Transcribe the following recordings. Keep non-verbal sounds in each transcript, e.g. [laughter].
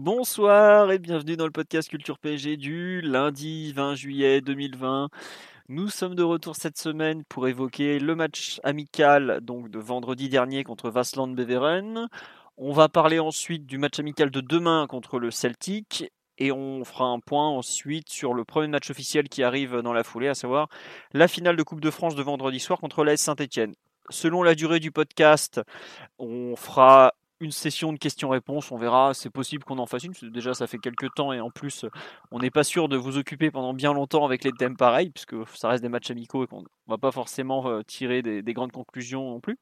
Bonsoir et bienvenue dans le podcast Culture PSG du lundi 20 juillet 2020. Nous sommes de retour cette semaine pour évoquer le match amical donc de vendredi dernier contre Vasland Beveren. On va parler ensuite du match amical de demain contre le Celtic et on fera un point ensuite sur le premier match officiel qui arrive dans la foulée, à savoir la finale de Coupe de France de vendredi soir contre l'AS Saint-Etienne. Selon la durée du podcast, on fera une session de questions-réponses. On verra, c'est possible qu'on en fasse une. Déjà, ça fait quelques temps et en plus, on n'est pas sûr de vous occuper pendant bien longtemps avec les thèmes pareils, puisque ça reste des matchs amicaux et qu'on ne va pas forcément euh, tirer des, grandes conclusions non plus.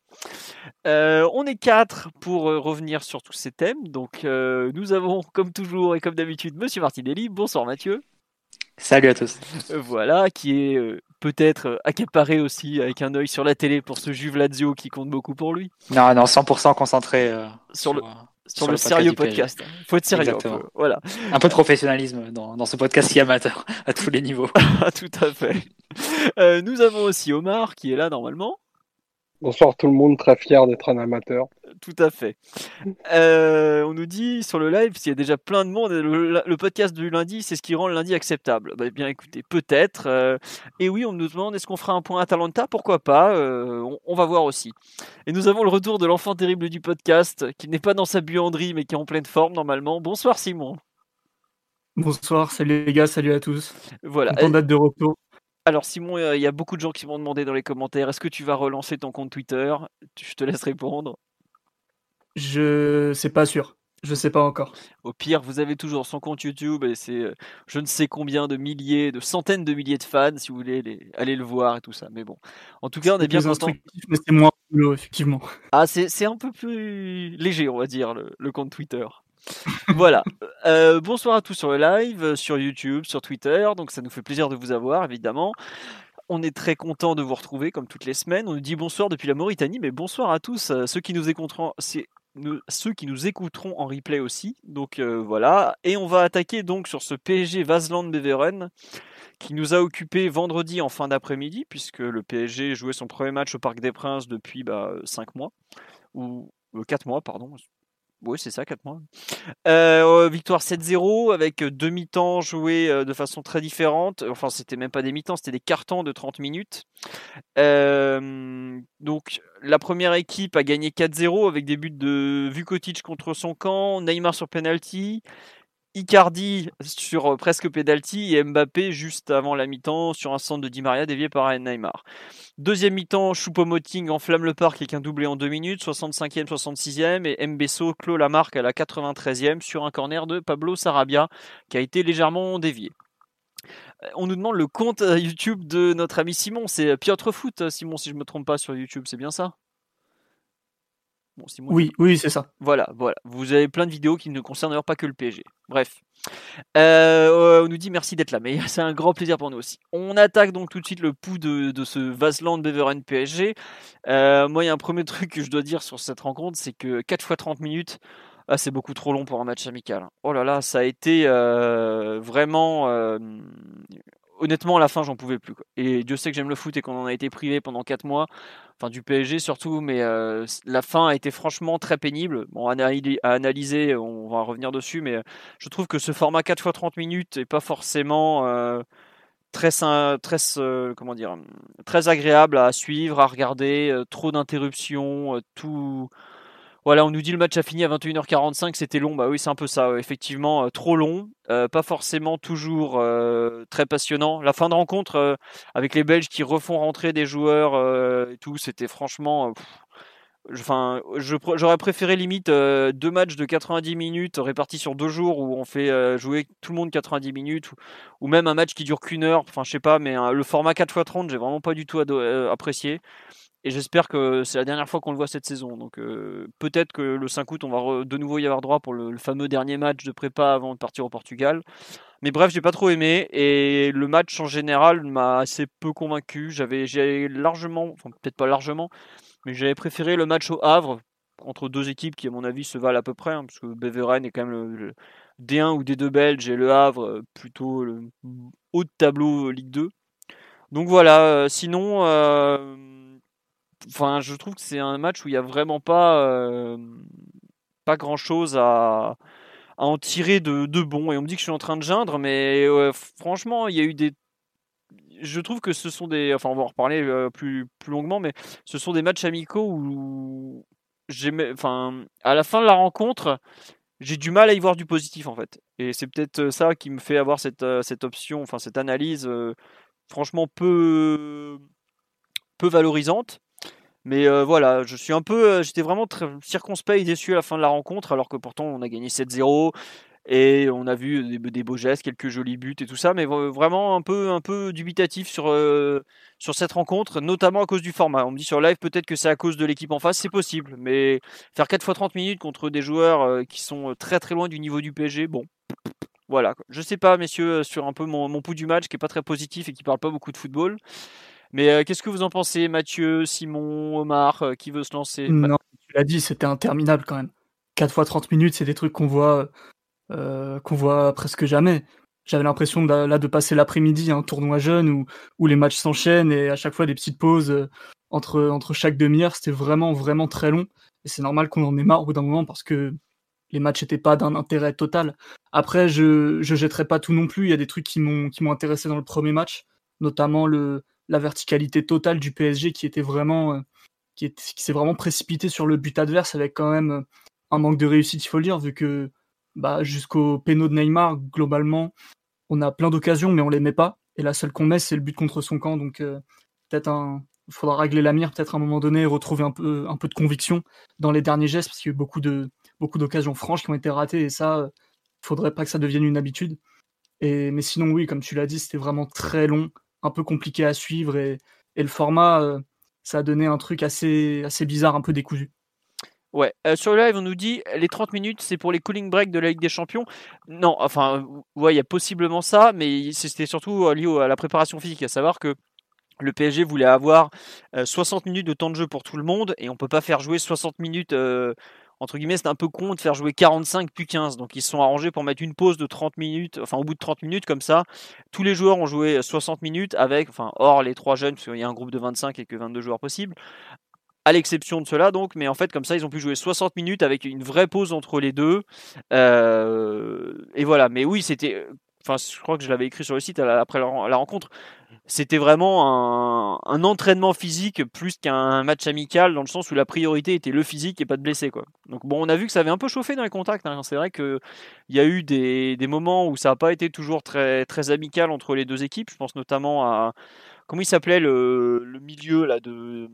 Euh, on est quatre pour euh, revenir sur tous ces thèmes. Donc, nous avons, comme toujours et comme d'habitude, Monsieur Martinelli. Bonsoir Mathieu. Salut à tous. Voilà, qui est peut-être accaparé aussi avec un œil sur la télé pour ce Juve Lazio qui compte beaucoup pour lui. Non, non, 100% concentré sur, le, sur, le, sérieux podcast. Il faut être sérieux. Un peu, voilà. Un peu de professionnalisme dans, dans ce podcast si amateur [laughs] à tous les niveaux. [laughs] Tout à fait. nous avons aussi Omar qui est là normalement. Bonsoir tout le monde, très fier d'être un amateur. Tout à fait. Euh, on nous dit sur le live, s'il y a déjà plein de monde, le, podcast du lundi, c'est ce qui rend le lundi acceptable. Bah, bien écoutez, peut-être. Euh, et oui, on nous demande est-ce qu'on fera un point Atalanta? Pourquoi pas? Euh, on, va voir aussi. Et nous avons le retour de l'enfant terrible du podcast, qui n'est pas dans sa buanderie, mais qui est en pleine forme normalement. Bonsoir Simon. Bonsoir, salut les gars, salut à tous. Voilà. Content date de repos. Alors Simon, il y a beaucoup de gens qui m'ont demandé dans les commentaires, est-ce que tu vas relancer ton compte Twitter? Je te laisse répondre. Je sais pas sûr. Je sais pas encore. Au pire, vous avez toujours son compte YouTube et c'est euh, je ne sais combien de milliers, de centaines de milliers de fans si vous voulez les, aller le voir et tout ça. Mais bon, en tout cas, on est bien content. Mais c'est moins effectivement. Ah, c'est un peu plus léger, on va dire, le, compte Twitter. Voilà. Euh, bonsoir à tous sur le live, euh, sur YouTube, sur Twitter. Donc ça nous fait plaisir de vous avoir, évidemment. On est très content de vous retrouver comme toutes les semaines. On nous dit bonsoir depuis la Mauritanie, mais bonsoir à tous euh, ceux qui nous écouteront. ceux qui nous écouteront en replay aussi. Donc voilà. Et on va attaquer donc sur ce PSG Vasland Beveren qui nous a occupé vendredi en fin d'après-midi, puisque le PSG jouait son premier match au Parc des Princes depuis bah, 5 mois, ou 4 mois, pardon, oui, c'est ça, 4 mois. Euh, victoire 7-0 avec demi-temps joué de façon très différente. Enfin, c'était même pas des mi-temps, c'était des cartons de 30 minutes. donc, la première équipe a gagné 4-0 avec des buts de Vukotic contre son camp, Neymar sur penalty, Icardi sur euh, presque penalty et Mbappé juste avant la mi-temps sur un centre de Di Maria dévié par Neymar. Deuxième mi-temps, Choupo-Moting enflamme le parc avec un doublé en deux minutes, 65e, 66e et Mbesso clôt la marque à la 93e sur un corner de Pablo Sarabia qui a été légèrement dévié. Euh, on nous demande le compte euh, YouTube de notre ami Simon, c'est Piotr Foot, Simon si je ne me trompe pas sur YouTube, c'est bien ça? Oui, oui, c'est ça. Voilà, voilà. Vous avez plein de vidéos qui ne concernent d'ailleurs pas que le PSG. Bref. Euh, on nous dit merci d'être là, mais [laughs] c'est un grand plaisir pour nous aussi. On attaque donc tout de suite le pouls de, ce Vasland Beveren PSG. Euh, moi, il y a un premier [laughs] truc que je dois dire sur cette rencontre, c'est que 4 fois 30 minutes, ah, c'est beaucoup trop long pour un match amical. Oh là là, ça a été euh, vraiment honnêtement, à la fin, j'en pouvais plus. Et Dieu sait que j'aime le foot et qu'on en a été privé pendant 4 mois, enfin du PSG surtout, mais euh, la fin a été franchement très pénible. Bon, à analyser, on va revenir dessus, mais je trouve que ce format 4 x 30 minutes n'est pas forcément euh, très, euh, comment dire, très agréable à suivre, à regarder, trop d'interruptions, tout voilà, on nous dit le match a fini à 21h45, c'était long. Bah oui, c'est un peu ça, effectivement, euh, trop long, euh, pas forcément toujours euh, très passionnant. La fin de rencontre avec les Belges qui refont rentrer des joueurs et tout, c'était franchement. Enfin, j'aurais préféré limite deux matchs de 90 minutes répartis sur deux jours où on fait jouer tout le monde 90 minutes ou, même un match qui dure qu'une heure. Enfin, je sais pas, mais le format 4x30, j'ai vraiment pas du tout apprécié. Et j'espère que c'est la dernière fois qu'on le voit cette saison. Donc euh, peut-être que le 5 août, on va de nouveau y avoir droit pour le, fameux dernier match de prépa avant de partir au Portugal. Mais bref, j'ai pas trop aimé et le match en général m'a assez peu convaincu. J'avais, largement, enfin peut-être pas largement, mais j'avais préféré le match au Havre entre deux équipes qui, à mon avis, se valent à peu près, hein, parce que Beveren est quand même le, D1 ou D2 belge et le Havre euh, plutôt le haut de tableau Ligue 2. Donc voilà. Euh, sinon enfin, je trouve que c'est un match où il n'y a vraiment pas, euh, pas grand chose à, en tirer de, de, bon. Et on me dit que je suis en train de geindre, mais franchement, il y a eu des. Je trouve que ce sont des. Enfin, on va en reparler euh, plus, plus longuement, mais ce sont des matchs amicaux où. Enfin, à la fin de la rencontre, j'ai du mal à y voir du positif en fait. Et c'est peut-être ça qui me fait avoir cette, euh, cette option, enfin cette analyse franchement peu, peu valorisante. Mais euh, voilà, je suis un peu, euh, j'étais vraiment très circonspect et déçu à la fin de la rencontre, alors que pourtant on a gagné 7-0 et on a vu des, beaux gestes, quelques jolis buts et tout ça, mais vraiment un peu, un peu dubitatif sur, euh, sur cette rencontre, notamment à cause du format. On me dit sur live peut-être que c'est à cause de l'équipe en face, c'est possible, mais faire 4 fois 30 minutes contre des joueurs qui sont très très loin du niveau du PSG, bon. Voilà, je sais pas, messieurs, sur un peu mon, mon pouls du match qui est pas très positif et qui parle pas beaucoup de football. Mais euh, qu'est-ce que vous en pensez, Mathieu, Simon, Omar, euh, qui veut se lancer? Non, tu l'as dit, c'était interminable quand même. 4 fois 30 minutes, c'est des trucs qu'on voit, euh, qu'on voit presque jamais. J'avais l'impression de, là de passer l'après-midi un tournoi jeune où, où les matchs s'enchaînent et à chaque fois des petites pauses entre, entre chaque demi-heure. C'était vraiment, vraiment très long. Et c'est normal qu'on en ait marre au bout d'un moment parce que les matchs n'étaient pas d'un intérêt total. Après, je ne jetterai pas tout non plus. Il y a des trucs qui m'ont intéressé dans le premier match, notamment le, la verticalité totale du PSG qui était vraiment euh, qui, s'est vraiment précipité sur le but adverse avec quand même euh, un manque de réussite, il faut le dire, vu que bah, jusqu'au péno de Neymar, globalement, on a plein d'occasions, mais on les met pas. Et la seule qu'on met, c'est le but contre son camp. Donc euh, peut-être un, faudra régler la mire, peut-être à un moment donné, retrouver un peu, un peu de conviction dans les derniers gestes, parce qu'il y a eu beaucoup de, beaucoup d'occasions franches qui ont été ratées, et ça, il faudrait pas que ça devienne une habitude. Et, mais sinon, oui, comme tu l'as dit, c'était vraiment très long un peu compliqué à suivre et, le format, euh, ça a donné un truc assez, assez bizarre, un peu décousu. Ouais, euh, sur le live, on nous dit les 30 minutes, c'est pour les cooling breaks de la Ligue des Champions. Non, enfin, ouais, il y a possiblement ça, mais c'était surtout lié à la préparation physique, à savoir que le PSG voulait avoir 60 euh, minutes de temps de jeu pour tout le monde et on peut pas faire jouer 60 minutes entre guillemets, c'est un peu con de faire jouer 45 puis 15. Donc ils se sont arrangés pour mettre une pause de 30 minutes, enfin au bout de 30 minutes comme ça. Tous les joueurs ont joué 60 minutes avec, enfin hors les trois jeunes, parce qu'il y a un groupe de 25 et que 22 joueurs possibles. À l'exception de cela, donc, mais en fait, comme ça, ils ont pu jouer 60 minutes avec une vraie pause entre les deux. Euh, et voilà. Mais oui, c'était enfin, je crois que je l'avais écrit sur le site après la rencontre c'était vraiment un, entraînement physique plus qu'un match amical dans le sens où la priorité était le physique et pas de quoi. Donc bon, on a vu que ça avait un peu chauffé dans les contacts. Hein. C'est vrai qu'il y a eu des, moments où ça n'a pas été toujours très très amical entre les deux équipes. Je pense notamment à comment il s'appelait le, milieu là de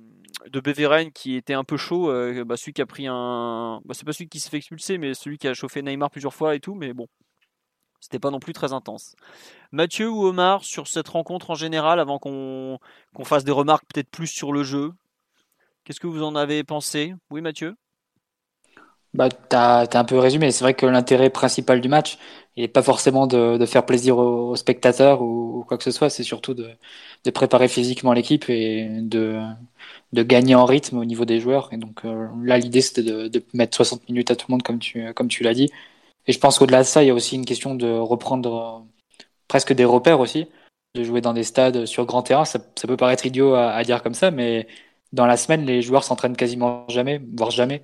de Beveren qui était un peu chaud, euh, bah, celui qui a pris un, bah, c'est pas celui qui s'est fait expulser, mais celui qui a chauffé Neymar plusieurs fois et tout, mais bon, c'était pas non plus très intense. Mathieu ou Omar, sur cette rencontre en général, avant qu'on fasse des remarques peut-être plus sur le jeu, qu'est-ce que vous en avez pensé? Oui, Mathieu? Bah, tu as, un peu résumé. C'est vrai que l'intérêt principal du match n'est pas forcément de, faire plaisir aux, spectateurs ou, quoi que ce soit. C'est surtout de, préparer physiquement l'équipe et de, de gagner en rythme au niveau des joueurs. Et donc euh, là, l'idée, c'était de, mettre 60 minutes à tout le monde, comme tu, comme tu l'as dit. Et je pense qu'au-delà de ça, il y a aussi une question de reprendre euh, presque des repères aussi, de jouer dans des stades sur grand terrain. Ça, peut paraître idiot à, dire comme ça, mais dans la semaine, les joueurs s'entraînent quasiment jamais, voire jamais,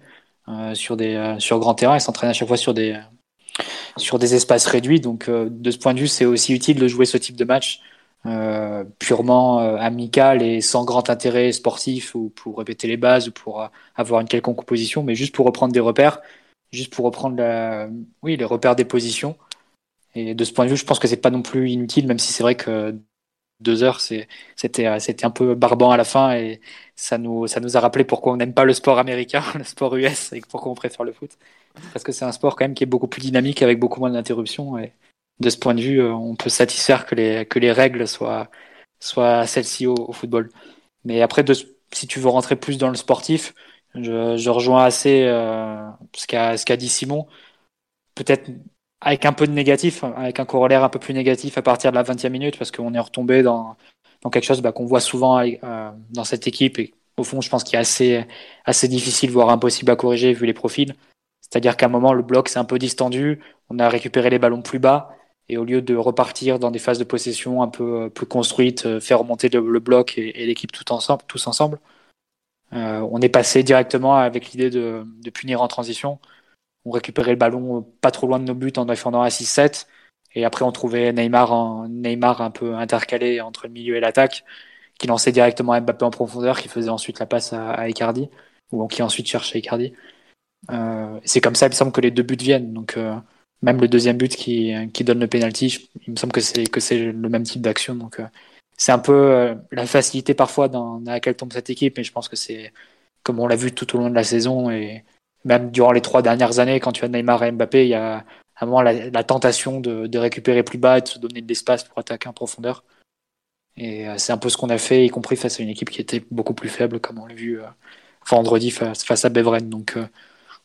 euh, sur des euh, sur grand terrain. Ils s'entraînent à chaque fois sur des sur des espaces réduits. Donc, de ce point de vue, c'est aussi utile de jouer ce type de match purement amical et sans grand intérêt sportif ou pour répéter les bases ou pour avoir une quelconque composition, mais juste pour reprendre des repères juste pour reprendre la, oui, les repères des positions. Et de ce point de vue, je pense que c'est pas non plus inutile, même si c'est vrai que deux heures, c'était, c'était un peu barbant à la fin et ça nous, ça nous a rappelé pourquoi on n'aime pas le sport américain, [laughs] le sport US et pourquoi on préfère le foot. Parce que c'est un sport quand même qui est beaucoup plus dynamique avec beaucoup moins d'interruptions et de ce point de vue, on peut satisfaire que les, que les règles soient, soient celles-ci au, football. Mais après, si tu veux rentrer plus dans le sportif, je, rejoins assez euh, ce qu'a dit Simon. Peut-être avec un peu de négatif, avec un corollaire un peu plus négatif à partir de la 20e minute, parce qu'on est retombé dans, quelque chose bah, qu'on voit souvent euh, dans cette équipe et au fond, je pense qu'il est assez, difficile, voire impossible à corriger vu les profils. C'est-à-dire qu'à un moment, le bloc s'est un peu distendu, on a récupéré les ballons plus bas, et au lieu de repartir dans des phases de possession un peu euh, plus construites, faire remonter le, bloc et, l'équipe tout ensemble, tous ensemble, on est passé directement avec l'idée de, de, punir en transition. On récupérait le ballon pas trop loin de nos buts en défendant à 6-7. Et après, on trouvait Neymar, en, Neymar un peu intercalé entre le milieu et l'attaque, qui lançait directement Mbappé en profondeur, qui faisait ensuite la passe à, à Icardi, ou qui ensuite cherchait Icardi. Euh, c'est comme ça, il me semble que les deux buts viennent. Donc, euh, même le deuxième but qui, qui donne le penalty, il me semble que c'est que c'est le même type d'action. Donc, euh, c'est un peu euh, la facilité parfois dans, laquelle tombe cette équipe, mais je pense que c'est comme on l'a vu tout au long de la saison et même durant les trois dernières années, quand tu as Neymar et Mbappé, il y a à un moment la, tentation de, de, récupérer plus bas et de se donner de l'espace pour attaquer en profondeur. Et c'est un peu ce qu'on a fait, y compris face à une équipe qui était beaucoup plus faible, comme on l'a vu vendredi face, à Beveren. Donc,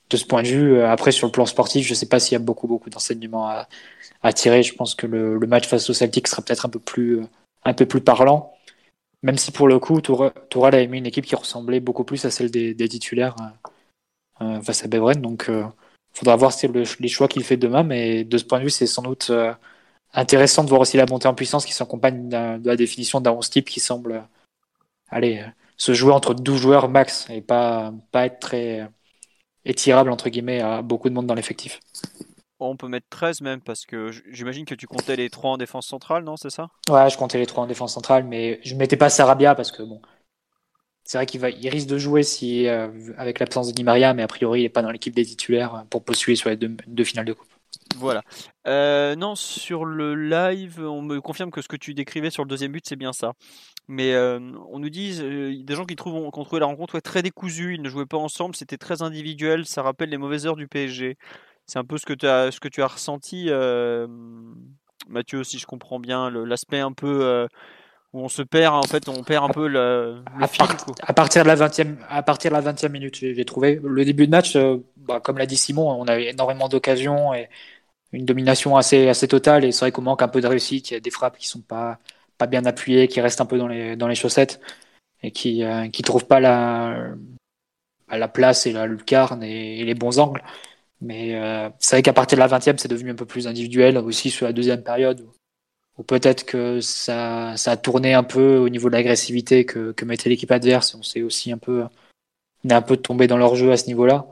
de ce point de vue. Euh, après, sur le plan sportif, je ne sais pas s'il y a beaucoup, beaucoup d'enseignements à, tirer. Je pense que le, le, match face au Celtic sera peut-être un peu plus, euh, un peu plus parlant. Même si pour le coup, Tourelle a aimé une équipe qui ressemblait beaucoup plus à celle des, titulaires euh, face à Beveren. Donc, il faudra voir le, les choix qu'il fait demain. Mais de ce point de vue, c'est sans doute intéressant de voir aussi la montée en puissance qui s'accompagne de la définition d'un 11 type qui semble aller se jouer entre 12 joueurs max et pas, pas être très est tirable entre guillemets à beaucoup de monde dans l'effectif. On peut mettre 13 même parce que j'imagine que tu comptais les 3 en défense centrale, non C'est ça? Ouais, je comptais les 3 en défense centrale, mais je ne mettais pas Sarabia parce que bon, c'est vrai qu'il va, il risque de jouer si euh, avec l'absence de Di Maria, mais a priori il n'est pas dans l'équipe des titulaires pour postuler sur les deux, deux finales de coupe. Voilà. Euh, non, sur le live, on me confirme que ce que tu décrivais sur le deuxième but, c'est bien ça. Mais euh, on nous dit, euh, des gens qui trouvent qu'on trouvait la rencontre très décousue, ils ne jouaient pas ensemble, c'était très individuel, ça rappelle les mauvaises heures du PSG. C'est un peu ce que tu as, ce que tu as ressenti, Mathieu, si je comprends bien, l'aspect un peu où on se perd, en fait, on perd un peu le, à, à, partir de la 20e, à partir de la 20e minute, j'ai trouvé. Le début de match, bah, comme l'a dit Simon, on avait énormément d'occasions et une domination assez, assez totale. Et c'est vrai qu'on manque un peu de réussite. Il y a des frappes qui sont pas, pas bien appuyées, qui restent un peu dans les, dans les chaussettes et qui euh, qui trouvent pas la, la place et la lucarne et, les bons angles. Mais euh, c'est vrai qu'à partir de la 20e, c'est devenu un peu plus individuel aussi sur la deuxième période. Ou peut-être que ça, ça a tourné un peu au niveau de l'agressivité que, mettait l'équipe adverse. On s'est aussi un peu, on est un peu tombé dans leur jeu à ce niveau-là.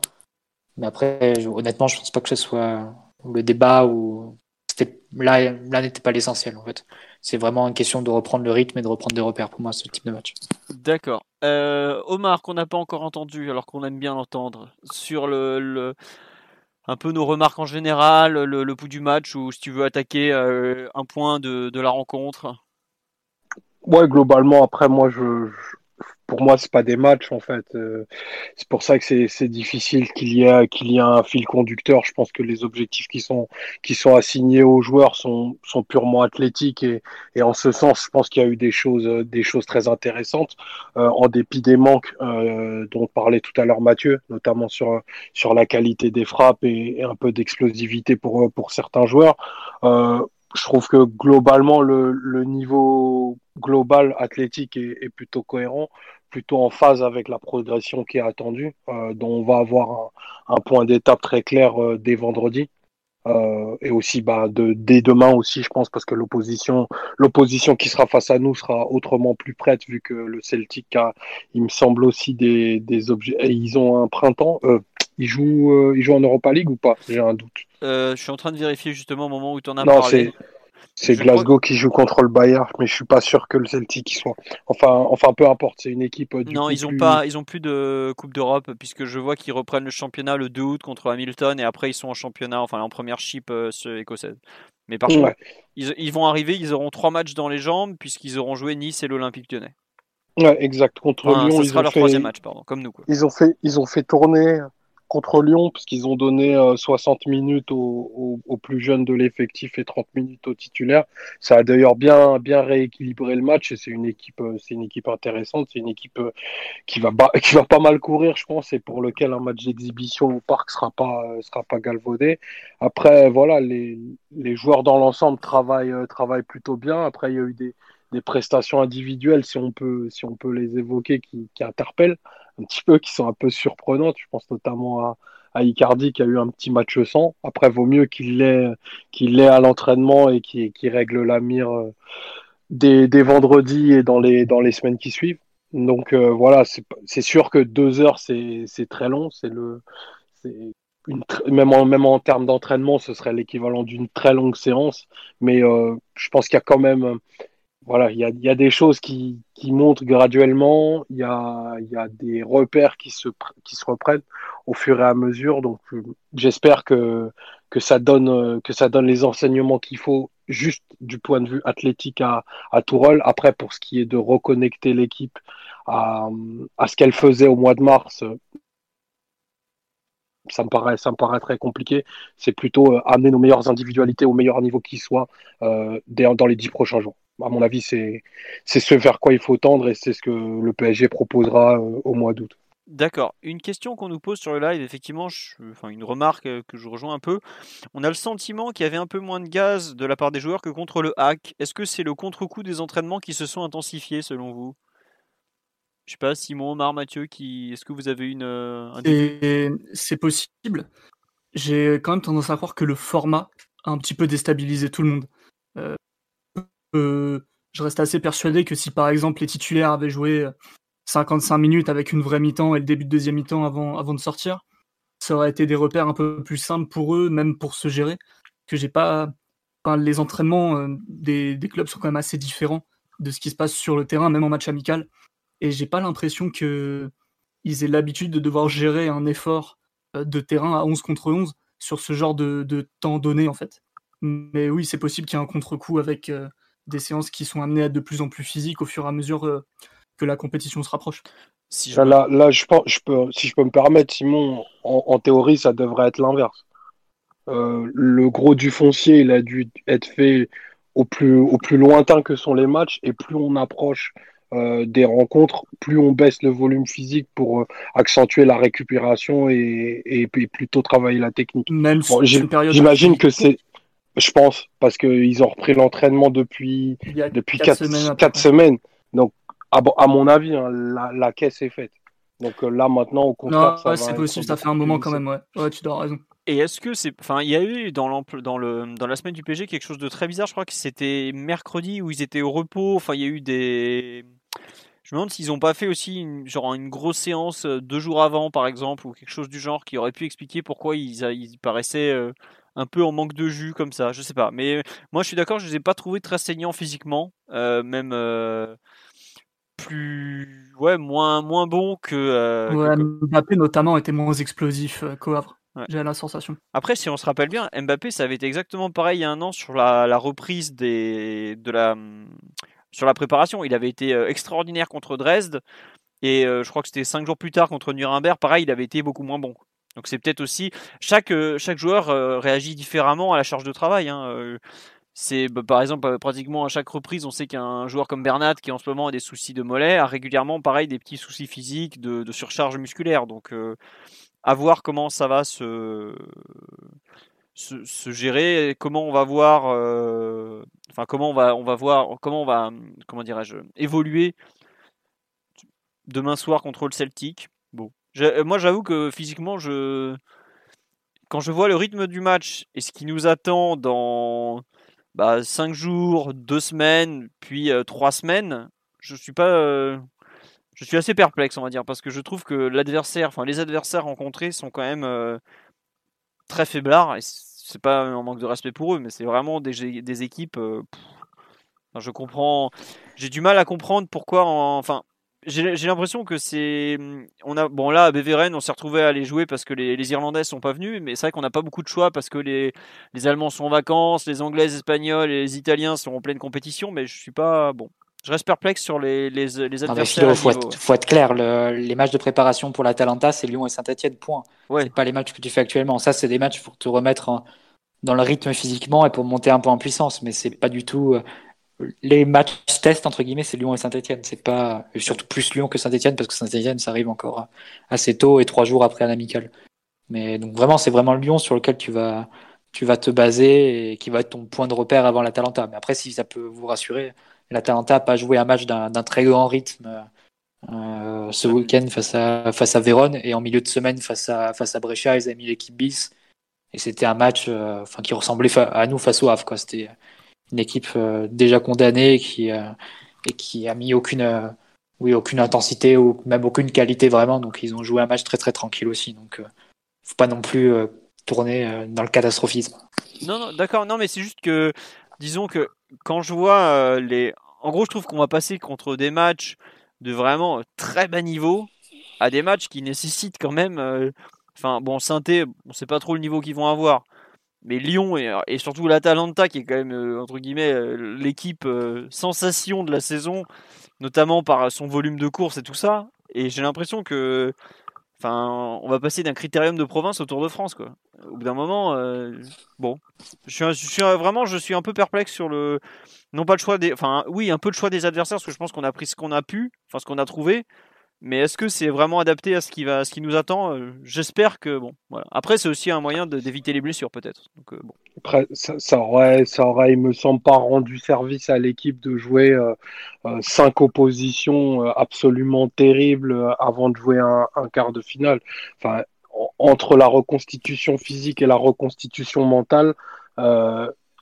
Mais après, honnêtement, je pense pas que ce soit le débat où là, là n'était pas l'essentiel en fait. C'est vraiment une question de reprendre le rythme et de reprendre des repères pour moi ce type de match. D'accord. Euh, Omar, qu'on n'a pas encore entendu, alors qu'on aime bien l'entendre, sur le, un peu nos remarques en général, le, le pouls du match ou si tu veux attaquer euh, un point de, de, la rencontre? Ouais, globalement, après moi je, pour moi, c'est pas des matchs en fait. Euh, c'est pour ça que c'est difficile qu'il y ait qu'il y ait un fil conducteur. Je pense que les objectifs qui sont qui sont assignés aux joueurs sont sont purement athlétiques et, et en ce sens, je pense qu'il y a eu des choses des choses très intéressantes euh, en dépit des manques euh, dont parlait tout à l'heure Mathieu, notamment sur sur la qualité des frappes et, un peu d'explosivité pour pour certains joueurs. Je trouve que globalement le, le niveau global athlétique est, plutôt cohérent plutôt en phase avec la progression qui est attendue, euh, dont on va avoir un, un point d'étape très clair euh, dès vendredi. Euh, et aussi bah, de, dès demain aussi, je pense, parce que l'opposition, l'opposition qui sera face à nous sera autrement plus prête, vu que le Celtic a, il me semble aussi des, des objets. Ils ont un printemps. Ils jouent, ils jouent en Europa League ou pas? J'ai un doute. je suis en train de vérifier justement au moment où tu en as non, parlé. C'est Glasgow qui joue contre le Bayern, mais je suis pas sûr que le Celtic soit. Enfin, enfin, peu importe, c'est une équipe. Euh, non, ils ont pas, ils ont plus de Coupe d'Europe puisque je vois qu'ils reprennent le championnat le 2 août contre Hamilton et après ils sont en championnat, enfin en première chip euh, écossaise. Mais par contre, ils, ils, vont arriver, ils auront trois matchs dans les jambes puisqu'ils auront joué Nice et l'Olympique Lyonnais. Ouais, exact. Contre Lyon, ça sera leur troisième match, pardon, comme nous. Quoi. Ils ont fait, ils ont fait tourner contre Lyon, parce qu'ils ont donné 60 minutes aux, plus jeunes de l'effectif et 30 minutes aux titulaires. Ça a d'ailleurs bien, bien rééquilibré le match et c'est une équipe, c'est une équipe intéressante. C'est une équipe qui va, qui va pas mal courir, je pense, et pour lequel un match d'exhibition au parc sera pas, sera pas galvaudé. Après, voilà, les, les joueurs dans l'ensemble travaillent, travaillent plutôt bien. Après, il y a eu des, des prestations individuelles, si on peut, si on peut les évoquer, qui, qui interpellent un petit peu, qui sont un peu surprenantes. Je pense notamment à, Icardi qui a eu un petit match sans. Après, vaut mieux qu'il l'ait qu'il à l'entraînement et qu'il règle la mire euh, des, des vendredis et dans les, dans les semaines qui suivent. Donc euh, voilà, c'est sûr que deux heures, c'est très long. C'est le, une, même, en, même en termes d'entraînement, ce serait l'équivalent d'une très longue séance. Mais euh, je pense qu'il y a quand même voilà, il y a, y a, des choses qui, qui montent graduellement, il y a, y a, des repères qui se, qui se reprennent au fur et à mesure. Donc, j'espère que, que, ça donne, que ça donne les enseignements qu'il faut juste du point de vue athlétique à, à Tourelle. Après, pour ce qui est de reconnecter l'équipe à, à ce qu'elle faisait au mois de mars, ça me paraît, ça me paraît très compliqué. C'est plutôt euh, amener nos meilleures individualités au meilleur niveau qui soit euh, dans les dix prochains jours à mon avis, c'est ce vers quoi il faut tendre et c'est ce que le PSG proposera euh, au mois d'août. D'accord. Une question qu'on nous pose sur le live, effectivement, enfin une remarque que je rejoins un peu. On a le sentiment qu'il y avait un peu moins de gaz de la part des joueurs que contre le hack. Est-ce que c'est le contre-coup des entraînements qui se sont intensifiés selon vous? Je sais pas, Simon, Omar, Mathieu, qui... est-ce que vous avez une euh, C'est possible. J'ai quand même tendance à croire que le format a un petit peu déstabilisé tout le monde je reste assez persuadé que si par exemple les titulaires avaient joué 55 minutes avec une vraie mi-temps et le début de deuxième mi-temps avant, de sortir, ça aurait été des repères un peu plus simples pour eux, même pour se gérer. Que j'ai pas. Les entraînements euh, des, clubs sont quand même assez différents de ce qui se passe sur le terrain, même en match amical. Et j'ai pas l'impression que ils aient l'habitude de devoir gérer un effort euh, de terrain à 11 contre 11 sur ce genre de, de temps donné en fait. Mais oui, c'est possible qu'il y ait un contre-coup avec, euh, des séances qui sont amenées à être de plus en plus physiques au fur et à mesure euh, que la compétition se rapproche. Si je... Là, là je, pense, je peux, si je peux me permettre, Simon, en, théorie, ça devrait être l'inverse. Euh, le gros du foncier, il a dû être fait au plus, au plus lointain que sont les matchs, et plus on approche euh, des rencontres, plus on baisse le volume physique pour accentuer la récupération et, et, plutôt travailler la technique. Même J'imagine que c'est je pense, parce qu'ils ont repris l'entraînement depuis, depuis 4 semaines, quatre semaines. Donc, à, mon avis, hein, la, la, caisse est faite. Donc euh, là, maintenant, au contraire. Non, c'est possible, ça fait un moment quand même, ouais. Ouais, tu dois raison. Et est-ce que c'est. Enfin, il y a eu dans, dans, le, dans la semaine du PG quelque chose de très bizarre? Je crois que c'était mercredi où ils étaient au repos. Enfin, il y a eu des. Je me demande s'ils n'ont pas fait aussi une, genre une grosse séance euh, deux jours avant, par exemple, ou quelque chose du genre qui aurait pu expliquer pourquoi ils, ils paraissaient. Euh, un peu en manque de jus comme ça, je sais pas. Mais moi je suis d'accord, je les ai pas trouvés très saignants physiquement, euh, même euh, plus ouais moins moins bon que, euh, Mbappé notamment était moins explosif qu'au Havre. J'ai la sensation. Après, si on se rappelle bien, Mbappé, ça avait été exactement pareil il y a un an sur la, reprise des, de la, sur la préparation. Il avait été extraordinaire contre Dresde. Et je crois que c'était cinq jours plus tard contre Nuremberg. Pareil, il avait été beaucoup moins bon. Donc c'est peut-être aussi chaque euh, chaque joueur euh, réagit différemment à la charge de travail. Hein, euh. C'est bah, par exemple pratiquement à chaque reprise, on sait qu'un joueur comme Bernat qui en ce moment a des soucis de mollet a régulièrement pareil des petits soucis physiques de, surcharge musculaire. Donc à voir comment ça va se se, gérer, comment on va voir, enfin comment on va on va voir comment on va comment dirais-je évoluer demain soir contre le Celtic. Bon, euh, moi, j'avoue que physiquement, je... quand je vois le rythme du match et ce qui nous attend dans bah, 5 jours, 2 semaines, puis 3 euh, semaines, je suis pas. Euh, je suis assez perplexe, on va dire, parce que je trouve que l'adversaire, enfin les adversaires rencontrés sont quand même très faiblards. Et c'est pas un manque de respect pour eux, mais c'est vraiment des, équipes. je comprends. J'ai du mal à comprendre pourquoi. Enfin, j'ai l'impression que c'est mmh, on a bon là à Beveren on s'est retrouvé à aller jouer parce que les, les Irlandais sont pas venus mais c'est vrai qu'on n'a pas beaucoup de choix parce que les, les Allemands sont en vacances les Anglais les Espagnols et les Italiens sont en pleine compétition mais je suis pas bon je reste perplexe sur les, les, les adversaires. À faut, être, faut être clair. le- les matchs de préparation pour l'Atalanta, c'est Lyon et Saint-Etienne, point. Ouais. Pas les matchs que tu fais actuellement. Ça, c'est des matchs pour te remettre en- dans le rythme physiquement et pour monter un peu en puissance. Mais c'est pas du tout. euh, les matchs test, entre guillemets, c'est Lyon et Saint-Etienne. C'est pas. et Surtout plus Lyon que Saint-Etienne parce que Saint-Etienne, ça arrive encore assez tôt et trois jours après un amical. Mais donc vraiment, c'est vraiment Lyon sur lequel tu vas, tu vas te baser et qui va être ton point de repère avant l'Atalanta. Mais après, si ça peut vous rassurer, l'Atalanta n'a pas joué un match d'un très grand rythme euh, ce week-end face à, face à Vérone et en milieu de semaine face à, face à Brescia, ils avaient mis l'équipe bis. Et c'était un match euh, enfin, qui ressemblait à nous face au Havre. C'était une équipe euh, déjà condamnée qui, euh, et qui a mis aucune, euh, oui, aucune intensité ou même aucune qualité vraiment. Donc ils ont joué un match très très tranquille aussi. Donc euh, faut pas non plus euh, tourner euh, dans le catastrophisme. Non, non, d'accord. Non, mais c'est juste que, disons que quand je vois euh, les. En gros, je trouve qu'on va passer contre des matchs de vraiment très bas niveau à des matchs qui nécessitent quand même. euh, Enfin, bon, Sainté, on sait pas trop le niveau qu'ils vont avoir. Mais Lyon et, surtout l'Atalanta, qui est quand même, euh, entre guillemets, l'équipe sensation de la saison, notamment par son volume de course et tout ça. Et j'ai l'impression que. On va passer d'un critérium de province au Tour de France, quoi. Au bout d'un moment, euh, bon, je suis, vraiment, je suis un peu perplexe sur le, non pas le choix des, enfin, oui, un peu le choix des adversaires, parce que je pense qu'on a pris ce qu'on a pu, ce qu'on a trouvé, mais est-ce que c'est vraiment adapté à ce qui va, ce qui nous attend Euh, J'espère que bon, voilà. Après, c'est aussi un moyen d'éviter les blessures, peut-être. Euh, bon. Après, ça, ça aurait, ça aurait, il me semble pas rendu service à l'équipe de jouer euh, euh, cinq oppositions euh, absolument terribles avant de jouer un, quart de finale. Enfin, en- entre la reconstitution physique et la reconstitution mentale,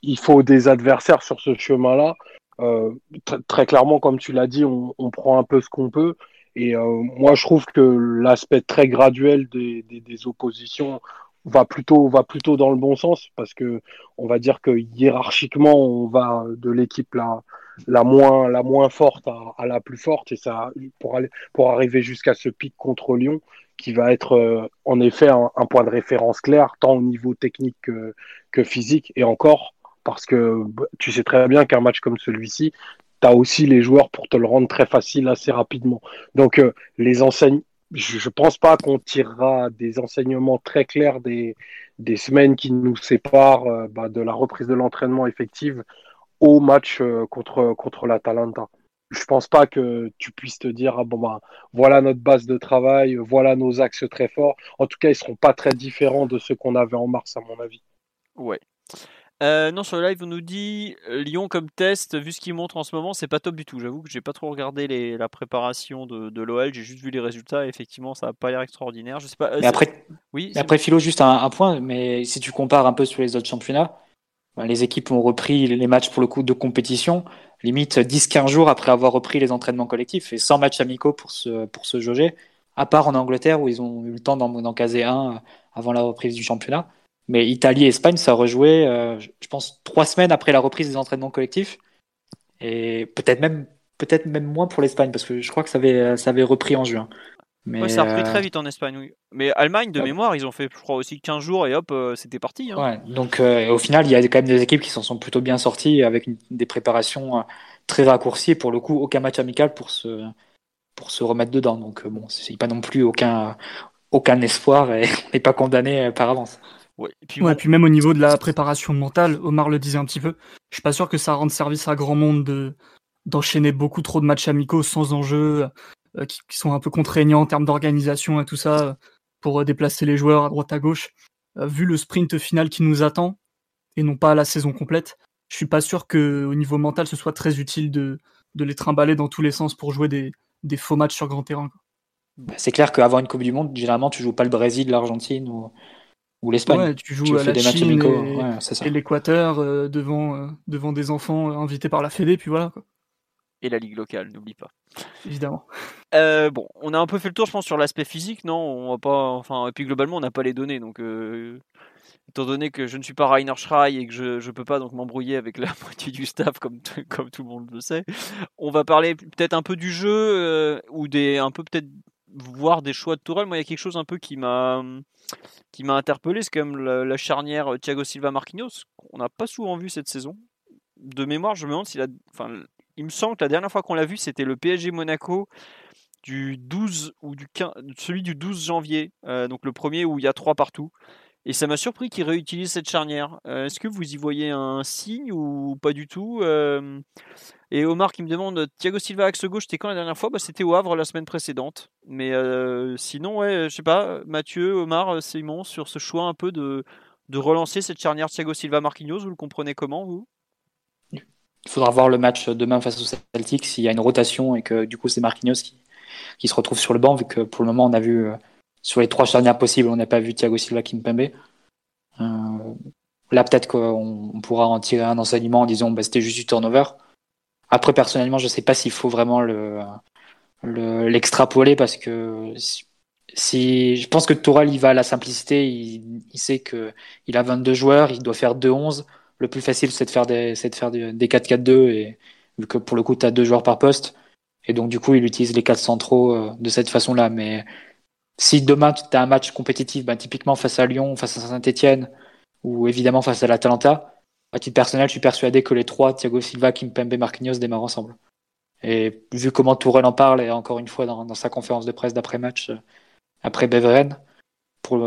il faut des adversaires sur ce chemin-là. Tr- très clairement, comme tu l'as dit, on prend un peu ce qu'on peut. Et euh, moi, je trouve que l'aspect très graduel des, oppositions va plutôt va plutôt dans le bon sens parce que on va dire que hiérarchiquement on va de l'équipe la la moins la moins forte à, la plus forte. Et ça pour aller pour arriver jusqu'à ce pic contre Lyon qui va être euh, en effet un, un point de référence clair tant au niveau technique que, que physique. Et encore parce que bah, tu sais très bien qu'un match comme celui-ci tu aussi les joueurs pour te le rendre très facile assez rapidement donc euh, les enseignes je ne pense pas qu'on tirera des enseignements très clairs des, semaines qui nous séparent euh, bah, de la reprise de l'entraînement effective au match euh, contre, contre l'Atalanta. Je pense pas que tu puisses te dire ah bon bah voilà notre base de travail, voilà nos axes très forts. En tout cas, ils seront pas très différents de ceux qu'on avait en mars à mon avis. Ouais. Euh, non, sur le live, on nous dit euh, Lyon comme test, vu ce qu'il montre en ce moment, c'est pas top du tout. J'avoue que j'ai pas trop regardé les, la préparation de, de l'OL, j'ai juste vu les résultats. Et effectivement, ça a pas l'air extraordinaire. Je sais pas. euh, Mais après, oui. Mais après, Philo, juste un, un point, mais si tu compares un peu sur les autres championnats, ben, les équipes ont repris les matchs pour le coup de compétition, limite 10-15 jours après avoir repris les entraînements collectifs et sans matchs amicaux pour se, pour se jauger, à part en Angleterre où ils ont eu le temps d'en caser un avant la reprise du championnat. Mais Italie et Espagne, ça a rejoué, euh, je pense, trois semaines après la reprise des entraînements collectifs. Et peut-être même, peut-être même moins pour l'Espagne, parce que je crois que ça avait, ça avait repris en juin. Mais, Ouais, ça a repris euh, très vite en Espagne, oui. Mais Allemagne, de Ouais. mémoire, ils ont fait, je crois, aussi 15 jours et hop, euh, c'était parti. hein. Ouais, donc euh, au final, il y a quand même des équipes qui s'en sont plutôt bien sorties avec une- des préparations euh, très raccourcies. Et pour le coup, aucun match amical pour se, pour se remettre dedans. Donc euh, bon, c'est pas non plus aucun, aucun espoir et [laughs] on n'est pas condamné euh, par avance. Ouais. Et puis, Ouais, bon, puis même au niveau de la préparation mentale, Omar le disait un petit peu, je suis pas sûr que ça rende service à grand monde de d'enchaîner beaucoup trop de matchs amicaux sans enjeu, euh, qui, qui sont un peu contraignants en termes d'organisation et tout ça, euh, pour euh, déplacer les joueurs à droite à gauche. Euh, vu le sprint final qui nous attend, et non pas la saison complète, je suis pas sûr que au niveau mental ce soit très utile de, de les trimballer dans tous les sens pour jouer des, des faux matchs sur grand terrain. Bah, C'est clair qu'avant une Coupe du Monde, généralement, tu joues pas le Brésil, l'Argentine ou, ou l'Espagne. Ouais, tu joues tu à la des matchs Chine et, Ouais, l'Équateur euh, devant, euh, devant des enfants invités par la Fédé, puis voilà, quoi, et la ligue locale, n'oublie pas. évidemment. Euh, bon, on a un peu fait le tour, je pense, sur l'aspect physique, non? On va pas, enfin, et puis globalement, on n'a pas les données, donc euh, étant donné que je ne suis pas Rainer Schrei et que je je peux pas donc m'embrouiller avec la [laughs] moitié du staff comme comme tout le monde le sait, on va parler peut-être un peu du jeu euh, ou des un peu peut-être voir des choix de Tourelle. Moi, il y a quelque chose un peu qui m'a qui m'a interpellé, c'est quand même la, charnière Thiago Silva Marquinhos qu'on n'a pas souvent vu cette saison. De mémoire, je me demande s'il a, enfin, il me semble que la dernière fois qu'on l'a vu, c'était le PSG Monaco du 12 ou du 15, celui du 12 janvier, euh, donc le premier où il y a trois partout. Et ça m'a surpris qu'il réutilise cette charnière. Euh, est-ce que vous y voyez un signe ou pas du tout euh, Et Omar qui me demande Thiago Silva axe gauche, c'était quand la dernière fois? Bah, C'était au Havre la semaine précédente. Mais sinon, ouais, je sais pas, Mathieu, Omar, Simon, sur ce choix un peu de, de relancer cette charnière Thiago Silva Marquinhos, vous le comprenez comment vous? Il faudra voir le match demain face au Celtic s'il y a une rotation et que du coup c'est Marquinhos qui, qui se retrouve sur le banc, vu que pour le moment, on a vu, euh, sur les trois charnières possibles, on n'a pas vu Thiago Silva Kimpembe. Euh, là, peut-être qu'on pourra en tirer un enseignement en disant bah, c'était juste du turnover. Après, personnellement, je ne sais pas s'il faut vraiment le, l'extrapoler parce que si, je pense que Tourelle il va à la simplicité, il, sait que il a 22 joueurs, il doit faire 2-11. Le plus facile, c'est de faire des, de faire des, 4-4-2 et vu que pour le coup, tu as deux joueurs par poste, et donc, du coup, il utilise les quatre centraux euh, de cette façon-là. Mais si demain, tu as un match compétitif, ben, typiquement face à Lyon, face à Saint-Etienne, ou évidemment face à l'Atalanta, à titre personnel, je suis persuadé que les trois, Thiago Silva, Kimpembe, Marquinhos, démarrent ensemble. Et vu comment Tourelle en parle, et encore une fois dans, sa conférence de presse d'après-match, euh, après Beveren, pour,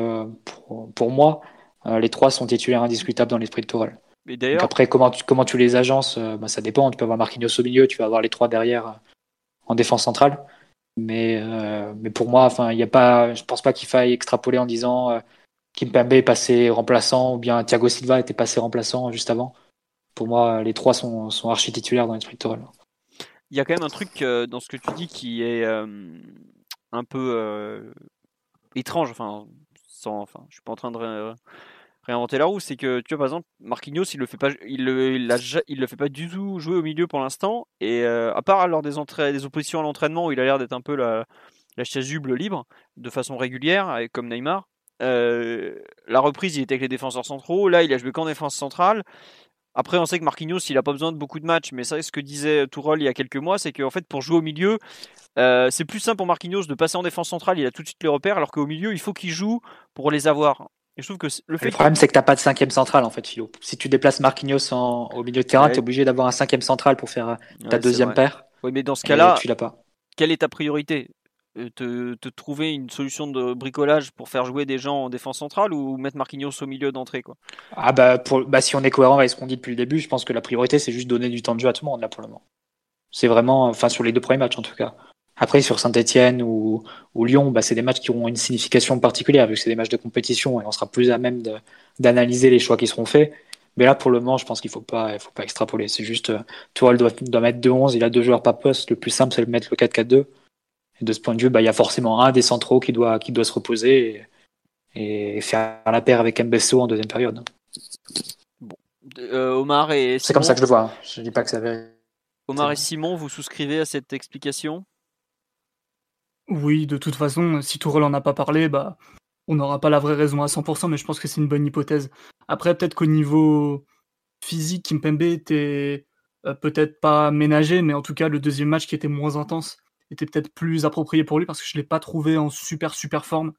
pour, moi, euh, les trois sont titulaires indiscutables dans l'esprit de Tourelle. Mais d'ailleurs, après, comment tu, comment tu les agences, ben, ça dépend. Tu peux avoir Marquinhos au milieu, tu vas avoir les trois derrière en défense centrale. Mais, euh, mais pour moi, enfin, il a pas, je pense pas qu'il faille extrapoler en disant euh, Kimpembe est passé remplaçant ou bien Thiago Silva était passé remplaçant juste avant. Pour moi, les trois sont, sont archi titulaires dans l'esprit de Il y a quand même un truc euh, dans ce que tu dis qui est un peu étrange. Enfin, sans, enfin, je suis pas en train de réinventer la roue, c'est que tu vois par exemple Marquinhos il le fait pas, il le, il, le fait pas du tout jouer au milieu pour l'instant et euh, à part lors des entrées, des oppositions à l'entraînement où il a l'air d'être un peu la, la chasuble libre de façon régulière comme Neymar. Euh, la reprise il était avec les défenseurs centraux, là il a joué qu'en défense centrale. Après, on sait que Marquinhos, il a pas besoin de beaucoup de matchs, mais ça, ce que disait Tourol il y a quelques mois, c'est qu'en fait, pour jouer au milieu, euh, c'est plus simple pour Marquinhos de passer en défense centrale, il a tout de suite les repères, alors qu'au milieu, il faut qu'il joue pour les avoir. Et je trouve que le, fait le problème, c'est que t'as pas de cinquième central en fait, Philo. Si tu déplaces Marquinhos au milieu de terrain, tu es obligé d'avoir un cinquième central pour faire euh, ta deuxième paire. Oui, mais dans ce cas-là, tu l'as pas. Quelle est ta priorité? Euh, te, te, trouver une solution de bricolage pour faire jouer des gens en défense centrale ou mettre Marquinhos au milieu d'entrée quoi? Ah bah, pour, bah si on est cohérent avec ce qu'on dit depuis le début, je pense que la priorité c'est juste donner du temps de jeu à tout le monde là pour le moment. C'est vraiment, enfin sur les deux premiers matchs en tout cas. Après, sur Saint-Etienne ou, Lyon, bah, c'est des matchs qui auront une signification particulière, vu que c'est des matchs de compétition et on sera plus à même d'analyser les choix qui seront faits. Mais là, pour le moment, je pense qu'il ne faut pas, faut pas extrapoler. C'est juste, euh, Tourelle doit, doit mettre 2-11, il a deux joueurs par poste. Le plus simple, c'est de mettre le 4-4-2. Et de ce point de vue, bah, il y a forcément un des centraux qui doit, qui doit se reposer et, faire la paire avec Mbesso en deuxième période. Bon. Euh, Omar et C'est comme ça que je le vois. Hein. Je ne dis pas que ça va. Omar et Simon, vous souscrivez à cette explication? Oui, de toute façon, si Tourelle en a pas parlé, bah, on n'aura pas la vraie raison à 100%, mais je pense que c'est une bonne hypothèse. Après, peut-être qu'au niveau physique, Kimpembe était euh, peut-être pas ménagé, mais en tout cas, le deuxième match qui était moins intense était peut-être plus approprié pour lui parce que je l'ai pas trouvé en super super forme.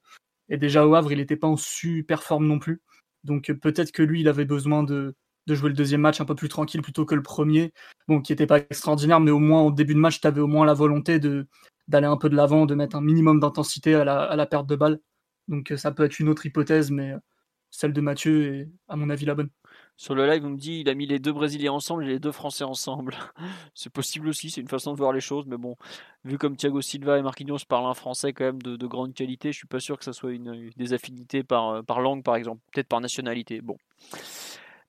Et déjà au Havre, il n'était pas en super forme non plus. Donc euh, peut-être que lui, il avait besoin de, de jouer le deuxième match un peu plus tranquille plutôt que le premier. Bon, qui n'était pas extraordinaire, mais au moins au début de match, tu avais au moins la volonté d'aller un peu de l'avant, de mettre un minimum d'intensité à la, perte de balle. Donc euh, ça peut être une autre hypothèse, mais euh, celle de Mathieu est à mon avis la bonne. Sur le live, on me dit il a mis les deux Brésiliens ensemble et les deux Français ensemble. [laughs] c'est possible aussi, c'est une façon de voir les choses, mais bon, vu comme Thiago Silva et Marquinhos parlent un français quand même de, grande qualité, je suis pas sûr que ça soit une, des affinités par, euh, par langue par exemple, peut-être par nationalité. Bon.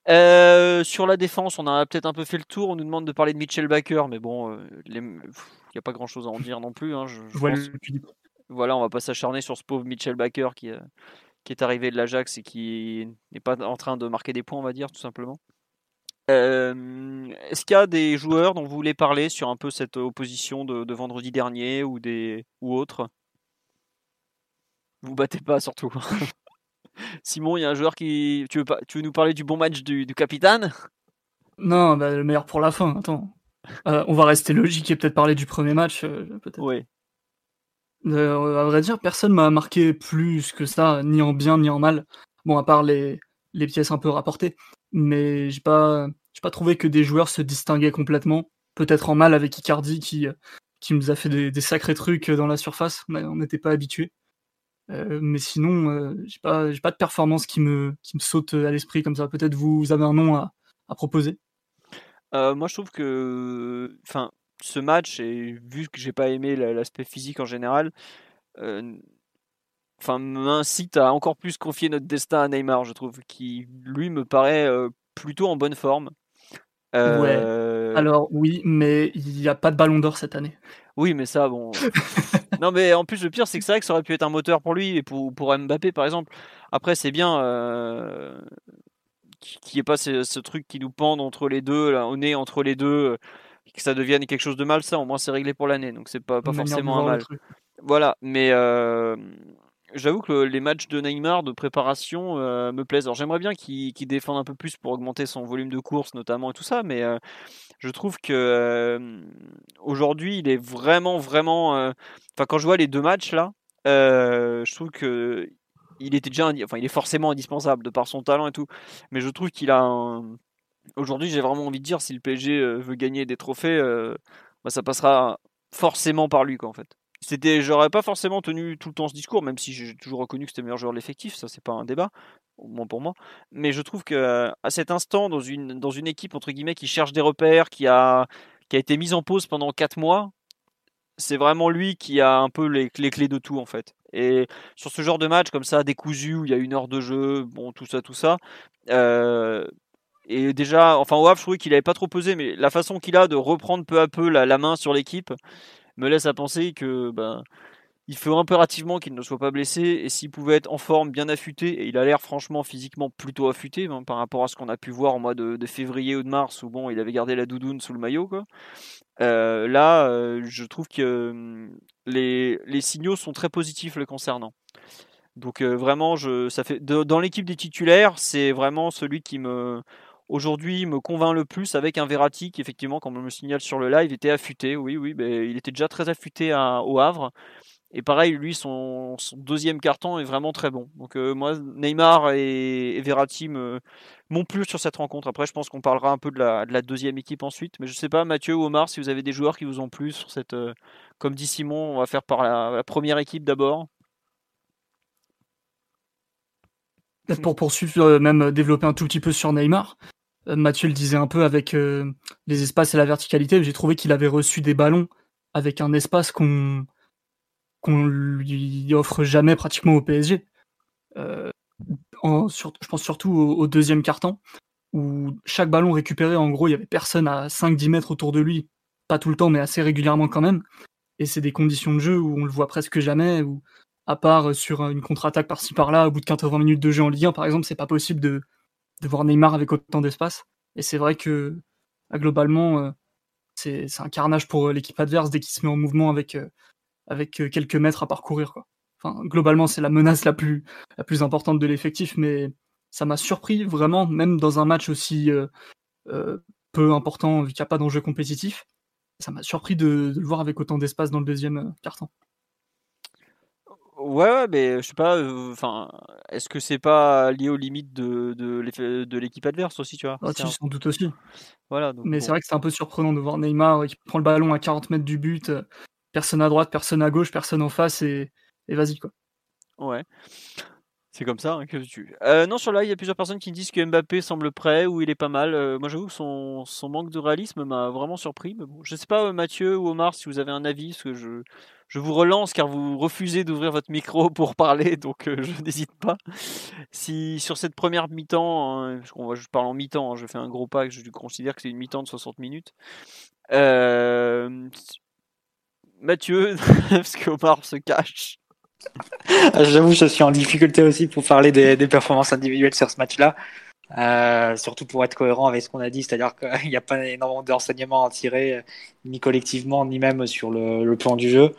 Sur la défense, on a peut-être un peu fait le tour. On nous demande de parler de Mitchell Baker, mais bon, les, n'y a pas grand chose à en dire non plus. Hein, je, voilà, on va pas s'acharner sur ce pauvre Mitchell Baker qui, euh, qui est arrivé de l'Ajax et qui n'est pas en train de marquer des points, on va dire, tout simplement. Euh, est-ce qu'il y a des joueurs dont vous voulez parler sur un peu cette opposition de, vendredi dernier ou des ou autres? Vous battez pas surtout. [laughs] Simon, il y a un joueur qui. Tu veux, pas... tu veux nous parler du bon match du, du capitaine? Non, bah, le meilleur pour la fin, attends. Euh, on va rester logique et peut-être parler du premier match. Euh, peut-être. Oui. Euh, à vrai dire, personne m'a marqué plus que ça, ni en bien ni en mal. Bon, à part les, les pièces un peu rapportées. Mais j'ai pas, j'ai pas trouvé que des joueurs se distinguaient complètement. peut-être en mal avec Icardi qui, qui nous a fait des, sacrés trucs dans la surface. On n'était pas habitué. mais sinon, j'ai pas, pas de performance qui me, qui me saute à l'esprit comme ça. Peut-être vous, vous, avez un nom à, à proposer? moi, je trouve que, enfin, ce match et vu que j'ai pas aimé l'aspect physique en général, enfin m'incite à encore plus confier notre destin à Neymar, je trouve, qui lui me paraît plutôt en bonne forme. Ouais. Euh, Alors oui, mais il n'y a pas de Ballon d'Or cette année. Oui, mais ça, bon. [laughs] non, mais en plus le pire, c'est que c'est vrai que ça aurait pu être un moteur pour lui et pour, pour Mbappé, par exemple. Après, c'est bien euh... qu'il n'y ait pas ce, truc qui nous pend entre les deux, là, au nez entre les deux, que ça devienne quelque chose de mal. Ça, au moins, c'est réglé pour l'année, donc c'est pas, pas forcément un mal. Voilà, mais euh, j'avoue que les matchs de Neymar de préparation euh, me plaisent. Alors j'aimerais bien qu'il défende un peu plus pour augmenter son volume de course notamment et tout ça, mais euh, je trouve que euh, aujourd'hui il est vraiment vraiment. Enfin quand je vois les deux matchs là, je trouve que il était déjà, enfin il est forcément indispensable de par son talent et tout, mais je trouve qu'il a. Aujourd'hui j'ai vraiment envie de dire si le PSG veut gagner des trophées, bah, ça passera forcément par lui quoi en fait. C'était, j'aurais pas forcément tenu tout le temps ce discours, même si j'ai toujours reconnu que c'était le meilleur joueur de l'effectif, ça c'est pas un débat, au moins pour moi. Mais je trouve que à cet instant, dans une, dans une équipe entre guillemets qui cherche des repères, qui a, qui a été mise en pause pendant 4 mois, c'est vraiment lui qui a un peu les, les, clés de tout en fait. Et sur ce genre de match comme ça, décousu, où il y a une heure de jeu, bon tout ça, tout ça. Euh, et déjà, enfin au Havre, je trouvais qu'il avait pas trop pesé, mais la façon qu'il a de reprendre peu à peu la, la main sur l'équipe, me laisse à penser que ben, il faut impérativement qu'il ne soit pas blessé et s'il pouvait être en forme, bien affûté, et il a l'air franchement physiquement plutôt affûté hein, par rapport à ce qu'on a pu voir au mois de, février ou de mars où bon, il avait gardé la doudoune sous le maillot. Quoi. Euh, là, euh, je trouve que hum, les, les, signaux sont très positifs le concernant. Donc euh, vraiment, je, ça fait dans l'équipe des titulaires, c'est vraiment celui qui me aujourd'hui me convainc le plus avec un Verratti qui effectivement, comme on me signale sur le live, était affûté. Oui, oui, mais il était déjà très affûté au Havre. Et pareil, lui, son, deuxième carton est vraiment très bon. Donc euh, moi, Neymar et, Verratti m'ont plu sur cette rencontre. Après, je pense qu'on parlera un peu de la, deuxième équipe ensuite. Mais je sais pas, Mathieu ou Omar, si vous avez des joueurs qui vous ont plu sur cette... Euh, comme dit Simon, on va faire par la, première équipe d'abord. Pour poursuivre, euh, même développer un tout petit peu sur Neymar, Mathieu le disait un peu avec euh, les espaces et la verticalité, j'ai trouvé qu'il avait reçu des ballons avec un espace qu'on qu'on lui offre jamais pratiquement au PSG. Euh, je pense surtout au, deuxième carton, où chaque ballon récupéré, en gros, il y avait personne à 5-10 mètres autour de lui, pas tout le temps, mais assez régulièrement quand même. Et c'est des conditions de jeu où on le voit presque jamais, où à part sur une contre-attaque par-ci par-là, au bout de 80 minutes de jeu en Ligue 1, par exemple, c'est pas possible de, de voir Neymar avec autant d'espace. Et c'est vrai que bah, globalement, euh, c'est un carnage pour euh, l'équipe adverse dès qu'il se met en mouvement avec, euh, quelques mètres à parcourir. Globalement, c'est la menace la plus, la plus importante de l'effectif, mais ça m'a surpris vraiment, même dans un match aussi peu important, vu qu'il n'y a pas d'enjeu compétitif, ça m'a surpris de, de, le voir avec autant d'espace dans le deuxième carton. Ouais, mais je sais pas. Enfin, est-ce que c'est pas lié aux limites de, de l'équipe adverse aussi, tu vois? Ah, sans doute aussi. Voilà. mais c'est vrai que c'est un peu surprenant de voir Neymar qui prend le ballon à 40 mètres du but, personne à droite, personne à gauche, personne en face et, et vas-y quoi. Ouais. C'est comme ça hein, que tu. Euh, non, sur là, il y a plusieurs personnes qui disent que Mbappé semble prêt ou il est pas mal. Euh, moi, j'avoue que son, son, manque de réalisme m'a vraiment surpris. Mais bon, je sais pas, Mathieu ou Omar, si vous avez un avis, parce que je, je vous relance car vous refusez d'ouvrir votre micro [laughs] pour parler, donc euh, je n'hésite pas. Si sur cette première mi-temps, hein, je parle en mi-temps, hein, je fais un gros pas, je considère que c'est une mi-temps de 60 minutes. Mathieu, [laughs] parce qu'Omar se cache. Ah, j'avoue, je suis en difficulté aussi pour parler des, performances individuelles sur ce match-là. Euh, surtout pour être cohérent avec ce qu'on a dit, c'est-à-dire qu'il [laughs] n'y a pas énormément d'enseignements à tirer, ni collectivement, ni même sur le, plan du jeu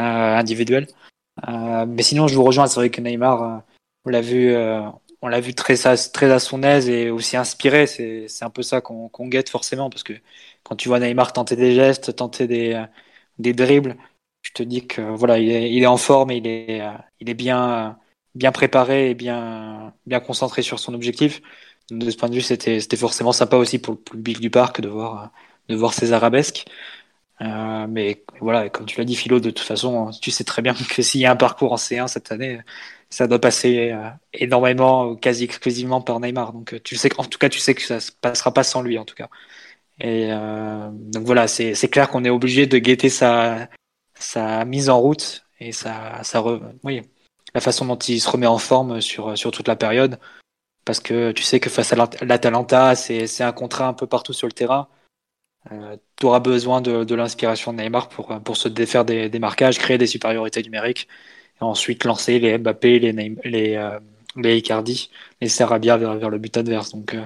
euh, individuel. Euh, mais sinon, je vous rejoins, c'est vrai que Neymar, on l'a vu, on l'a vu très, à son aise et aussi inspiré. C'est un peu ça qu'on guette forcément, parce que quand tu vois Neymar tenter des gestes, tenter des dribbles, je te dis que voilà, il est, en forme il est, euh, il est bien, bien préparé et bien, bien concentré sur son objectif. De ce point de vue, c'était, c'était forcément sympa aussi pour le public du parc de voir, de voir ces arabesques. Euh, mais voilà, comme tu l'as dit, Philo, de toute façon, tu sais très bien que s'il y a un parcours en C1 cette année, ça doit passer euh, énormément, quasi exclusivement par Neymar. Donc, euh, tu sais en tout cas, tu sais que ça se passera pas sans lui, en tout cas. Et euh, donc voilà, c'est clair qu'on est obligé de guetter sa, sa mise en route et sa, sa oui, la façon dont il se remet en forme sur, sur toute la période. Parce que tu sais que face à l'Atalanta, c'est un contrat un peu partout sur le terrain. Euh, tu auras besoin de, de l'inspiration de Neymar pour, pour se défaire des, des, marquages, créer des supériorités numériques, et ensuite lancer les Mbappé, les, les, euh, les Icardi, les Sarabia vers, vers le but adverse. Donc euh,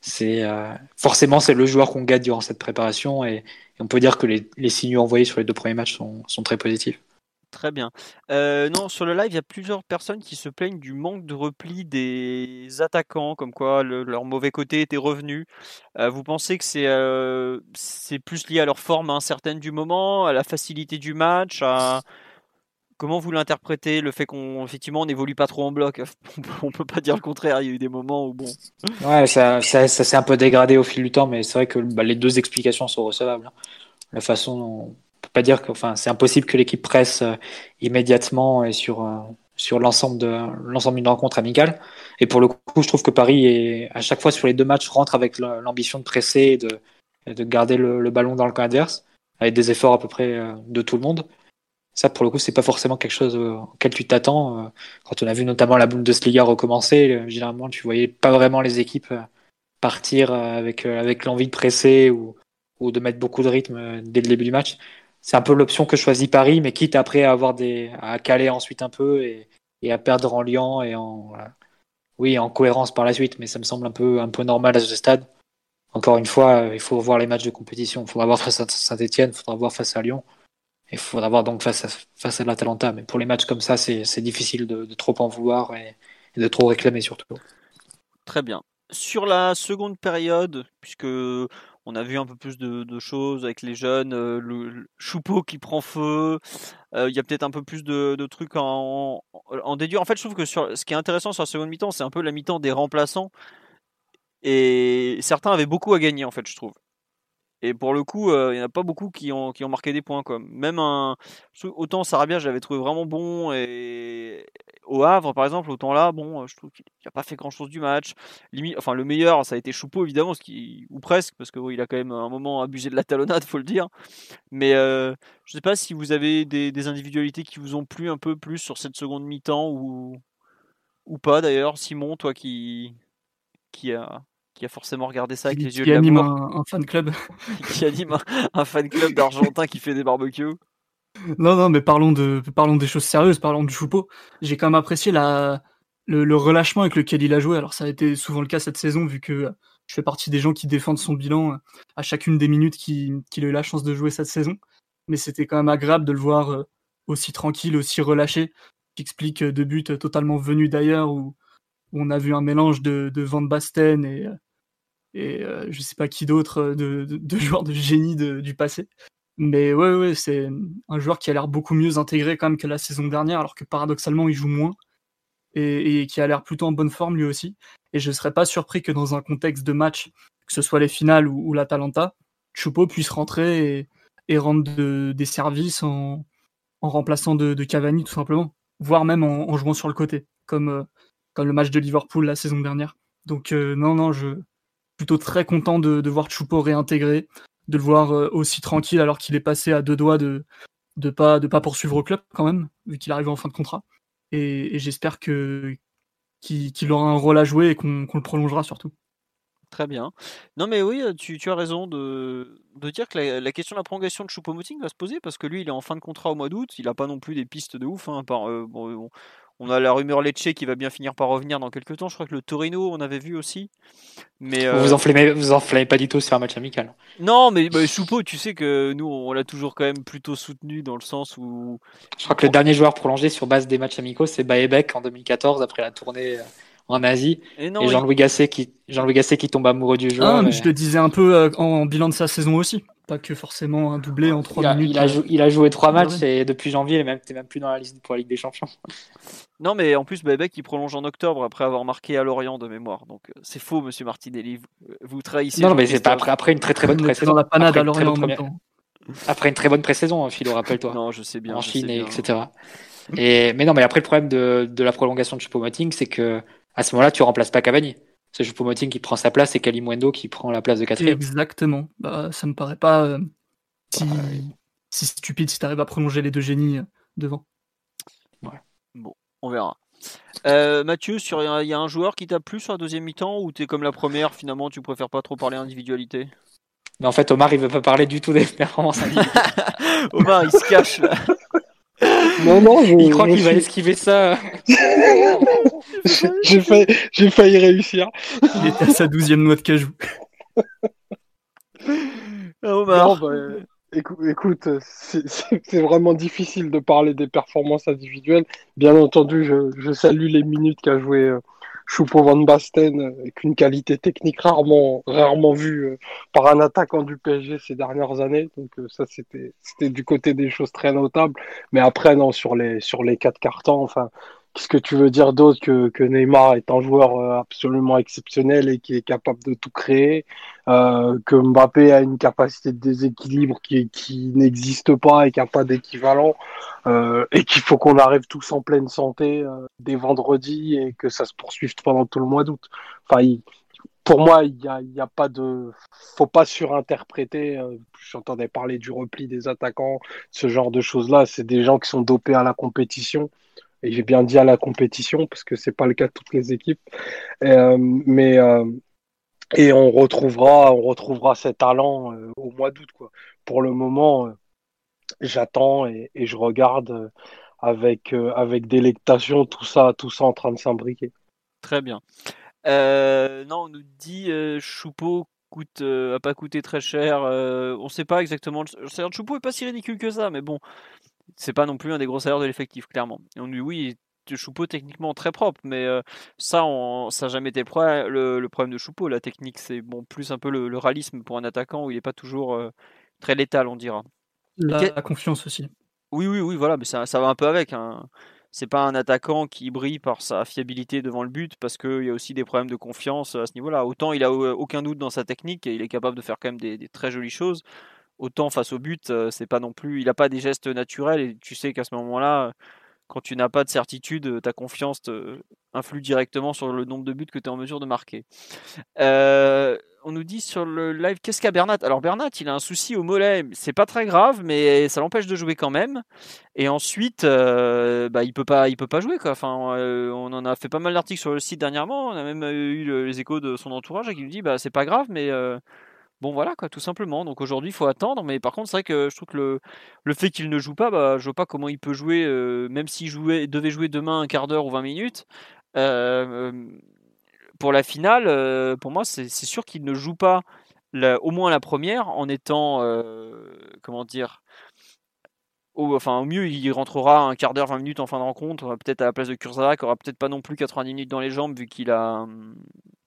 c'est euh, forcément c'est le joueur qu'on gagne durant cette préparation, et, on peut dire que les, signaux envoyés sur les deux premiers matchs sont, très positifs. Très bien. Euh, non, sur le live, il y a plusieurs personnes qui se plaignent du manque de repli des attaquants, comme quoi le, leur mauvais côté était revenu. Euh, vous pensez que c'est euh, c'est plus lié à leur forme incertaine du moment, à la facilité du match, comment vous l'interprétez le fait qu'on effectivement on n'évolue pas trop en bloc? [laughs] On peut pas dire le contraire. Il y a eu des moments où bon. Ouais, ça, ça, ça s'est un peu dégradé au fil du temps, mais c'est vrai que bah, les deux explications sont recevables. Hein. La façon dont pas dire que, enfin, c'est impossible que l'équipe presse euh, immédiatement et sur euh, sur l'ensemble de l'ensemble d'une rencontre amicale. Et pour le coup, je trouve que Paris est à chaque fois sur les deux matchs rentre avec l'ambition de presser et de de garder le, le, ballon dans le camp adverse avec des efforts à peu près euh, de tout le monde. Ça, pour le coup, c'est pas forcément quelque chose auquel tu t'attends. Quand on a vu notamment la Bundesliga recommencer, généralement, tu voyais pas vraiment les équipes partir avec l'envie de presser ou ou de mettre beaucoup de rythme dès le début du match c'est un peu l'option que choisit Paris, mais quitte après à avoir à caler ensuite un peu et, et à perdre en liant et en oui en cohérence par la suite. Mais ça me semble un peu un peu normal à ce stade. Encore une fois, il faut voir les matchs de compétition. Il faudra voir face à Saint-Etienne, il faudra voir face à Lyon. Il faudra voir donc face à, face à l'Atalanta. Mais pour les matchs comme ça, c'est difficile de, trop en vouloir et, de trop réclamer surtout. Très bien. Sur la seconde période, puisque on a vu un peu plus de, choses avec les jeunes, euh, le, le, Choupeau qui prend feu. Euh, il y a peut-être un peu plus de, trucs en, en, déduire. En fait, je trouve que ce qui est intéressant sur la seconde mi-temps, c'est un peu la mi-temps des remplaçants. Et certains avaient beaucoup à gagner, en fait, je trouve. Et pour le coup, euh, il n'y en a pas beaucoup qui ont, qui ont marqué des points. Comme. Même un. Autant Sarabia, j'avais trouvé vraiment bon. Et au Havre, par exemple, autant là, bon, je trouve qu'il n'a pas fait grand chose du match. Enfin, le meilleur, ça a été Choupeau, évidemment, ou presque, parce qu'il a quand même un moment abusé de la talonnade, faut le dire. Mais euh, je ne sais pas si vous avez des, des, individualités qui vous ont plu un peu plus sur cette seconde mi-temps ou, ou pas d'ailleurs. Simon, toi qui, qui a qui a forcément regardé ça avec qui, les yeux qui de anime un, un, fan club. [laughs] qui anime un, un fan club [laughs] d'Argentin qui fait des barbecues. Non, non, mais parlons, de, parlons des choses sérieuses, parlons du Choupeau. J'ai quand même apprécié la, le, le, relâchement avec lequel il a joué. Alors, ça a été souvent le cas cette saison, vu que je fais partie des gens qui défendent son bilan à chacune des minutes qu'il qu a eu la chance de jouer cette saison. Mais c'était quand même agréable de le voir euh, aussi tranquille, aussi relâché, qui explique deux buts totalement venus d'ailleurs, où, où, on a vu un mélange de, de Van Basten et, et euh, je sais pas qui d'autre, de, de, de, joueurs de génie du passé. Mais ouais, ouais, c'est un joueur qui a l'air beaucoup mieux intégré quand même que la saison dernière, alors que paradoxalement il joue moins et, qui a l'air plutôt en bonne forme lui aussi. Et je serais pas surpris que dans un contexte de match, que ce soit les finales ou, ou l'Atalanta, Choupo puisse rentrer et, rendre de, des services en, remplaçant de, Cavani tout simplement, voire même en, en jouant sur le côté, comme, euh, comme le match de Liverpool la saison dernière. Donc euh, non, non, je plutôt très content de, voir Choupo réintégré, de le voir euh, aussi tranquille alors qu'il est passé à deux doigts de de pas de pas poursuivre au club quand même vu qu'il arrive en fin de contrat et, j'espère que qu'il qu aura un rôle à jouer et qu'on qu le prolongera surtout. Très bien. Non mais oui, tu, as raison de, dire que la, question de la prolongation de Choupo-Moting va se poser parce que lui il est en fin de contrat au mois d'août, il n'a pas non plus des pistes de ouf. Hein, euh, bon, on a la rumeur Lecce qui va bien finir par revenir dans quelques temps. Je crois que le Torino, on avait vu aussi. Mais euh... vous enflammez, vous enflammez pas du tout sur un match amical. Non, mais bah, Choupo, tu sais que nous, on l'a toujours quand même plutôt soutenu dans le sens où. Je crois que le dernier joueur prolongé sur base des matchs amicaux, c'est Baebek en 2014 après la tournée euh, en Asie. Et, et Jean-Louis il... Gasset qui Jean-Louis Gasset qui tombe amoureux du joueur. Ah, mais je le disais un peu euh, en bilan de sa saison aussi. Pas que forcément un doublé en trois il a, minutes. Il a, euh, il a joué trois matchs ouais. et depuis janvier, il est même, t'es même plus dans la liste pour la Ligue des Champions. [laughs] Non, mais en plus, Bebeck il prolonge en octobre après avoir marqué à Lorient de mémoire. Donc euh, c'est faux, monsieur Martinelli. Vous, vous trahissez. Non, mais c'est pas après, après une très très bonne pré-saison. dans la panade Après à Lorient en bonne même première- temps. Après une très bonne pré-saison, Philo, rappelle-toi. Non, je sais bien. en Chine, sais et bien. etc. Et, mais non, mais après, le problème de, de la prolongation de Choupo-Moting, c'est que à ce moment-là, tu remplaces pas Cavani. C'est Choupo-Moting qui prend sa place et Kalimundo qui prend la place de quatrième. Exactement. Bah, ça me paraît pas euh, si, Ouais. si stupide si t'arrives à prolonger les deux génies euh, devant. On verra. Euh, Mathieu, sur il y a un joueur qui t'a plu sur la deuxième mi-temps ou t'es comme la première, finalement, tu préfères pas trop parler individualité Mais en fait, Omar, il veut pas parler du tout des performances individuelles. [laughs] Omar, il se cache là. [laughs] Non, non, je, Il croit qu'il va esquiver ça. [laughs] j'ai failli, réussir. Il était à sa douzième noix de cajou. [laughs] Omar. Non, bah, écou- écoute, c'est vraiment difficile de parler des performances individuelles. Bien entendu, je, je salue les minutes qu'a joué euh, Choupo Van Basten, euh, avec une qualité technique rarement, rarement vue euh, par un attaquant du PSG ces dernières années. Donc euh, ça, c'était, c'était du côté des choses très notables. Mais après, non, sur les, sur les quatre cartons, enfin, qu'est-ce que tu veux dire d'autre que, que Neymar est un joueur euh, absolument exceptionnel et qui est capable de tout créer, euh, que Mbappé a une capacité de déséquilibre qui, qui n'existe pas et qui n'a pas d'équivalent, euh, et qu'il faut qu'on arrive tous en pleine santé euh, dès vendredi et que ça se poursuive pendant tout le mois d'août. Enfin, pour moi, il y a, y a pas de, faut pas surinterpréter. J'entendais parler du repli des attaquants, ce genre de choses-là. C'est des gens qui sont dopés à la compétition. Et j'ai bien dit à la compétition parce que c'est pas le cas de toutes les équipes. Euh, mais euh, et on retrouvera, on retrouvera ces talents euh, au mois d'août, quoi. Pour le moment, j'attends et, et je regarde avec avec délectation tout ça, tout ça en train de s'imbriquer. Très bien. Non, on nous dit Choupo coûte, a pas coûté très cher. on sait pas exactement. Le Choupo est pas si ridicule que ça, mais bon, c'est pas non plus un des gros salaires de l'effectif, clairement. Et on dit oui, Choupo techniquement très propre, mais euh, ça, on, ça n'a jamais été le, le, problème de Choupo. La technique, c'est bon plus un peu le, le réalisme pour un attaquant où il est pas toujours euh, très létal, on dira. La, confiance aussi. Oui, oui, oui, voilà, mais ça, ça va un peu avec. Hein. C'est pas un attaquant qui brille par sa fiabilité devant le but, parce qu'il y a aussi des problèmes de confiance à ce niveau-là. Autant il a aucun doute dans sa technique et il est capable de faire quand même des, des très jolies choses. Autant face au but, euh, c'est pas non plus. Il n'a pas des gestes naturels et tu sais qu'à ce moment-là, euh, quand tu n'as pas de certitude, euh, ta confiance influe directement sur le nombre de buts que tu es en mesure de marquer. On nous dit sur le live, qu'est-ce qu'a Bernat? Alors Bernat, il a un souci au mollet. C'est pas très grave, mais ça l'empêche de jouer quand même. Et ensuite, bah, il peut pas, il peut pas jouer. Enfin, on en a fait pas mal d'articles sur le site dernièrement. On a même eu le- les échos de son entourage qui lui dit, bah c'est pas grave, mais bon voilà quoi, tout simplement. Donc aujourd'hui, il faut attendre. Mais par contre, c'est vrai que je trouve que le, fait qu'il ne joue pas, bah, je vois pas comment il peut jouer, euh, même s'il jouait, devait jouer demain un quart d'heure ou 20 minutes. Euh, pour la finale, euh, pour moi, c'est sûr qu'il ne joue pas au moins la première en étant, comment dire, au, enfin, au mieux, il rentrera un quart d'heure, 20 minutes en fin de rencontre, peut-être à la place de Kurzawa, qui aura peut-être pas non plus 90 minutes dans les jambes, vu qu'il a,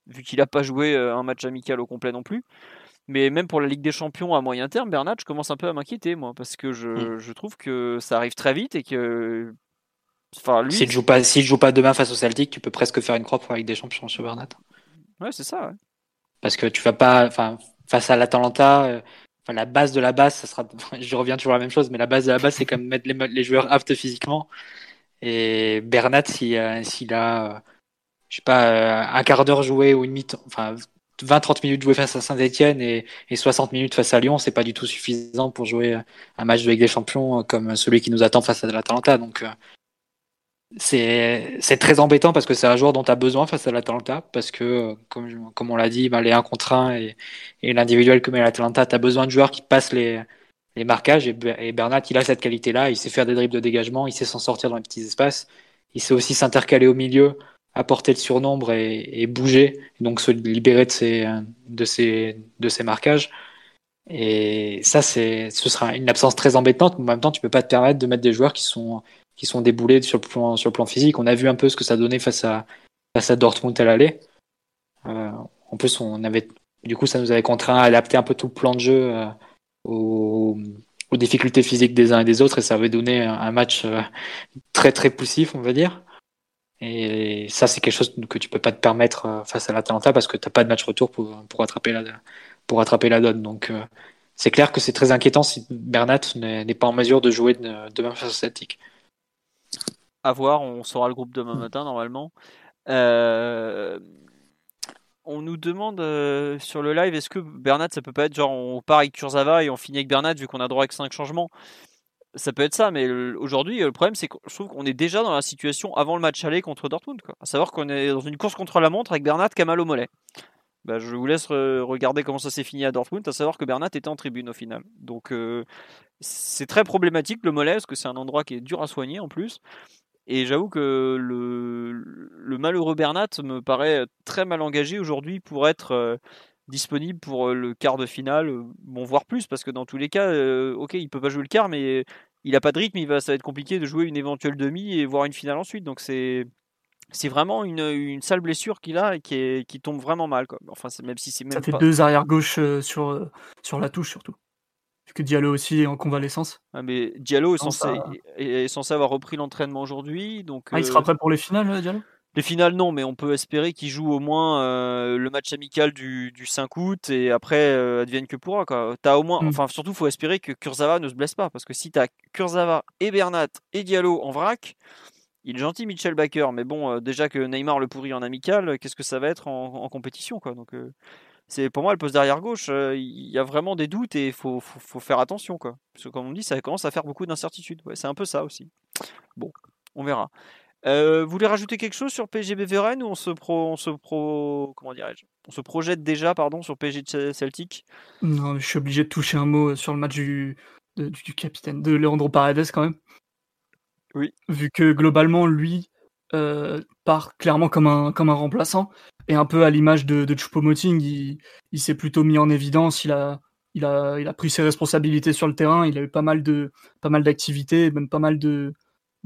vu qu'il a pas joué un match amical au complet non plus. Mais même pour la Ligue des Champions à moyen terme, Bernat, je commence un peu à m'inquiéter, moi, parce que je, Mm. je trouve que ça arrive très vite et que. Enfin, lui. S'il joue pas, joue pas demain face au Celtic, tu peux presque faire une croix pour la Ligue des Champions sur Bernat. Ouais, c'est ça, ouais. Parce que tu vas pas, enfin, face à l'Atalanta, euh, la base de la base, ça sera, [laughs] je reviens toujours à la même chose, mais la base de la base, c'est quand même mettre les, les joueurs aptes physiquement. Et Bernat, s'il a, s'il a, euh, je sais pas, euh, un quart d'heure joué ou une mi-temps, enfin, 20-30 minutes joué face à Saint-Etienne et, et 60 minutes face à Lyon, c'est pas du tout suffisant pour jouer un match de Ligue des Champions comme celui qui nous attend face à l'Atalanta. Donc, euh, c'est très embêtant parce que c'est un joueur dont tu as besoin face à l'Atalanta parce que euh, comme, comme on l'a dit ben, les 1 contre 1 et, et l'individuel comme l'Atalanta tu as besoin de joueurs qui passent les, les marquages et, et Bernat il a cette qualité là il sait faire des dribbles de dégagement il sait s'en sortir dans les petits espaces il sait aussi s'intercaler au milieu apporter le surnombre et, et bouger donc se libérer de ses, de ses, de ses marquages et ça c'est ce sera une absence très embêtante mais en même temps tu peux pas te permettre de mettre des joueurs qui sont qui sont déboulés sur le plan sur le plan physique. On a vu un peu ce que ça donnait face à face à Dortmund à l'aller. Euh, en plus, on avait du coup ça nous avait contraint à adapter un peu tout le plan de jeu euh, aux, difficultés physiques des uns et des autres et ça avait donné un, match euh, très très poussif, on va dire. Et ça, c'est quelque chose que tu peux pas te permettre euh, face à l'Atalanta parce que tu n'as pas de match retour pour, pour, rattraper, la, pour la donne. Donc, euh, c'est clair que c'est très inquiétant si Bernat n'est pas en mesure de jouer demain face à Celtic. À voir, on saura le groupe demain matin normalement. Euh, on nous demande sur le live est-ce que Bernat ça peut pas être genre on part avec Kurzawa et on finit avec Bernat vu qu'on a droit avec 5 changements? Ça peut être ça mais aujourd'hui le problème c'est que je trouve qu'on est déjà dans la situation avant le match aller contre Dortmund quoi. à savoir qu'on est dans une course contre la montre avec Bernat qui a mal au mollet. Bah, je vous laisse regarder comment ça s'est fini à Dortmund à savoir que Bernat était en tribune au final. Donc euh, c'est très problématique le mollet parce que c'est un endroit qui est dur à soigner en plus. Et j'avoue que le, malheureux Bernat me paraît très mal engagé aujourd'hui pour être euh, disponible pour euh, le quart de finale, euh, bon voire plus, parce que dans tous les cas, ok, il peut pas jouer le quart, mais il n'a pas de rythme, il va, ça va être compliqué de jouer une éventuelle demi et voir une finale ensuite. Donc c'est c'est vraiment une, une, sale blessure qu'il a et qui, est, qui tombe vraiment mal. Quoi. Enfin, même si c'est même ça fait deux arrières gauche sur, sur la touche surtout que Diallo aussi est en convalescence. Ah, mais Diallo est censé, est censé avoir repris l'entraînement aujourd'hui. Donc, ah, il sera euh, prêt pour les finales, euh, Diallo? Les finales, non, mais on peut espérer qu'il joue au moins euh, le match amical du, du, 5 août et après, advienne que pourra. Quoi. As au moins, mm. enfin, surtout, il faut espérer que Kurzawa ne se blesse pas. Parce que si tu as Kurzawa et Bernat et Diallo en vrac, il est gentil, Mitchell Baker, mais bon, déjà que Neymar le pourrit en amical, qu'est-ce que ça va être en, en compétition quoi. Donc, c'est pour moi le poste derrière gauche, euh, il y a vraiment des doutes et il faut, faut, faire attention quoi. Parce que comme on dit, ça commence à faire beaucoup d'incertitudes. Ouais, c'est un peu ça aussi. Bon, on verra. Euh, vous voulez rajouter quelque chose sur PSG Beveren ou on se pro, on se pro, comment dirais-je, on se projette déjà pardon sur PSG Celtic? Non, je suis obligé de toucher un mot sur le match du, du capitaine de Leandro Paredes quand même. Oui. Vu que globalement lui euh, part clairement comme un comme un remplaçant. Et un peu à l'image de, de Choupo-Moting, il, il s'est plutôt mis en évidence, il a, il, a, il a pris ses responsabilités sur le terrain, il a eu pas mal de pas mal d'activités, même pas mal de,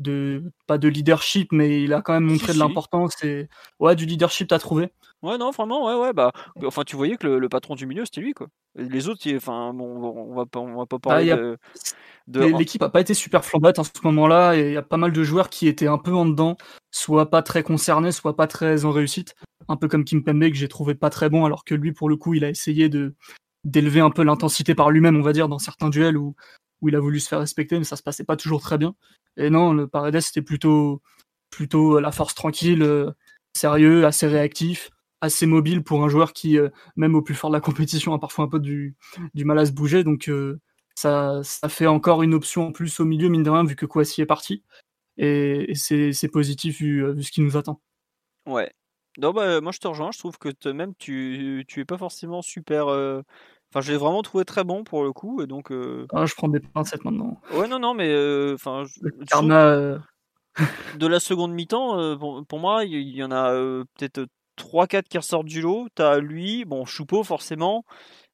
de pas de leadership, mais il a quand même montré de l'importance et ouais du leadership t'as trouvé? Ouais non vraiment ouais ouais bah enfin tu voyais que le, patron du milieu c'était lui quoi. Les autres enfin bon on va pas on va pas bah, parler de, L'équipe a pas été super flambante en ce moment-là et il y a pas mal de joueurs qui étaient un peu en dedans, soit pas très concernés, soit pas très en réussite un peu comme Kim Pembe que j'ai trouvé pas très bon, alors que lui, pour le coup, il a essayé de d'élever un peu l'intensité par lui-même, on va dire, dans certains duels où, où il a voulu se faire respecter, mais ça se passait pas toujours très bien. Et non, le Paredes, c'était plutôt, plutôt la force tranquille, euh, sérieux, assez réactif, assez mobile pour un joueur qui, euh, même au plus fort de la compétition, a parfois un peu du, du mal à se bouger. Donc, euh, ça, ça fait encore une option en plus au milieu, mine de rien, vu que Kouassi est parti. Et, c'est positif vu, vu ce qui nous attend. Ouais, non, bah, moi je te rejoins. Je trouve que même tu, tu es pas forcément super. Euh, enfin, je l'ai vraiment trouvé très bon pour le coup. Et donc. Euh, ah, je prends des pincettes maintenant. Ouais, non, non, mais. Euh, enfin. de la seconde mi-temps, pour, moi, il y, en a peut-être 3-4 qui ressortent du lot. T'as lui, bon, Choupeau forcément.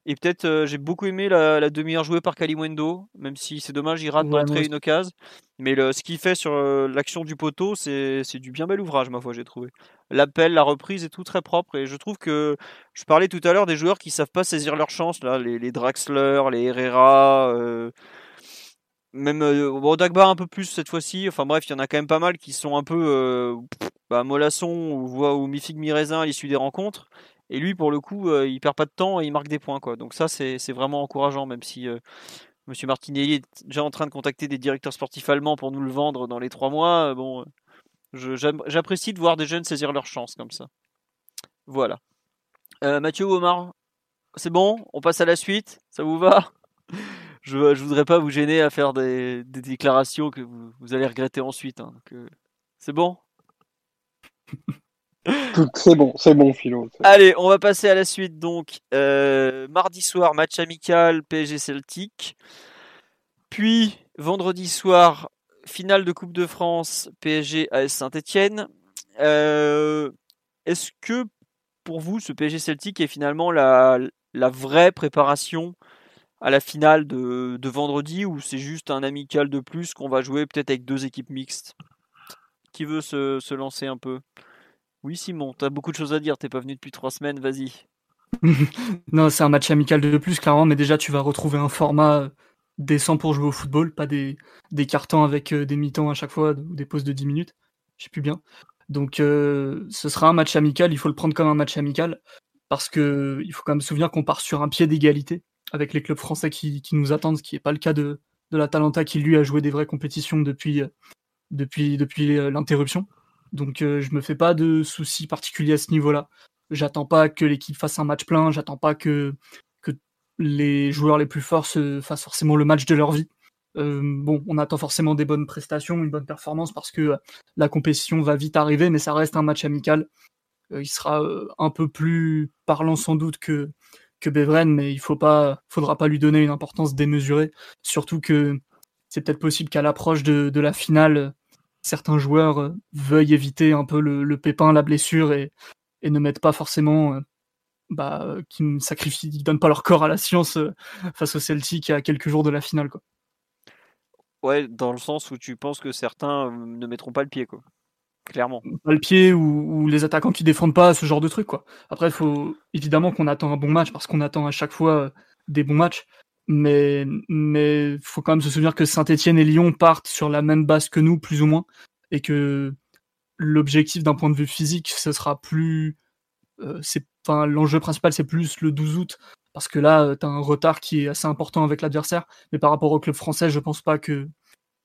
Et peut-être, j'ai beaucoup aimé la, demi-heure jouée par Kalimundo, même si c'est dommage, il rate d'entrer une occasion. Mais le, ce qu'il fait sur l'action du poteau, c'est du bien bel ouvrage, ma foi, j'ai trouvé l'appel, la reprise est tout très propre. Et je trouve que je parlais tout à l'heure des joueurs qui savent pas saisir leur chance, là, les, les Draxler, les Herrera, euh, même euh, Dagba un peu plus cette fois-ci. Enfin bref, il y en a quand même pas mal qui sont un peu euh, bah, mollasson ou, ou mi-figue mi-raisin à l'issue des rencontres. Et lui, pour le coup, euh, il perd pas de temps et il marque des points. Quoi. Donc ça, c'est vraiment encourageant, même si Monsieur Martinelli est déjà en train de contacter des directeurs sportifs allemands pour nous le vendre dans les trois mois. Bon, J'apprécie de voir des jeunes saisir leur chance comme ça. Voilà. Euh, Mathieu Omar, c'est bon? On passe à la suite? Ça vous va? [laughs] Je, ne voudrais pas vous gêner à faire des, déclarations que vous, allez regretter ensuite. Hein, euh, c'est bon? [laughs] C'est bon, c'est bon, Philo. Allez, on va passer à la suite. Donc, euh, mardi soir, match amical PSG Celtic. Puis, vendredi soir, finale de Coupe de France, PSG AS Saint-Etienne. Euh, est-ce que pour vous, ce PSG Celtic est finalement la, vraie préparation à la finale de, vendredi ou c'est juste un amical de plus qu'on va jouer peut-être avec deux équipes mixtes? Qui veut se lancer un peu? Oui, Simon, tu as beaucoup de choses à dire, t'es pas venu depuis trois semaines, vas-y. [laughs] non, c'est un match amical de plus, clairement, mais déjà, tu vas retrouver un format décent pour jouer au football, pas des, cartons avec des mi-temps à chaque fois ou des pauses de 10 minutes. Je sais plus bien. Donc, ce sera un match amical, il faut le prendre comme un match amical, parce que il faut quand même se souvenir qu'on part sur un pied d'égalité avec les clubs français qui, nous attendent, ce qui n'est pas le cas de, de la Talenta qui lui a joué des vraies compétitions depuis l'interruption. Donc je me fais pas de soucis particuliers à ce niveau-là. J'attends pas que l'équipe fasse un match plein, j'attends pas que, que les joueurs les plus forts se fassent forcément le match de leur vie. Euh, bon, on attend forcément des bonnes prestations, une bonne performance parce que la compétition va vite arriver, mais ça reste un match amical. Euh, il sera euh, un peu plus parlant sans doute que, que Beveren, mais il faut pas, faudra pas lui donner une importance démesurée. Surtout que c'est peut-être possible qu'à l'approche de, la finale, certains joueurs veuillent éviter un peu le, le pépin, la blessure et, et, ne mettent pas forcément, bah, qui ne sacrifient, qui donnent pas leur corps à la science face au Celtic à quelques jours de la finale, quoi. Ouais, dans le sens où tu penses que certains ne mettront pas le pied, quoi clairement. Pas le pied ou, les attaquants qui défendent pas, ce genre de truc. Quoi. Après, il faut évidemment qu'on attend un bon match parce qu'on attend à chaque fois euh, des bons matchs. Mais mais faut quand même se souvenir que Saint-Etienne et Lyon partent sur la même base que nous, plus ou moins, et que l'objectif d'un point de vue physique, ce sera plus. Euh, enfin, l'enjeu principal, c'est plus le 12 août, parce que là, euh, tu as un retard qui est assez important avec l'adversaire. Mais par rapport au club français, je pense pas que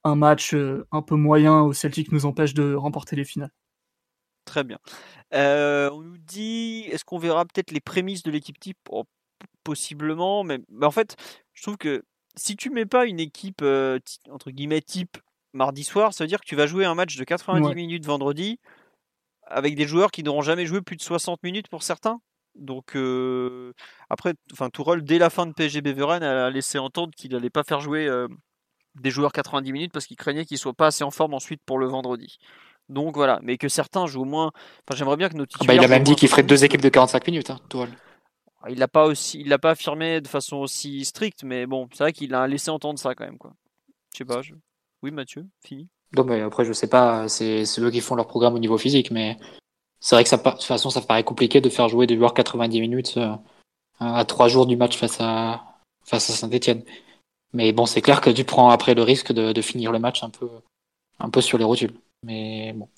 un match euh, un peu moyen au Celtic nous empêche de remporter les finales. Très bien. On nous dit, est-ce qu'on verra peut-être les prémices de l'équipe type? Oh, Possiblement, mais, en fait, je trouve que si tu mets pas une équipe euh, entre guillemets type mardi soir, ça veut dire que tu vas jouer un match de 90 minutes vendredi avec des joueurs qui n'auront jamais joué plus de 60 minutes pour certains. Donc après, enfin Tourelle dès la fin de PSG Beveren a laissé entendre qu'il n'allait pas faire jouer des joueurs 90 minutes parce qu'ils craignaient qu'ils soient pas assez en forme ensuite pour le vendredi. Donc voilà, mais que certains jouent au moins. Enfin, j'aimerais bien que nos ah bah, il a même dit qu'il ferait deux équipes de 45 minutes, hein, Il l'a pas aussi, il l'a pas affirmé de façon aussi stricte, mais bon, c'est vrai qu'il a laissé entendre ça quand même, quoi. Je sais pas. Oui, Mathieu, fini. Non, mais après, je sais pas. C'est eux qui font leur programme au niveau physique, mais c'est vrai que ça, de toute façon, ça paraît compliqué de faire jouer des joueurs 90 minutes euh, à trois jours du match face à face à Saint-Étienne. Mais bon, c'est clair que tu prends après le risque de, de, finir le match un peu, un peu sur les rotules. Mais bon.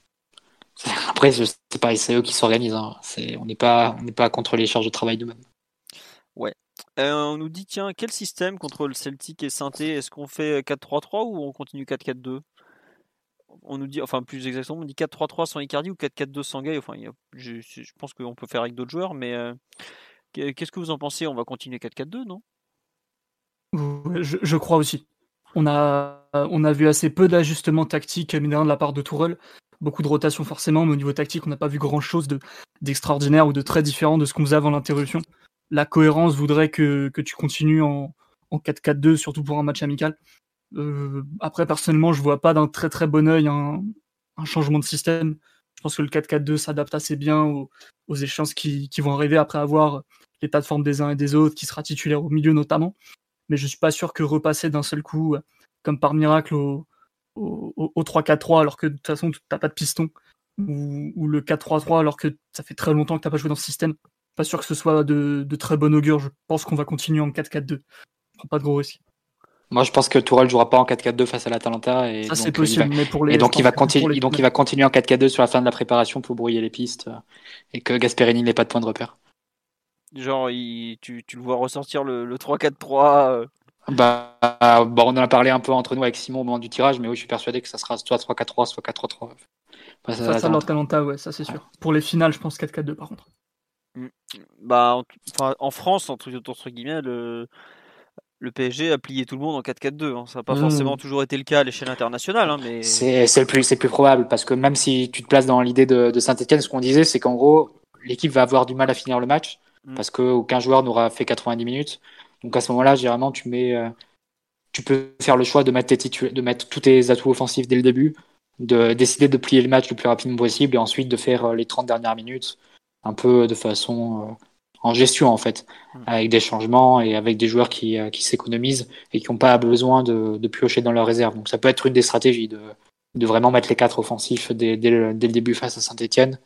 [laughs] Après, je sais pas, c'est eux qui s'organisent. Hein. On n'est pas, pas contre les charges de travail de même. Ouais. Euh, on nous dit, tiens, quel système contre le Celtic et Synthé? Est-ce qu'on fait 4-3-3 ou on continue 4-4-2 on nous dit, enfin plus exactement, on dit 4-3-3 sans Icardi ou 4-4-2 sans Gay. Enfin, je, pense qu'on peut faire avec d'autres joueurs, mais euh, qu'est-ce que vous en pensez? On va continuer 4-4-2, non? Je, crois aussi. On a, on a vu assez peu d'ajustements tactiques de la part de Tourelle. Beaucoup de rotation forcément, mais au niveau tactique, on n'a pas vu grand-chose d'extraordinaire ou de très différent de ce qu'on faisait avant l'interruption. La cohérence voudrait que, tu continues en, en 4-4-2, surtout pour un match amical. Euh, après, personnellement, je vois pas d'un très très bon oeil un, changement de système. Je pense que le 4-4-2 s'adapte assez bien aux, échéances qui, qui, vont arriver après avoir l'état de forme des uns et des autres, qui sera titulaire au milieu notamment mais je suis pas sûr que repasser d'un seul coup, comme par miracle, au, au, 3-4-3 alors que de toute façon t'as pas de piston, ou, le 4-3-3 alors que ça fait très longtemps que t'as pas joué dans ce système. Pas sûr que ce soit de, de très bon augure. Je pense qu'on va continuer en 4-4-2. Prends pas de gros risques. Moi, je pense que Tourelle jouera pas en 4-4-2 face à l'Atalanta et ça c'est possible, mais pour les et donc il va continuer, donc il va continuer en 4-4-2 sur la fin de la préparation pour brouiller les pistes et que Gasperini n'ait pas de point de repère. Genre, tu, tu, le vois ressortir le, le 3-4-3 euh. bah, bah, on en a parlé un peu entre nous avec Simon au moment du tirage, mais oui, je suis persuadé que ça sera soit 3-4-3, soit 4-3-3. Bah, ça, ça, Talenta, ouais, ça c'est sûr. Pour les finales, je pense 4-4-2 par contre. Mm. Bah, en, en France, entre, entre guillemets, le, le PSG a plié tout le monde en 4-4-2. Hein. Ça n'a pas mm. forcément toujours été le cas à l'échelle internationale. Hein, mais... C'est le, plus, plus probable, parce que même si tu te places dans l'idée de, de Saint-Etienne, ce qu'on disait, c'est qu'en gros, l'équipe va avoir du mal à finir le match. Mm. parce qu'aucun joueur n'aura fait 90 minutes. Donc à ce moment-là, généralement, tu mets, euh, tu peux faire le choix de mettre, tes de mettre tous tes atouts offensifs dès le début, de décider de plier le match le plus rapidement possible et ensuite de faire euh, les 30 dernières minutes un peu de façon euh, en gestion en fait, mm. avec des changements et avec des joueurs qui, qui s'économisent et qui n'ont pas besoin de, de, piocher dans leur réserve. Donc ça peut être une des stratégies de, de vraiment mettre les quatre offensifs dès, dès, le, dès le début face à Saint-Etienne,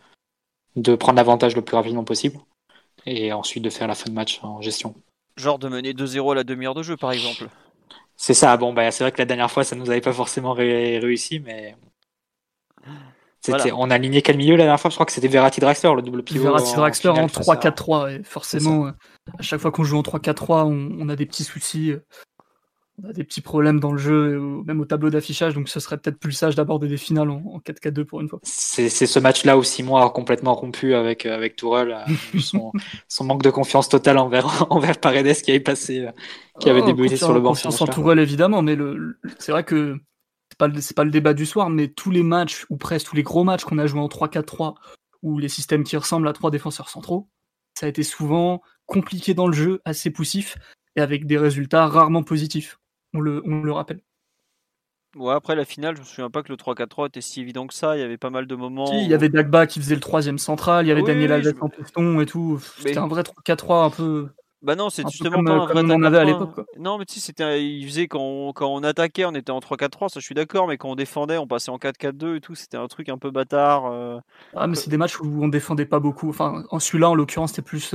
de prendre l'avantage le plus rapidement possible et ensuite de faire la fin de match en gestion. Genre de mener 2-0 à la demi-heure de jeu, par exemple. C'est ça. Bon, bah, c'est vrai que la dernière fois, ça nous avait pas forcément réussi, mais on a aligné quel milieu la dernière fois Je crois que c'était Verratti Draxler, le double pivot. Verratti Draxler en, 3-4-3. forcément, à chaque fois qu'on joue en 3-4-3, on, a des petits soucis. On a des petits problèmes dans le jeu, même au tableau d'affichage, donc ce serait peut-être plus sage d'aborder des finales en, 4-4-2 pour une fois. C'est ce match-là où Simon a complètement rompu avec, avec Tourelle, euh, [laughs] son, manque de confiance totale envers, [laughs] envers Paredes qui avait passé, qui avait oh, débuté sur le banc. Confiance en Tourelle évidemment, mais c'est vrai que pas, pas le débat du soir, mais tous les matchs, ou presque tous les gros matchs qu'on a joués en 3-4-3, ou les systèmes qui ressemblent à trois défenseurs centraux, ça a été souvent compliqué dans le jeu, assez poussif, et avec des résultats rarement positifs. On le, on le rappelle. Ouais, après la finale, je me souviens pas que le 3-4-3 était si évident que ça. Il y avait pas mal de moments. il y avait Dagba qui faisait le troisième central, il y avait Daniel Alves en piston et tout. C'était un vrai 3-4-3 un peu. Bah non, c'est justement pas un vrai on avait à l'époque. Non, mais tu sais, c'était, il faisait quand on, quand on attaquait, on était en 3-4-3, ça je suis d'accord, mais quand on défendait, on passait en 4-4-2 et tout, c'était un truc un peu bâtard. Euh. Ah, mais c'est des matchs où on défendait pas beaucoup. Enfin, en celui-là, en l'occurrence, c'était plus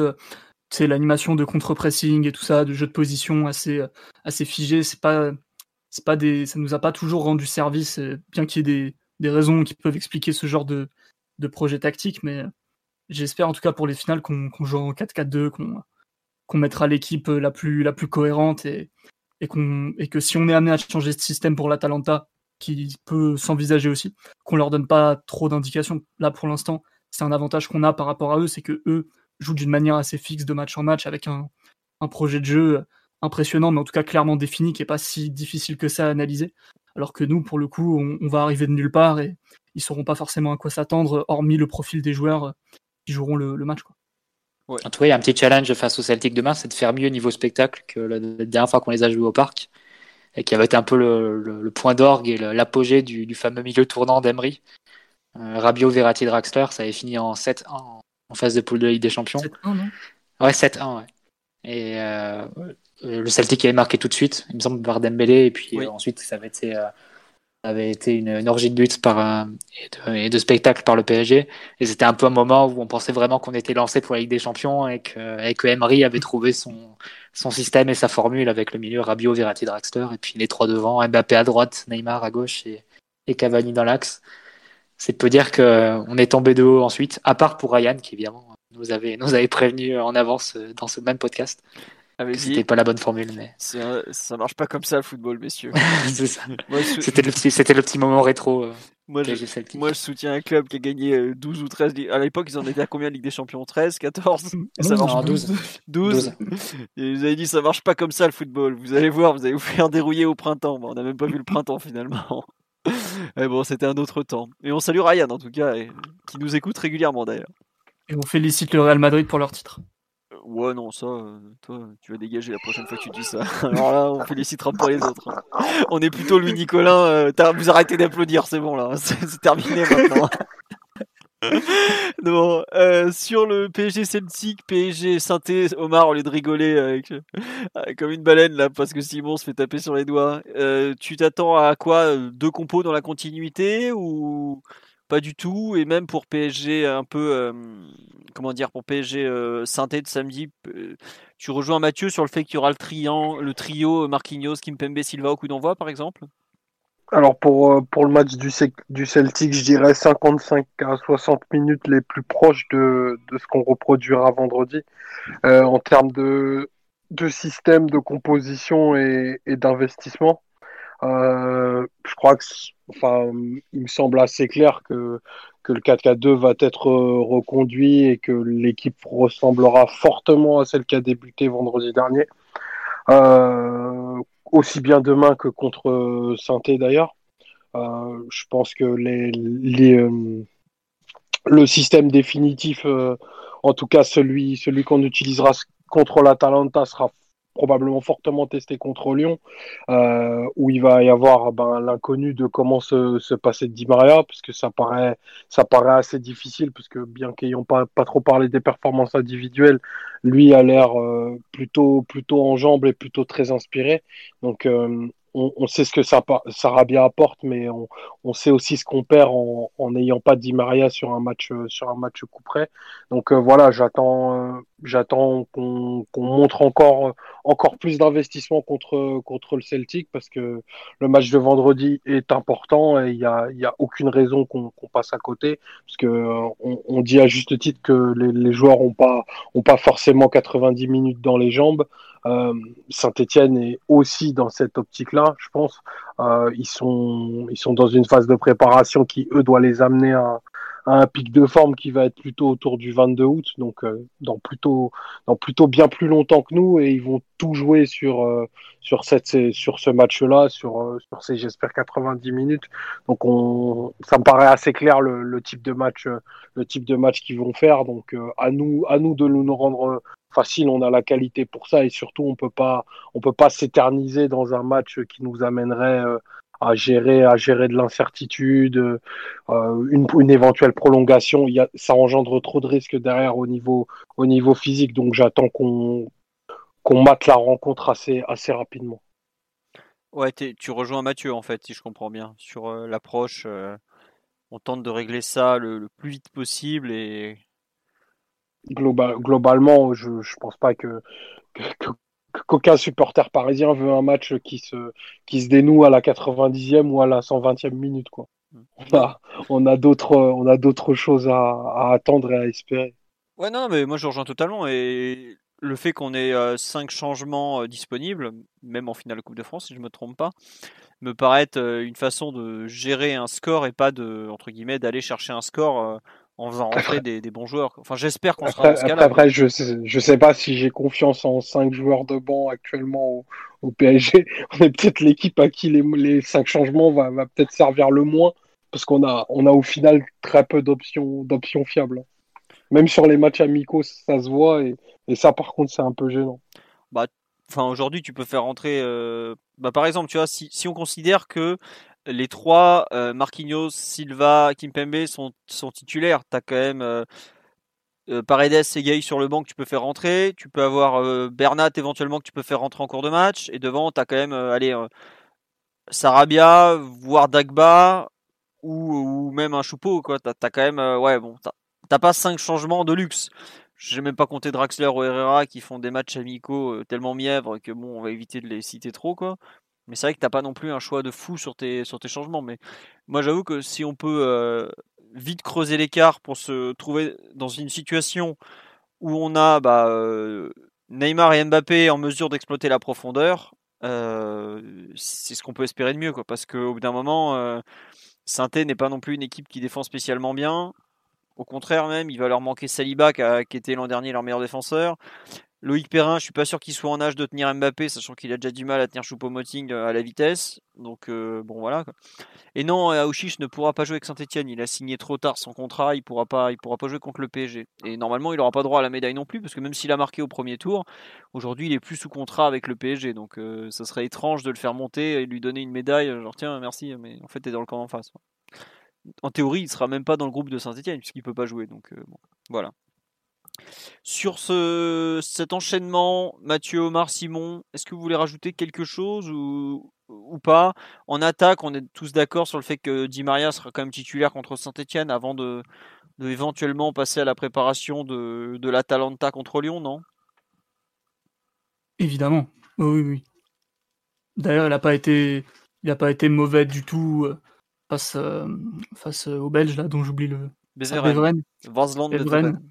c'est euh, l'animation de contre-pressing et tout ça, de jeu de position assez, euh, assez figé. C'est pas, c'est pas des, ça nous a pas toujours rendu service, bien qu'il y ait des, des raisons qui peuvent expliquer ce genre de, de projet tactique, mais j'espère en tout cas pour les finales qu'on joue en 4-4-2, qu'on qu'on mettra l'équipe euh, la plus, la plus cohérente et, et, et que si on est amené à changer de système pour l'Atalanta, qui peut s'envisager aussi, qu'on leur donne pas trop d'indications. Là, pour l'instant, c'est un avantage qu'on a par rapport à eux, c'est que eux jouent d'une manière assez fixe de match en match avec un, un, projet de jeu impressionnant, mais en tout cas clairement défini, qui est pas si difficile que ça à analyser. Alors que nous, pour le coup, on, va arriver de nulle part et ils sauront pas forcément à quoi s'attendre, hormis le profil des joueurs qui joueront le, le match. Quoi. En tout cas, il y a un petit challenge face au Celtic demain, c'est de faire mieux niveau spectacle que la, dernière fois qu'on les a joués au parc, et qui avait été un peu le, point d'orgue et l'apogée du, fameux milieu tournant d'Emery. Euh, Rabio, Verratti, Draxler, ça avait fini en 7-1 en phase de poule de Ligue des Champions. 7-1, non? Ouais, 7-1, ouais. Et euh, le Celtic avait marqué tout de suite, il me semble, par Dembélé, et puis ensuite ça avait été euh, avait été une, orgie de buts par, et, de, spectacles par le PSG. Et c'était un peu un moment où on pensait vraiment qu'on était lancé pour la Ligue des Champions et que, et que Emery avait trouvé son, son système et sa formule avec le milieu Rabiot, Verratti, Draxler et puis les trois devant, Mbappé à droite, Neymar à gauche et, et Cavani dans l'axe. C'est peu dire qu'on est tombé de haut ensuite, à part pour Ryan qui évidemment nous avait, nous avait prévenu en avance dans ce même podcast. C'était pas la bonne formule, mais. Ça marche pas comme ça le football, messieurs. [laughs] [laughs] C'était le, petit, le petit moment rétro. Euh, moi, je, moi, je soutiens un club qui a gagné 12 euh, ou 13. À l'époque, ils en étaient à combien Ligue des Champions? 13, 14 Ça marche 12. 12. [laughs] Et vous avez dit, ça marche pas comme ça le football. Vous allez voir, vous allez vous faire dérouiller au printemps. on n'a même pas vu le printemps finalement. Mais bon, c'était un autre temps. Et on salue Ryan en tout cas, qui nous écoute régulièrement d'ailleurs. Et on félicite le Real Madrid pour leur titre. Ouais, non, ça, euh, toi, tu vas dégager la prochaine fois que tu dis ça. [laughs] Alors là, on félicitera pas les autres. On est plutôt Louis Nicolin. Euh, vous arrêtez d'applaudir, c'est bon là. [laughs] C'est terminé maintenant. [laughs] non, euh, sur le PSG Celtic, PSG Synthé, Omar, au lieu de rigoler avec, comme une baleine là, parce que Simon se fait taper sur les doigts, tu t'attends à quoi Deux compos dans la continuité ou pas du tout Et même pour PSG un peu comment dire, pour PSG euh, synthé de samedi, tu rejoins Mathieu sur le fait qu'il y aura le, le trio Marquinhos, Kimpembe, Silva au coup d'envoi, par exemple? Alors, pour, euh, le match du, Celtic, je dirais 55 à 60 minutes les plus proches de, ce qu'on reproduira vendredi. Euh, en termes de, système, de composition et d'investissement. Euh, je crois que, enfin, il me semble assez clair que que le 4-4-2 va être euh, reconduit et que l'équipe ressemblera fortement à celle qui a débuté vendredi dernier. Euh, aussi bien demain que contre euh, saint d'ailleurs. je pense que le système définitif, en tout cas celui, celui qu'on utilisera contre l'Atalanta, sera probablement fortement testé contre Lyon, euh, où il va y avoir ben, l'inconnu de comment se, se passer de Di Maria, puisque ça paraît, ça paraît assez difficile, puisque bien qu'ayant pas, pas trop parlé des performances individuelles, lui a l'air euh, plutôt, plutôt en jambes et plutôt très inspiré. Donc, euh, on, sait ce que Sarabia apporte, mais on, sait aussi ce qu'on perd en n'ayant pas Di Maria sur un match sur un match coup près. Donc euh, voilà, j'attends euh, j'attends qu'on montre encore encore plus d'investissement contre contre le Celtic parce que le match de vendredi est important et il y a, y a aucune raison qu'on passe à côté parce que euh, on, dit à juste titre que les, les joueurs ont pas ont pas forcément 90 minutes dans les jambes. Euh, Saint-Etienne est aussi dans cette optique-là, je pense. Euh, ils, sont, ils sont dans une phase de préparation qui, eux, doit les amener à, un pic de forme qui va être plutôt autour du 22 août, donc euh, dans, plutôt, dans plutôt bien plus longtemps que nous, et ils vont tout jouer sur, euh, sur, cette, sur ce match-là, sur, euh, sur ces, j'espère, 90 minutes. Donc on, ça me paraît assez clair le, le type de match, le type de match qu'ils vont faire. Donc à nous, à nous de nous rendre facile, on a la qualité pour ça et surtout on peut pas on peut pas s'éterniser dans un match qui nous amènerait à gérer à gérer de l'incertitude, euh, une, une, éventuelle prolongation. Il y a, ça engendre trop de risques derrière au niveau au niveau physique, donc j'attends qu'on qu'on mate la rencontre assez assez rapidement. Ouais, tu rejoins Mathieu en fait, si je comprends bien, sur euh, l'approche. on tente de régler ça le, plus vite possible et globalement, je ne pense pas que, qu'aucun supporter parisien veut un match qui se, qui se dénoue à la 90e ou à la 120e minute. Quoi. On a, on a d'autres, choses à, à, attendre et à espérer. Ouais, non, mais moi je rejoins totalement. Et le fait qu'on ait euh, cinq changements euh, disponibles, même en finale Coupe de France, si je ne me trompe pas, me paraît être euh, une façon de gérer un score et pas de, entre guillemets, d'aller chercher un score en faisant rentrer des, bons joueurs. Enfin, j'espère qu'on sera dans ce cas-là. Après, je sais, je sais pas si j'ai confiance en cinq joueurs de banc actuellement au, PSG. [laughs] On est peut-être l'équipe à qui les, les cinq changements va, va peut-être servir le moins parce qu'on a, on a au final très peu d'options, d'options fiables. Même sur les matchs amicaux, ça se voit et, et ça, par contre, c'est un peu gênant. Bah, enfin, aujourd'hui, tu peux faire rentrer. Euh, bah, par exemple, tu vois, si, si on considère que les trois, euh, Marquinhos, Silva, Kimpembe, sont, sont titulaires. Tu as quand même euh, euh, Paredes et Gay sur le banc que tu peux faire rentrer. Tu peux avoir Bernat éventuellement que tu peux faire rentrer en cours de match. Et devant, tu as quand même allez, Sarabia, voire Dagba ou, même un Choupeau. Tu as, quand même. ouais, bon, t'as pas cinq changements de luxe. Je n'ai même pas compté Draxler ou Herrera qui font des matchs amicaux tellement mièvres que bon, on va éviter de les citer trop. quoi. Mais c'est vrai que t'as pas non plus un choix de fou sur tes, changements. Mais moi, j'avoue que si on peut euh, vite creuser l'écart pour se trouver dans une situation où on a bah, euh, Neymar et Mbappé en mesure d'exploiter la profondeur, euh, c'est ce qu'on peut espérer de mieux. Quoi, parce qu'au bout d'un moment, saint n'est pas non plus une équipe qui défend spécialement bien. Au contraire même, il va leur manquer Saliba qui était l'an dernier leur meilleur défenseur. Loïc Perrin, je suis pas sûr qu'il soit en âge de tenir Mbappé, sachant qu'il a déjà du mal à tenir Choupo-Moting euh, à la vitesse. Donc euh, bon voilà. Et non, Aouchiche ne pourra pas jouer avec Saint-Etienne. Il a signé trop tard son contrat. Il pourra pas, il pourra pas jouer contre le PSG. Et normalement, il n'aura pas droit à la médaille non plus, parce que même s'il a marqué au premier tour, aujourd'hui, il est plus sous contrat avec le PSG. Donc euh, ça serait étrange de le faire monter et lui donner une médaille. Genre tiens, merci, mais en fait, t'es dans le camp en face. En théorie, il sera même pas dans le groupe de Saint-Etienne puisqu'il peut pas jouer. Donc bon, voilà. Sur ce, cet enchaînement, Mathieu, Omar, Simon, est-ce que vous voulez rajouter quelque chose ou, ou pas? En attaque, on est tous d'accord sur le fait que Di Maria sera quand même titulaire contre Saint-Etienne avant de, de, éventuellement passer à la préparation de, de l'Atalanta contre Lyon, non? Évidemment, oui, oui. D'ailleurs, il n'a pas été, il a pas été mauvais du tout euh, face, euh, face aux Belges là, dont j'oublie le. Beveren.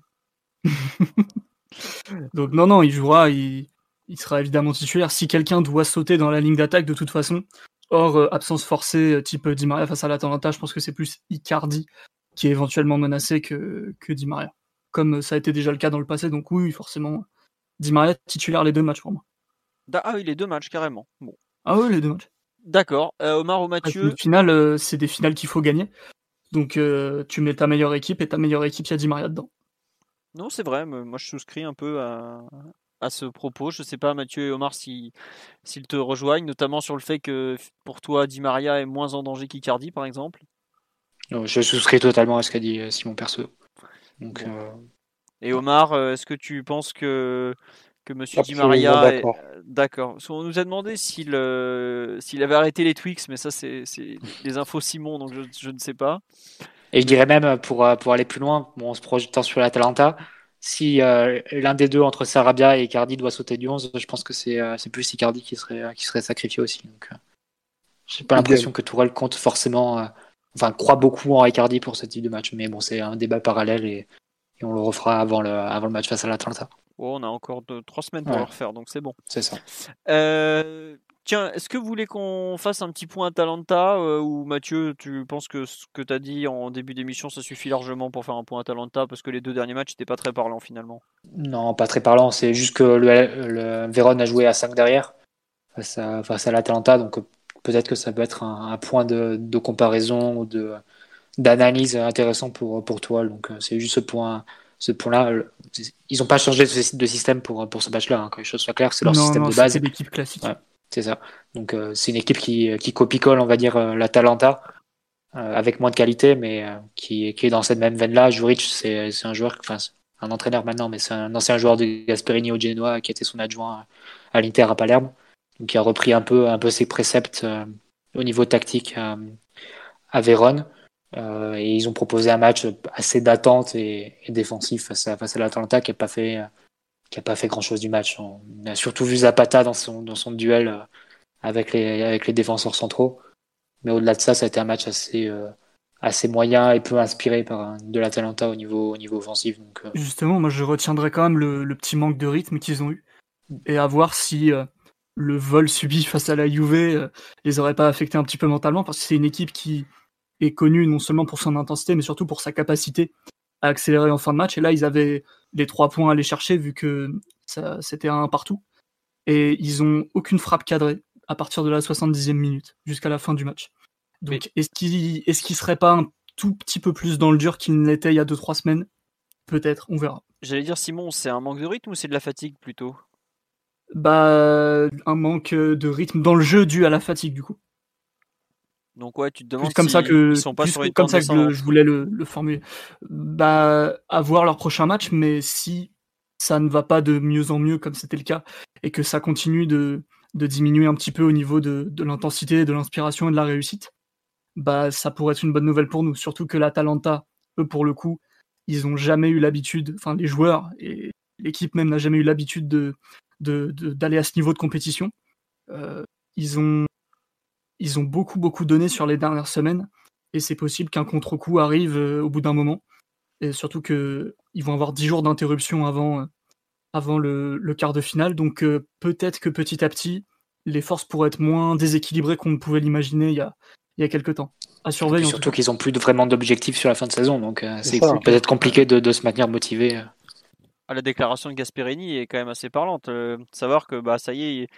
[laughs] Donc non, non, il jouera, il, sera évidemment titulaire. Si quelqu'un doit sauter dans la ligne d'attaque, de toute façon, hors euh, absence forcée, euh, type Di Maria face à l'Atalanta, je pense que c'est plus Icardi qui est éventuellement menacé que, que Di Maria. Comme euh, ça a été déjà le cas dans le passé, donc oui, forcément, Di Maria titulaire les deux matchs pour moi. Ah oui, les deux matchs, carrément. Bon. Ah oui, les deux matchs. D'accord. Omar ou Mathieu finale, c'est des finales qu'il faut gagner. Donc tu mets ta meilleure équipe et ta meilleure équipe, il y a Di Maria dedans. Non, c'est vrai, moi je souscris un peu à, ce propos. Je ne sais pas, Mathieu et Omar, s'ils te rejoignent, notamment sur le fait que pour toi, Di Maria est moins en danger qu'Icardi, par exemple. je souscris totalement à ce qu'a dit euh, Simon Perso. Donc, euh, Et Omar, euh, est-ce que tu penses que que Monsieur Di Maria. est- d'accord. Qu'on nous a demandé s'il euh, s'il avait arrêté les Twix, mais ça c'est c'est des infos Simon, donc je, je ne sais pas. Et je dirais même, pour, euh, pour aller plus loin, bon, en se projetant sur l'Atalanta, si euh, l'un des deux, entre Sarabia et Icardi, doit sauter du 11, je pense que c'est euh, c'est plus Icardi qui serait, euh, qui serait sacrifié aussi. Donc, euh, j'ai pas l'impression que Tourelle compte forcément, euh, enfin, croit beaucoup en Icardi pour ce type de match. Mais bon, c'est un débat parallèle et, et on le refera avant le, avant le match face à l'Atalanta. Oh, on a encore deux, trois semaines pour Ouais. le refaire, donc c'est bon. C'est ça. Euh, tiens, est-ce que vous voulez qu'on fasse un petit point Atalanta euh, ou Mathieu, tu penses que ce que tu as dit en début d'émission, ça suffit largement pour faire un point Atalanta parce que les deux derniers matchs n'étaient pas très parlants finalement. Non, pas très parlant. C'est juste que le, le Vérone a joué à 5 derrière face à, face à l'Atalanta. Donc euh, peut-être que ça peut être un, un point de, de comparaison ou de d'analyse intéressant pour, pour toi. Donc euh, c'est juste ce point. Ce point-là, le- ils n'ont pas changé de système pour, pour ce match-là. hein. Que les choses soient claires, c'est leur non, système non, de base. c'était l'équipe classique. Ouais. C'est ça. Donc euh, c'est une équipe qui, qui copie-colle, on va dire, euh, l'Atalanta, euh, avec moins de qualité, mais euh, qui, qui est dans cette même veine-là. Juric, c'est c'est un joueur, enfin un entraîneur maintenant, mais c'est un ancien joueur de Gasperini au Genoa, qui était son adjoint à l'Inter à Palerme, donc qui a repris un peu, un peu ses préceptes euh, au niveau tactique à, Vérone. Euh, et ils ont proposé un match assez d'attente et, défensif face à, face à l'Atalanta qui n'a pas fait euh, qui a pas fait grand chose du match. On a surtout vu Zapata dans son, dans son duel euh, avec les, avec les défenseurs centraux. Mais au-delà de ça, ça a été un match assez, euh, assez moyen et peu inspiré par un- de l'Atalanta au niveau, au niveau offensif. Euh, Justement, moi je retiendrai quand même le, petit manque de rythme qu'ils ont eu et à voir si euh, le vol subi face à la Juve euh, les aurait pas affectés un petit peu mentalement parce que c'est une équipe qui est connue non seulement pour son intensité mais surtout pour sa capacité à accélérer en fin de match et là ils avaient les trois points à aller chercher vu que c'était un partout et ils ont aucune frappe cadrée à partir de la 70e minute jusqu'à la fin du match. Donc est-ce qu'il serait pas un tout petit peu plus dans le dur qu'il ne l'était il y a 2-3 semaines? Peut-être, on verra. J'allais dire Simon, c'est un manque de rythme ou c'est de la fatigue plutôt? Bah, un manque de rythme dans le jeu dû à la fatigue du coup. Donc ouais, tu te Plus demandes comme ça s'ils- que ils sont pas sur une comme ça que le- je voulais le, le formuler. Bah, à voir leur prochain match, mais si ça ne va pas de mieux en mieux comme c'était le cas et que ça continue de, de diminuer un petit peu au niveau de, de l'intensité, de l'inspiration et de la réussite, bah ça pourrait être une bonne nouvelle pour nous. Surtout que l'Atalanta, eux pour le coup, ils ont jamais eu l'habitude, enfin les joueurs et l'équipe même n'a jamais eu l'habitude de de- de- d'aller à ce niveau de compétition. Euh, ils ont ils ont beaucoup beaucoup donné sur les dernières semaines et c'est possible qu'un contre-coup arrive euh, au bout d'un moment et surtout que ils vont avoir 10 jours d'interruption avant euh, avant le, le quart de finale donc euh, peut-être que petit à petit les forces pourraient être moins déséquilibrées qu'on ne pouvait l'imaginer il y a il y a quelques temps à surveiller surtout qu'ils ont plus de- vraiment d'objectifs sur la fin de saison. Donc euh, C'est peut-être compliqué de, de se maintenir motivé. Ah, la déclaration de Gasperini est quand même assez parlante. euh, savoir que bah ça y est,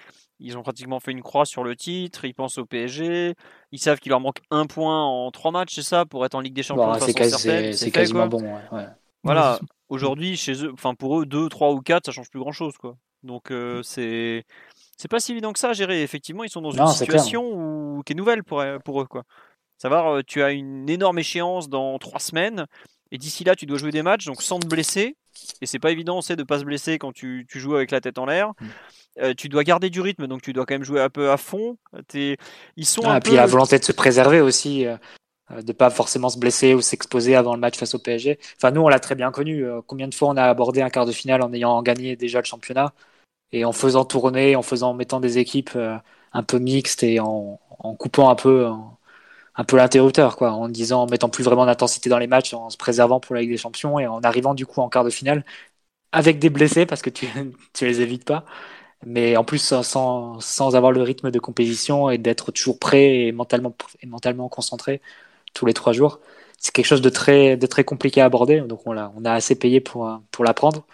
ils- ont pratiquement fait une croix sur le titre. Ils pensent au PSG. Ils savent qu'il leur manque un point en trois matchs, c'est ça, pour être en Ligue des Champions Bon, de c'est quasi- quasiment quoi. bon. ouais, ouais. Voilà. [laughs] Aujourd'hui, chez eux, enfin pour eux, deux, trois ou quatre, ça change plus grand chose, quoi. Donc euh, c'est c'est pas si évident que ça à gérer. Effectivement, ils sont dans une Non, situation où... qui est nouvelle pour, pour eux, quoi. Savoir, euh, tu as une énorme échéance dans trois semaines, et d'ici là, tu dois jouer des matchs, donc sans te blesser. Et c'est pas évident, c'est de pas se blesser quand tu, tu joues avec la tête en l'air. Mm. Euh, tu dois garder du rythme, donc tu dois quand même jouer un peu à fond. Ils sont Ah, un et puis peu. la volonté de se préserver aussi, euh, euh, de pas forcément se blesser ou s'exposer avant le match face au PSG. Enfin, nous, on l'a très bien connu. euh, combien de fois on a abordé un quart de finale en ayant gagné déjà le championnat et en faisant tourner, en faisant, en mettant des équipes euh, un peu mixtes et en, en coupant un peu, en- un peu l'interrupteur, quoi, en disant, en mettant plus vraiment d'intensité dans les matchs, en se préservant pour la Ligue des Champions et en arrivant du coup en quart de finale avec des blessés parce que tu, [laughs] tu les évites pas mais en plus sans- sans, avoir le rythme de compétition et d'être toujours prêt et mentalement, et mentalement concentré tous les trois jours. C'est quelque chose de très, de très compliqué à aborder, donc on, l'a, on a assez payé pour, pour l'apprendre.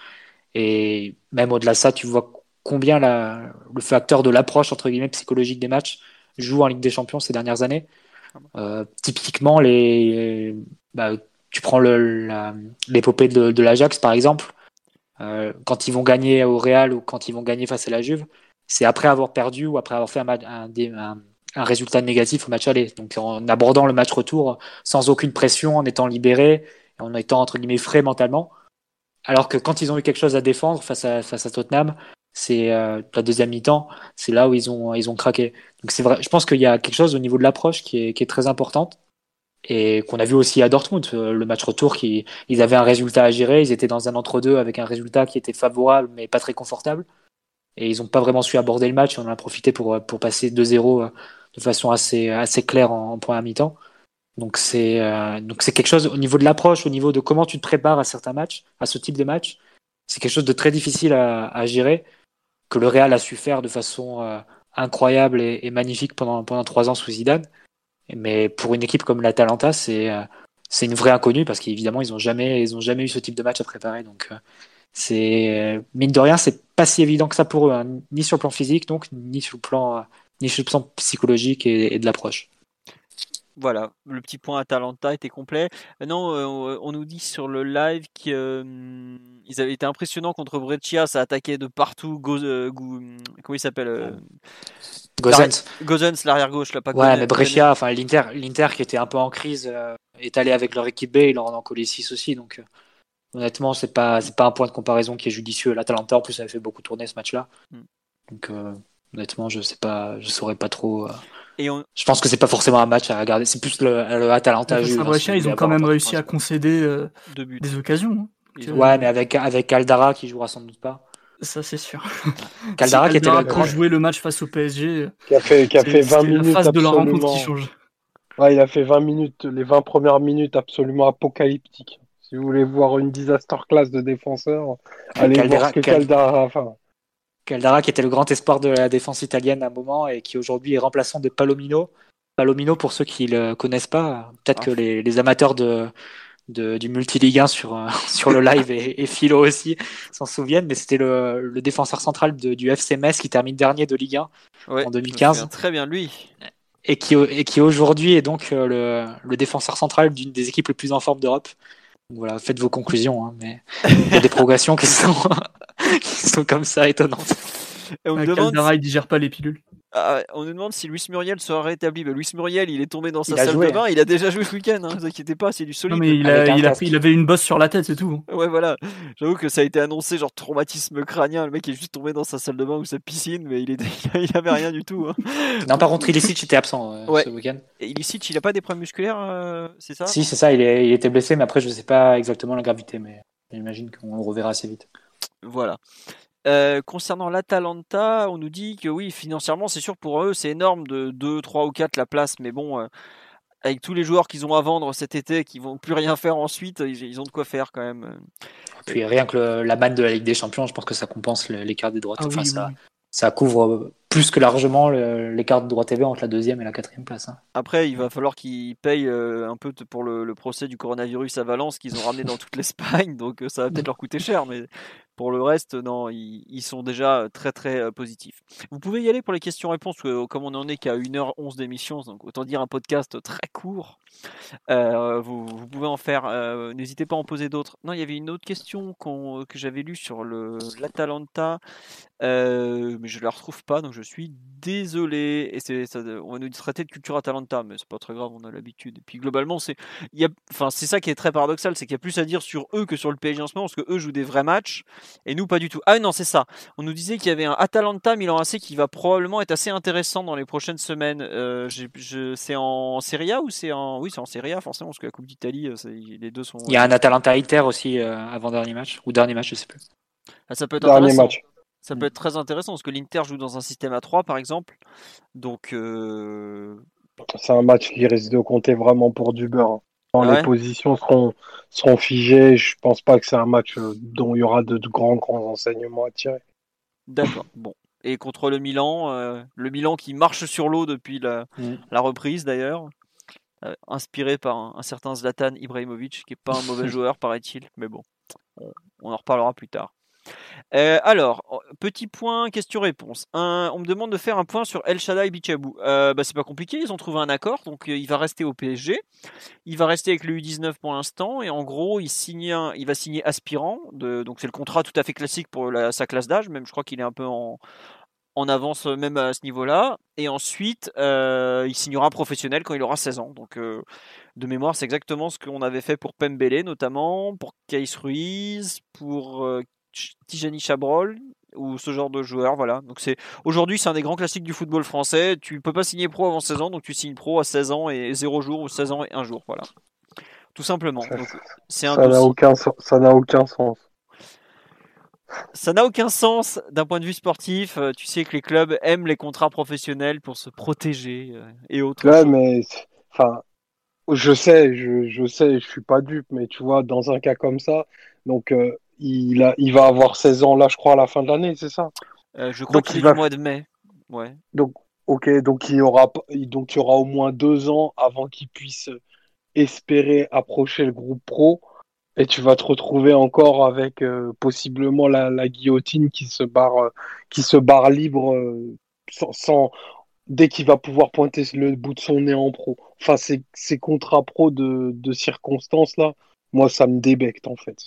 Et même au-delà de ça, tu vois combien le facteur de l'approche entre guillemets psychologique des matchs joue en Ligue des Champions ces dernières années. Euh, typiquement, les, bah, tu prends l'épopée de, l'Ajax par exemple. Euh, quand ils vont gagner au Real ou quand ils vont gagner face à la Juve, c'est après avoir perdu ou après avoir fait un, résultat négatif au match aller. Donc en abordant le match retour sans aucune pression, en étant libéré, en étant entre guillemets frais mentalement. Alors que quand ils ont eu quelque chose à défendre face à Tottenham, c'est la deuxième mi-temps, c'est là où ils ont, ils ont craqué. Donc c'est vrai, je pense qu'il y a quelque chose au niveau de l'approche qui est, qui est très importante et qu'on a vu aussi à Dortmund, le match retour, qui, ils avaient un résultat à gérer, ils étaient dans un entre-deux avec un résultat qui était favorable mais pas très confortable. Et ils n'ont pas vraiment su aborder le match, on en a profité pour, pour passer 2-0 de façon assez, assez claire en, en première mi-temps. Donc c'est euh, donc c'est quelque chose au niveau de l'approche, au niveau de comment tu te prépares à certains matchs, à ce type de match, c'est quelque chose de très difficile à, à, gérer que le Real a su faire de façon euh, incroyable et, magnifique pendant pendant trois ans sous Zidane. Mais pour une équipe comme l'Atalanta, c'est euh, c'est une vraie inconnue parce qu'évidemment ils ont jamais ont jamais eu ce type de match à préparer. Donc euh, c'est mine de rien, c'est pas si évident que ça pour eux, hein, ni sur le plan physique donc ni sur le plan ni sur le plan psychologique et de l'approche. Voilà, le petit point Atalanta était complet. Euh, non, euh, on nous dit sur le live qu'ils euh, avaient été impressionnants contre Breccia, ça attaquait de partout. Go, euh, go, comment il s'appelle euh, Gozens. Gozens, l'arrière gauche, là, pas Ouais, mais Brescia, enfin l'Inter, l'Inter qui était un peu en crise, est allé avec leur équipe B, ils leur en ont collé 6 aussi, donc honnêtement, c'est pas, c'est pas un point de comparaison qui est judicieux. L'Atalanta en plus avait fait beaucoup tourner ce match-là, Mm. donc honnêtement, je sais pas, je saurais pas trop. Et on... Je pense que c'est pas forcément un match à regarder. C'est plus le, le Atalanta. Brescia, ils ont quand même réussi à concéder euh, des occasions. hein. Ouais, mais avec avec Caldara qui jouera sans doute pas. Ça, c'est sûr. [laughs] Caldara Si qui était Caldara le grand. jouer le match face au PSG. euh, Qui a fait, qui a fait 20 c'est minutes la phase de la rencontre qui change. Ouais, il a fait 20 minutes, les 20 premières minutes absolument apocalyptiques. Si vous voulez voir une disaster class de défenseurs, allez Caldera- voir ce que Cal- Caldara. Enfin, Caldara qui était le grand espoir de la défense italienne à un moment et qui aujourd'hui est remplaçant de Palomino. Palomino, pour ceux qui le connaissent pas, peut-être Ah. que les, les amateurs de, de- du multi-ligue 1 sur, euh, [laughs] sur le live et, et Philo aussi s'en souviennent, mais c'était le, le défenseur central de- du FC Metz qui termine dernier de Ligue 1 Ouais, en je me 2015. souviens Très bien, lui. et qui, et qui aujourd'hui est donc euh, le, le défenseur central d'une des équipes les plus en forme d'Europe. Voilà, faites vos conclusions, hein, mais il y a des [laughs] progressions qui sont, qui sont comme ça étonnantes. Et on, me Euh, demande, Caldara, il digère pas les pilules. ah, on nous demande si Luis Muriel sera rétabli. Ben, Luis Muriel, il est tombé dans sa salle joué, de bain. Il a déjà joué ce week-end. Hein, ne vous inquiétez pas, c'est du solide. Non, mais il, a, un il, a, casque. il avait une bosse sur la tête, c'est tout. Ouais, voilà. J'avoue que ça a été annoncé, genre traumatisme crânien. Le mec est juste tombé dans sa salle de bain ou sa piscine, mais il, était... [laughs] il avait rien du tout. Hein. Non, par contre, Ilicic était absent euh, Ouais. ce week-end. Et Ilicic, il a pas des problèmes musculaires, euh, c'est ça? Si, c'est ça, il, est, il était blessé, mais après, je sais pas exactement la gravité, mais j'imagine qu'on le reverra assez vite. Voilà. Euh, concernant l'Atalanta, on nous dit que oui, financièrement, c'est sûr pour eux, c'est énorme de 2, 3 ou 4 la place, mais bon, euh, avec tous les joueurs qu'ils ont à vendre cet été, qui vont plus rien faire ensuite, ils, ils ont de quoi faire quand même. Puis rien que le- la manne de la Ligue des Champions, je pense que ça compense l'écart des droits. Ah enfin, oui, ça, oui. ça couvre plus que largement l'écart de droit TV entre la deuxième et la quatrième place. hein. Après, il va falloir qu'ils payent euh, un peu pour le, le procès du coronavirus à Valence qu'ils ont ramené dans toute l'Espagne, donc ça va peut-être leur coûter cher, mais pour le reste, non, ils, sont déjà très très euh, positifs. Vous pouvez y aller pour les questions-réponses, comme on en est qu'à 1h11 d'émission, donc autant dire un podcast très court, euh, vous, pouvez en faire, euh, n'hésitez pas à en poser d'autres. Non, il y avait une autre question qu'on- que j'avais lue sur l'Atalanta, euh, mais je la retrouve pas, donc je suis désolé. Et on va nous traiter de culture Atalanta, mais c'est pas très grave, on a l'habitude. Et puis globalement, c'est, enfin, ça qui est très paradoxal, c'est qu'il y a plus à dire sur eux que sur le PSG en ce moment, parce que eux jouent des vrais matchs et nous pas du tout. Ah non, c'est ça. On nous disait qu'il y avait un Atalanta Milan AC qui va probablement être assez intéressant dans les prochaines semaines. Euh, c'est en Serie A ou c'est en, oui, c'est en Serie A forcément, parce que la Coupe d'Italie, euh, les deux sont. Il y a un Atalanta Inter aussi euh, avant dernier match, ou dernier match, je sais plus. Ah, ça peut être dernier intéressant. match. Ça peut être très intéressant parce que l'Inter joue dans un système à 3 par exemple. Donc euh, C'est un match qui risque de compter vraiment pour du beurre. hein. Quand Ouais. les positions seront, seront figées, je pense pas que c'est un match dont il y aura de, de grands, grands enseignements à tirer. d'accord. Bon. Et contre le Milan, euh, le Milan qui marche sur l'eau depuis la, Mm. la reprise d'ailleurs, euh, inspiré par un, un certain Zlatan Ibrahimovic qui est pas un mauvais [laughs] joueur paraît-il, mais bon, on, on en reparlera plus tard. Euh, alors, oh, petit point question-réponse. On me demande de faire un point sur El Shaddai Bichabou. Euh, bah, c'est pas compliqué, ils ont trouvé un accord, donc euh, il va rester au PSG. Il va rester avec le U19 pour l'instant, et en gros, il, signe un- il va signer aspirant. De, donc c'est le contrat tout à fait classique pour la- sa classe d'âge, même je crois qu'il est un peu en, en avance euh, même à ce niveau-là. Et ensuite, euh, il signera professionnel quand il aura 16 ans. Donc euh, de mémoire, c'est exactement ce qu'on avait fait pour Pembele notamment, pour Kais Ruiz, pour euh, Tijani Chabrol, ou ce genre de joueur. Voilà. Donc c'est aujourd'hui c'est un des grands classiques du football français. Tu peux pas signer pro avant 16 ans, donc tu signes pro à 16 ans et 0 jours ou 16 ans et 1 jour. Voilà. Tout simplement. c'est ça n'a aucun, ça n'a aucun sens. Ça n'a aucun sens d'un point de vue sportif. Euh, tu sais que les clubs aiment les contrats professionnels pour se protéger euh, et autres. Ouais, mais enfin, je sais, je, je sais, je suis pas dupe, mais tu vois, dans un cas comme ça, donc euh, il, a, il va avoir 16 ans là, je crois, à la fin de l'année, c'est ça? Je crois qu'il est va... du mois de mai. Ouais. Donc, ok, donc il y aura, donc il y aura au moins deux ans avant qu'il puisse espérer approcher le groupe pro et tu vas te retrouver encore avec euh, possiblement la, la, guillotine qui se barre, euh, qui se barre libre euh, sans, dès qu'il va pouvoir pointer le bout de son nez en pro. Enfin, ces, ces contrats pro de, de circonstances là, moi ça me débecte en fait.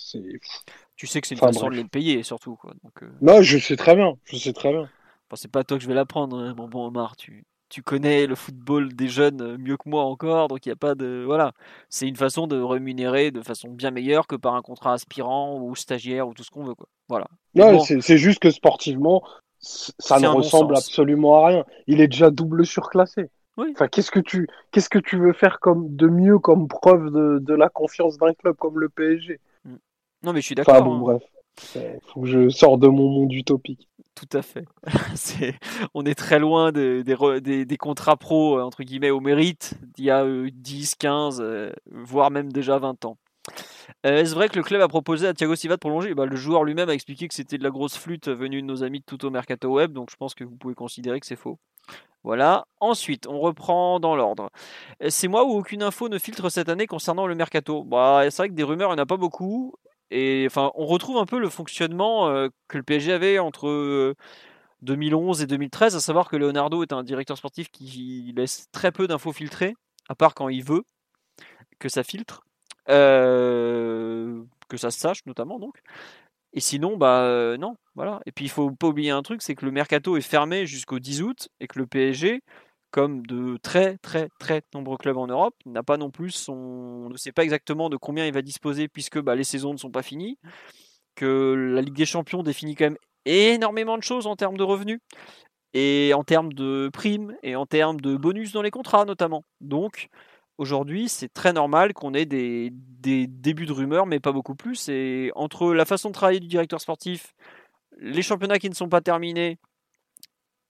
Tu sais que c'est une façon de les payer surtout quoi. Donc, Non, je sais très bien, je sais très bien. Enfin, c'est pas toi que je vais l'apprendre, hein, mon bon Omar. Tu, tu connais le football des jeunes euh, mieux que moi encore, donc il n'y a pas de. Voilà. C'est une façon de rémunérer de façon bien meilleure que par un contrat aspirant ou stagiaire ou tout ce qu'on veut. Quoi. Voilà. Non, c'est juste que sportivement, ça ne ressemble absolument à rien. Il est déjà double surclassé. Enfin, qu'est-ce que tu qu'est-ce que tu veux faire comme de mieux comme preuve de, de la confiance d'un club comme le PSG mm. Non, mais je suis d'accord. Enfin bon, hein. bref. Faut que je sors de mon monde utopique. Tout à fait. [laughs] on est très loin des, contrats pro, entre guillemets, au mérite d'il y a 10, euh, 15, euh, voire même déjà 20 ans. Euh, est-ce vrai que le club a proposé à Thiago Silva de prolonger? Bah, Le joueur lui-même a expliqué que c'était de la grosse flûte venue de nos amis de Tuto Mercato Web, donc je pense que vous pouvez considérer que c'est faux. Voilà. Ensuite, on reprend dans l'ordre. C'est moi où aucune info ne filtre cette année concernant le mercato? Bah, c'est vrai que des rumeurs, il n'y en a pas beaucoup. Et enfin, on retrouve un peu le fonctionnement euh, que le PSG avait entre 2011 euh, et 2013, à savoir que Leonardo est un directeur sportif qui laisse très peu d'infos filtrées, à part quand il veut que ça filtre, euh, que ça se sache notamment donc. Et sinon, bah non, voilà. Et puis il faut pas oublier un truc, c'est que le mercato est fermé jusqu'au 10 août et que le PSG comme de très très très nombreux clubs en Europe, n'a pas non plus on ne sait pas exactement de combien il va disposer puisque bah, les saisons ne sont pas finies, que la Ligue des Champions définit quand même énormément de choses en termes de revenus et en termes de primes et en termes de bonus dans les contrats notamment. Donc aujourd'hui, c'est très normal qu'on ait des, des, débuts de rumeurs, mais pas beaucoup plus. Et entre la façon de travailler du directeur sportif, les championnats qui ne sont pas terminés,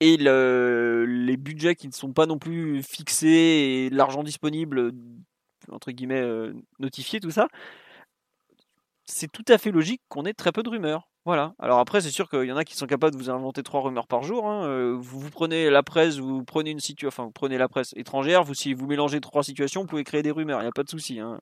et les budgets qui ne sont pas non plus fixés et l'argent disponible entre guillemets euh, notifié tout ça c'est tout à fait logique qu'on ait très peu de rumeurs voilà alors après c'est sûr qu'il y en a qui sont capables de vous inventer trois rumeurs par jour hein. euh, vous, prenez la presse vous prenez une situation enfin vous prenez la presse étrangère vous si vous mélangez trois situations vous pouvez créer des rumeurs il n'y a pas de souci hein.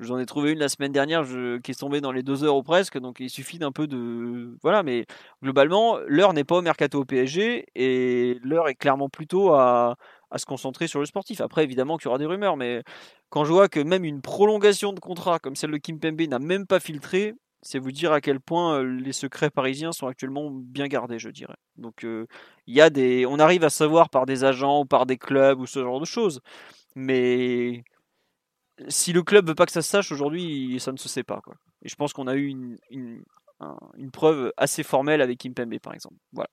J'en ai trouvé une la semaine dernière qui est tombée dans les deux heures ou presque, donc il suffit d'un peu de. Voilà, mais globalement, l'heure n'est pas au mercato au PSG et l'heure est clairement plutôt à, se concentrer sur le sportif. Après, évidemment qu'il y aura des rumeurs, mais quand je vois que même une prolongation de contrat comme celle de Kim Pembe n'a même pas filtré, c'est vous dire à quel point euh, les secrets parisiens sont actuellement bien gardés, je dirais. Donc, euh, y a des, on arrive à savoir par des agents ou par des clubs ou ce genre de choses, mais si le club veut pas que ça se sache aujourd'hui, ça ne se sait pas. Quoi. Et je pense qu'on a eu une, une, preuve assez formelle avec Kimpembe, par exemple. Voilà.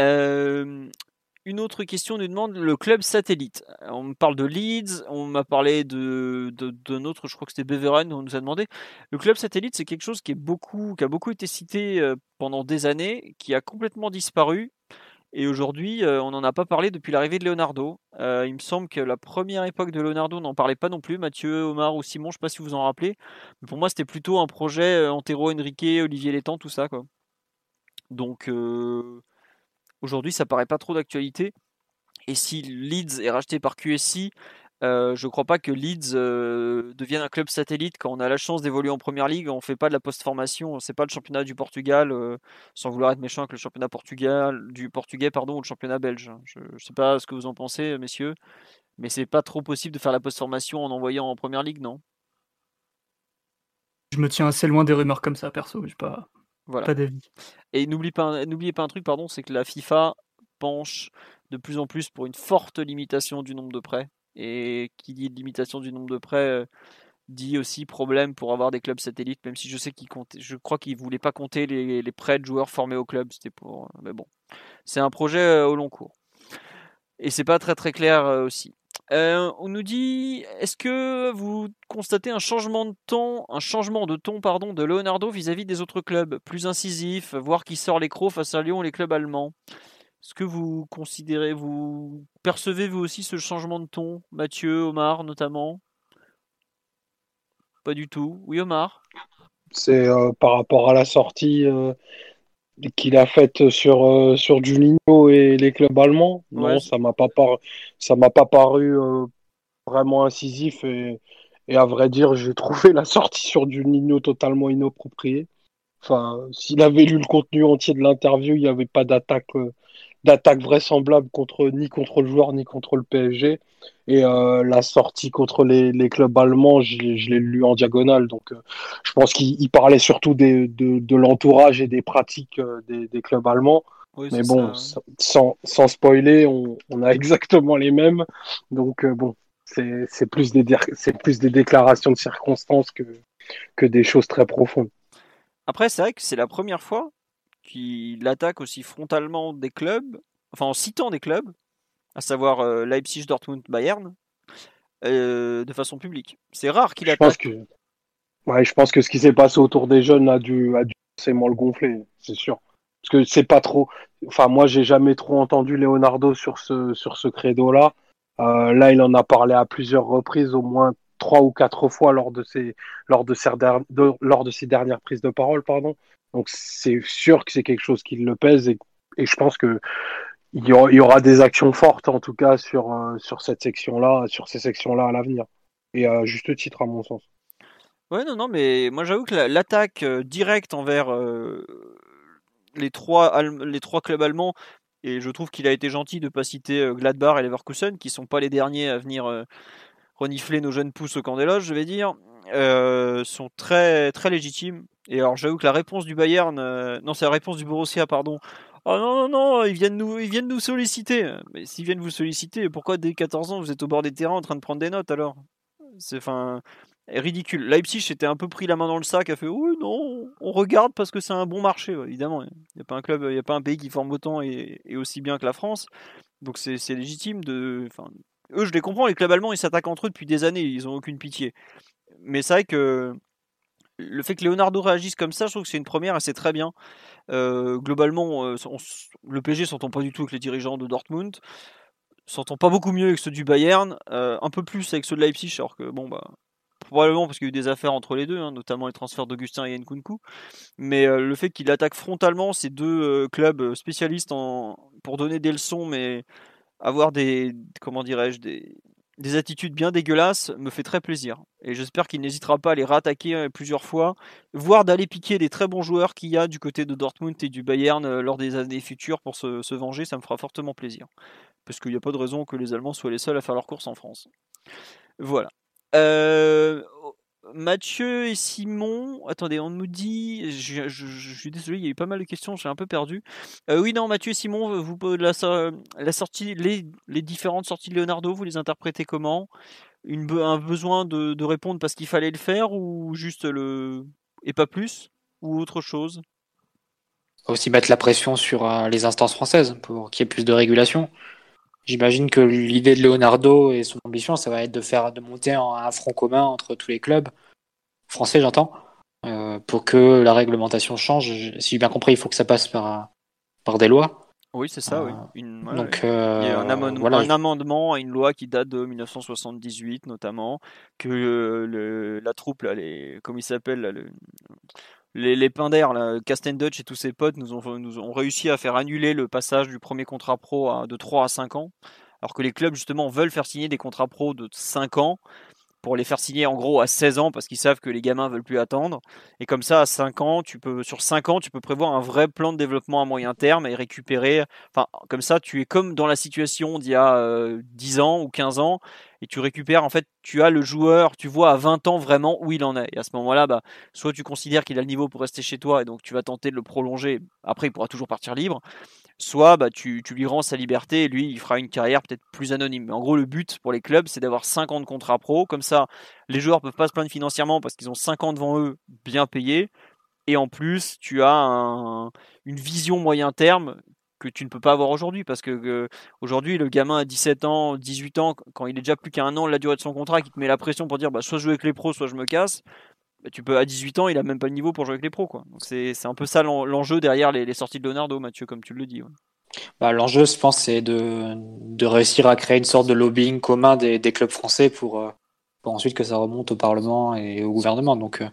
Euh, une autre question nous demande le club satellite. On me parle de Leeds, on m'a parlé de, d'un autre, je crois que c'était Beveren, on nous a demandé. Le club satellite, c'est quelque chose qui, est beaucoup, qui a beaucoup été cité euh, pendant des années, qui a complètement disparu et aujourd'hui, euh, on n'en a pas parlé depuis l'arrivée de Leonardo. Euh, il me semble que la première époque de Leonardo, n'en parlait pas non plus. Mathieu, Omar ou Simon, je ne sais pas si vous en rappelez. Mais pour moi, c'était plutôt un projet euh, Antero, Enrique, Olivier Létang, tout ça. Quoi. Donc aujourd'hui, ça paraît pas trop d'actualité. Et si Leeds est racheté par QSI, euh, je ne crois pas que Leeds euh, devienne un club satellite quand on a la chance d'évoluer en première ligue. On ne fait pas de la post-formation, c'est pas le championnat du Portugal, euh, sans vouloir être méchant avec le championnat Portugal, du portugais pardon, ou le championnat belge. Je ne sais pas ce que vous en pensez, messieurs, mais c'est pas trop possible de faire la post-formation en envoyant en première ligue, non? Je me tiens assez loin des rumeurs comme ça, perso. Je pas, voilà. pas d'avis. Et n'oubliez pas, n'oubliez pas un truc, pardon, c'est que la FIFA penche de plus en plus pour une forte limitation du nombre de prêts et qui dit limitation du nombre de prêts dit aussi problème pour avoir des clubs satellites, même si je sais qu'il comptait, je crois qu'il voulait pas compter les, prêts de joueurs formés au club, c'était pour, mais bon, c'est un projet au long cours. Et c'est pas très très clair aussi. Euh, on nous dit, est-ce que vous constatez un changement de ton, un changement de ton pardon, de Leonardo vis-à-vis des autres clubs, plus incisif, voire qui sort les crocs face à Lyon les clubs allemands Est-ce que vous considérez, vous percevez vous aussi ce changement de ton, Mathieu, Omar notamment? Pas du tout. Oui, Omar? C'est euh, par rapport à la sortie euh, qu'il a faite sur, euh, sur Juninho et les clubs allemands? Non, ça m'a pas ça m'a pas paru euh, vraiment incisif et, et, à vrai dire, j'ai [laughs] trouvé la sortie sur Juninho totalement inappropriée. Enfin, s'il avait lu le contenu entier de l'interview, il n'y avait pas d'attaque euh, d'attaque vraisemblable contre ni contre le joueur ni contre le PSG. Et euh, la sortie contre les, les clubs allemands, je, je l'ai lu en diagonale. Donc, euh, je pense qu'il parlait surtout des, de, de l'entourage et des pratiques euh, des, des, clubs allemands. Oui, Mais bon, ça, sans, sans, spoiler, on, on, a [laughs] exactement les mêmes. Donc, euh, bon, c'est plus, des, plus des déclarations de circonstances que, que des choses très profondes. Après, c'est vrai que c'est la première fois qu'il attaque aussi frontalement des clubs, enfin en citant des clubs, à savoir euh, Leipzig, Dortmund, Bayern, euh, de façon publique. C'est rare qu'il attaque. que... Ouais, je pense que ce qui s'est passé autour des jeunes a dû, a dû forcément le gonfler, c'est sûr. Parce que c'est pas trop. Enfin, moi, j'ai jamais trop entendu Leonardo sur ce, sur ce credo-là. Euh, là, il en a parlé à plusieurs reprises, au moins trois ou quatre fois lors de ses, lors de ses, de, lors de ses dernières prises de parole, pardon. Donc c'est sûr que c'est quelque chose qui le pèse et, je pense que il y, aura, des actions fortes en tout cas sur, euh, sur cette section-là, sur ces sections-là à l'avenir. Et à juste titre à mon sens. Ouais, non, non, mais moi j'avoue que l'attaque euh, directe envers euh, les, trois, les trois clubs allemands, et je trouve qu'il a été gentil de ne pas citer Gladbach et Leverkusen, qui sont pas les derniers à venir renifler nos jeunes pousses au camp des loges, je vais dire, sont très, très légitimes. Et alors j'avoue que la réponse du Bayern, non c'est la réponse du Borussia, pardon, Oh non, non, non, ils viennent nous, ils viennent nous solliciter. Mais s'ils viennent vous solliciter, pourquoi dès 14 ans vous êtes au bord des terrains en train de prendre des notes alors? C'est enfin ridicule. Leipzig était un peu pris la main dans le sac, a fait oui non, on regarde parce que c'est un bon marché. évidemment, il n'y a pas un club, il y a pas un pays qui forme autant et, aussi bien que la France, donc c'est légitime de. Enfin, eux, je les comprends. Les clubs allemands, ils s'attaquent entre eux depuis des années, ils ont aucune pitié. Mais c'est vrai que le fait que Leonardo réagisse comme ça, je trouve que c'est une première et c'est très bien. Euh, globalement, euh, le PSG s'entend pas du tout avec les dirigeants de Dortmund, s'entend pas beaucoup mieux avec ceux du Bayern, euh, un peu plus avec ceux de Leipzig, alors que bon bah probablement parce qu'il y a eu des affaires entre les deux, hein, notamment les transferts d'Augustin et Nkunku. Mais le fait qu'il attaque frontalement ces deux clubs spécialistes en, pour donner des leçons, mais avoir des comment dirais-je des des attitudes bien dégueulasses me fait très plaisir. Et j'espère qu'il n'hésitera pas à les rattaquer euh, plusieurs fois, voire d'aller piquer des très bons joueurs qu'il y a du côté de Dortmund et du Bayern euh, lors des années futures pour se, venger. Ça me fera fortement plaisir. Parce qu'il n'y a pas de raison que les Allemands soient les seuls à faire leur course en France. Voilà. Euh, Mathieu et Simon, attendez, on nous dit, je, suis désolé, il y a eu pas mal de questions, j'ai un peu perdu. Euh, oui, non, Mathieu et Simon, vous la, sortie, les, différentes sorties de Leonardo, vous les interprétez comment? Un besoin de, de répondre parce qu'il fallait le faire ou juste le et pas plus? Ou autre chose? Aussi mettre la pression sur euh, les instances françaises pour qu'il y ait plus de régulation. J'imagine que l'idée de Leonardo et son ambition, ça va être de faire de monter un front commun entre tous les clubs français, j'entends, euh, pour que la réglementation change. Si j'ai bien compris, il faut que ça passe par par des lois. Oui, c'est ça. oui. Euh, donc, il y a un, amendement, un, amendement, à une loi qui date de 1978, notamment, que le, la troupe, là, les, comme il s'appelle, les, les Pinder, Casten Dutch et tous ses potes nous ont, nous ont réussi à faire annuler le passage du premier contrat pro de 3 à 5 ans, alors que les clubs justement veulent faire signer des contrats pro de 5 ans pour les faire signer en gros à 16 ans parce qu'ils savent que les gamins veulent plus attendre. Et comme ça, à 5 ans, tu peux, sur 5 ans, tu peux prévoir un vrai plan de développement à moyen terme et récupérer. Enfin, comme ça, tu es comme dans la situation d'il y a 10 euh, ans ou 15 ans et tu récupères, en fait, tu as le joueur, tu vois à 20 ans vraiment où il en est. Et à ce moment-là, bah, soit tu considères qu'il a le niveau pour rester chez toi et donc tu vas tenter de le prolonger. Après, il pourra toujours partir libre soit bah, tu, lui rends sa liberté et lui, il fera une carrière peut-être plus anonyme. Mais en gros, le but pour les clubs, c'est d'avoir 50 contrats pro. Comme ça, les joueurs peuvent pas se plaindre financièrement parce qu'ils ont 50 devant eux bien payés. Et en plus, tu as un, une vision moyen terme que tu ne peux pas avoir aujourd'hui parce que euh, aujourd'hui le gamin à 17 ans, 18 ans, quand il est déjà plus qu'à un an la durée de son contrat, qui te met la pression pour dire bah, soit je joue avec les pros, soit je me casse. Bah, tu peux à 18 ans, il a même pas le niveau pour jouer avec les pros quoi. Donc c'est un peu ça l'enjeu derrière les, sorties de Leonardo, Mathieu, comme tu le dis. Bah, l'enjeu, je pense, c'est de, de, réussir à créer une sorte de lobbying commun des, clubs français pour, euh, pour ensuite que ça remonte au Parlement et au gouvernement. Donc, euh,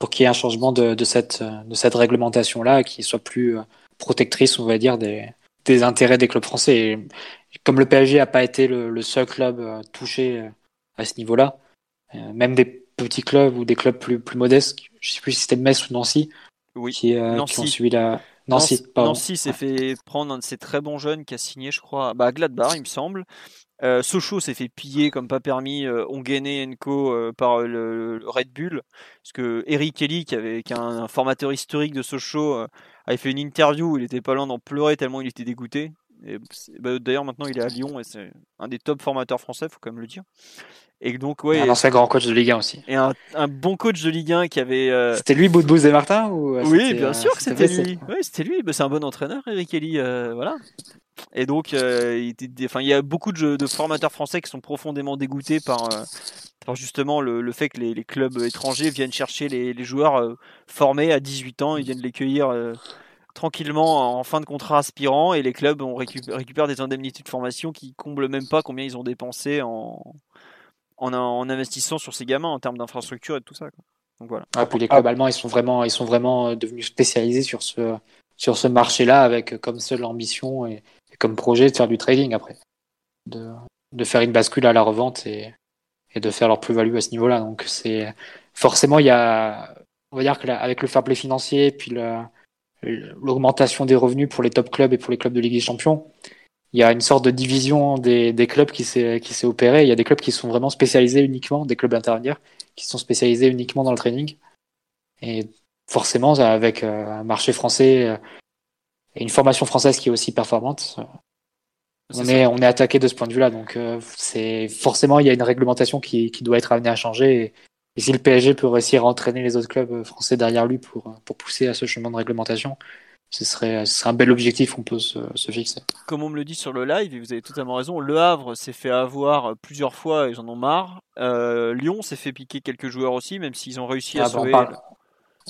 pour qu'il y ait un changement de, de cette, de cette réglementation-là, qui soit plus protectrice, on va dire, des, des intérêts des clubs français. Et comme le PSG n'a pas été le, le, seul club euh, touché euh, à ce niveau-là, euh, même des petits clubs ou des clubs plus, plus modestes, je sais plus si c'était Metz ou Nancy, oui. qui, Nancy. qui ont suivi la. Nancy, Nancy, Nancy s'est fait prendre un de ces très bons jeunes qui a signé, je crois, bah, à Gladbach, il me semble. Euh, Sochaux s'est fait piller comme pas permis euh, Ongene Co euh, par le, le, Red Bull parce que Eric Kelly qui avait qui est un, un, formateur historique de Sochaux euh, avait fait une interview où il était pas loin d'en pleurer tellement il était dégoûté. Bah, D'ailleurs maintenant il est à Lyon et c'est un des top formateurs français faut quand même le dire. Et donc ouais. Un ancien grand coach de Ligue 1 aussi. Et un, un bon coach de Ligue 1 qui avait. euh, C'était lui Boudbouz et Martin ou Oui bien sûr que c'était lui. Oui c'était lui. Bah, c'est un bon entraîneur Eric Kelly voilà. Et donc, euh, il, était, enfin, il y a beaucoup de, de, formateurs français qui sont profondément dégoûtés par, euh, par justement le, le, fait que les, les, clubs étrangers viennent chercher les, les joueurs euh, formés à 18 ans, ils viennent les cueillir euh, tranquillement en fin de contrat aspirant et les clubs récupèrent des indemnités de formation qui comblent même pas combien ils ont dépensé en, en, investissant sur ces gamins en termes d'infrastructure et tout ça. Donc voilà. Ah, les clubs allemands, ils sont vraiment, ils sont vraiment devenus spécialisés sur ce, sur ce marché-là avec comme seule ambition et, comme projet de faire du trading après, de, de faire une bascule à la revente et, et de faire leur plus-value à ce niveau-là. Donc c'est forcément il y a, on va dire que avec le fair play financier puis l'augmentation des revenus pour les top clubs et pour les clubs de Ligue des Champions, il y a une sorte de division des, des clubs qui s'est opérée. Il y a des clubs qui sont vraiment spécialisés uniquement, des clubs intermédiaires qui sont spécialisés uniquement dans le trading. Et forcément, avec un marché français et une formation française qui est aussi performante, on est, on est attaqué de ce point de vue-là. Donc, euh, c'est forcément, il y a une réglementation qui, qui doit être amenée à changer. Et, et, si le PSG peut réussir à entraîner les autres clubs français derrière lui pour, pour pousser à ce chemin de réglementation, ce serait, ce serait un bel objectif qu'on peut se, se, fixer. Comme on me le dit sur le live, et vous avez totalement raison, Le Havre s'est fait avoir plusieurs fois et ils en ont marre. Euh, Lyon s'est fait piquer quelques joueurs aussi, même s'ils ont réussi à ah, sauver. On parle,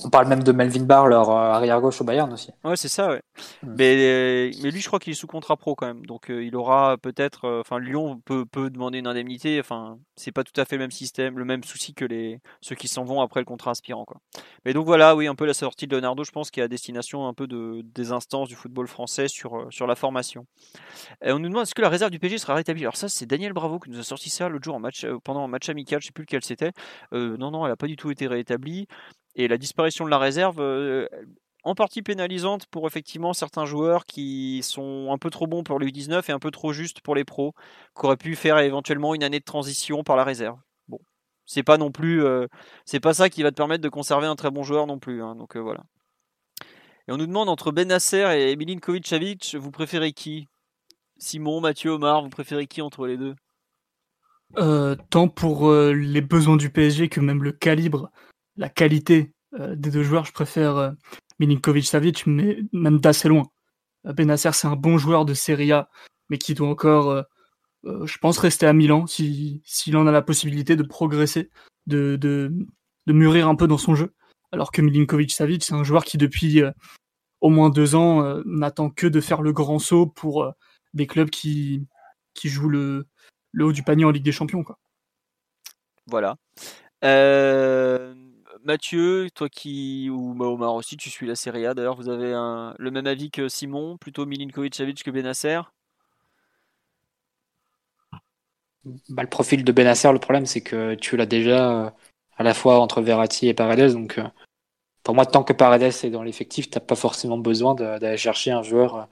on parle même de Melvin Barr, leur arrière gauche au Bayern aussi. Ouais, c'est ça, ouais. Mmh. Mais, mais lui, je crois qu'il est sous contrat pro quand même. Donc euh, il aura peut-être. Enfin, euh, Lyon peut, peut demander une indemnité. Enfin, c'est pas tout à fait le même système, le même souci que les ceux qui s'en vont après le contrat aspirant, quoi. Mais donc voilà, oui, un peu la sortie de Leonardo, je pense, qui est à destination un peu de, des instances du football français sur, sur la formation. Et on nous demande est-ce que la réserve du PSG sera rétablie? Alors, ça, c'est Daniel Bravo qui nous a sorti ça l'autre jour en match, pendant un match amical, je sais plus lequel c'était. Euh, non, non, elle a pas du tout été rétablie. Et la disparition de la réserve, euh, en partie pénalisante pour effectivement certains joueurs qui sont un peu trop bons pour le U19 et un peu trop justes pour les pros, qui auraient pu faire éventuellement une année de transition par la réserve. Bon, c'est pas non plus, euh, c'est pas ça qui va te permettre de conserver un très bon joueur non plus. Hein, donc euh, voilà. Et on nous demande entre Benasser et Milinkovic-Savic, vous préférez qui? Simon, Mathieu, Omar, vous préférez qui entre les deux? Euh, Tant pour les besoins du PSG que même le calibre la qualité euh, des deux joueurs, je préfère euh, Milinkovic-Savic, mais même d'assez loin. Euh, Benacer, c'est un bon joueur de Serie A, mais qui doit encore, je pense, rester à Milan s'il si, en a la possibilité de progresser, de, de, mûrir un peu dans son jeu. Alors que Milinkovic-Savic, c'est un joueur qui, depuis au moins deux ans, n'attend que de faire le grand saut pour des clubs qui, qui jouent le, haut du panier en Ligue des Champions. Voilà. Mathieu, toi qui, ou Omar aussi, tu suis la Serie A. D'ailleurs, vous avez le même avis que Simon, plutôt Milinkovic-Savic que Benasser bah, Le profil de Benasser, le problème, c'est que tu l'as déjà à la fois entre Verratti et Paredes. Donc, pour moi, tant que Paredes est dans l'effectif, tu n'as pas forcément besoin d'aller chercher un joueur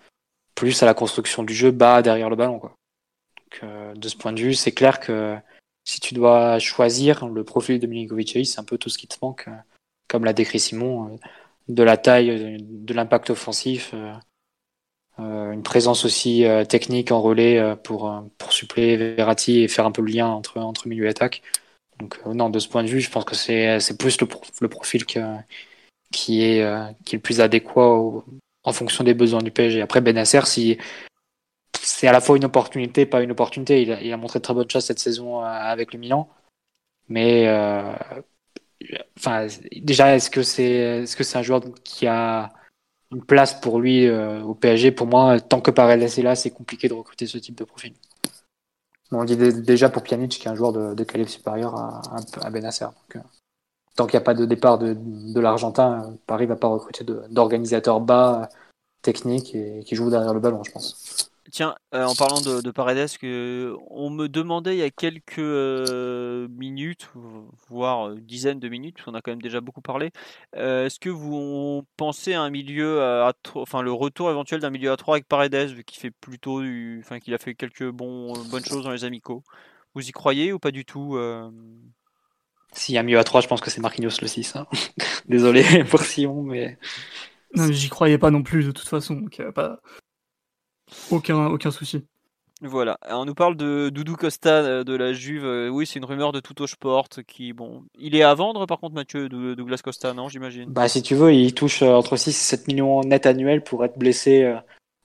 plus à la construction du jeu, bas derrière le ballon. Quoi. De ce point de vue, c'est clair que si tu dois choisir le profil de Milinkovic c'est un peu tout ce qui te manque, comme l'a décrit Simon, de la taille, de l'impact offensif, une présence aussi technique en relais pour, suppléer Verratti et faire un peu le lien entre, entre milieu et attaque. Donc non, de ce point de vue, je pense que c'est plus le, profil qui, est, le plus adéquat en fonction des besoins du PSG. Après, Benacer, si c'est à la fois une opportunité, pas une opportunité. Il a, il a, montré de très bonnes choses cette saison avec le Milan. Mais euh, enfin, déjà, est-ce que c'est que c'est un joueur qui a une place pour lui euh, au PSG Pour moi, tant que Paredes est là, c'est compliqué de recruter ce type de profil. on dit déjà pour Pjanic qui est un joueur de, de calibre supérieur à, à Benacer. Donc, euh, tant qu'il n'y a pas de départ de, de l'Argentin, Paris va pas recruter d'organisateurs bas techniques et qui jouent derrière le ballon, je pense. Tiens, euh, en parlant de, de, Paredes, que on me demandait il y a quelques euh, minutes, voire euh, dizaines de minutes, parce qu'on a quand même déjà beaucoup parlé. Est-ce que vous pensez à un milieu, à, enfin le retour éventuel d'un milieu à 3 avec Paredes, vu qu'il fait plutôt, enfin qu'il a fait quelques bons, bonnes choses dans les amicaux? Vous y croyez ou pas du tout S'il y a un milieu à 3, je pense que c'est Marquinhos le 6. Hein. [laughs] Désolé pour Sion, mais. Non, j'y croyais pas non plus de toute façon. Donc, pas, aucun, aucun souci. Voilà, on nous parle de Doudou Costa euh, de la Juve. Euh, oui, c'est une rumeur de Tuto Sport qui, bon, il est à vendre par contre, Mathieu, Douglas Costa, non, j'imagine? Bah, si tu veux, il touche euh, entre 6 et 7 millions net annuels pour être blessé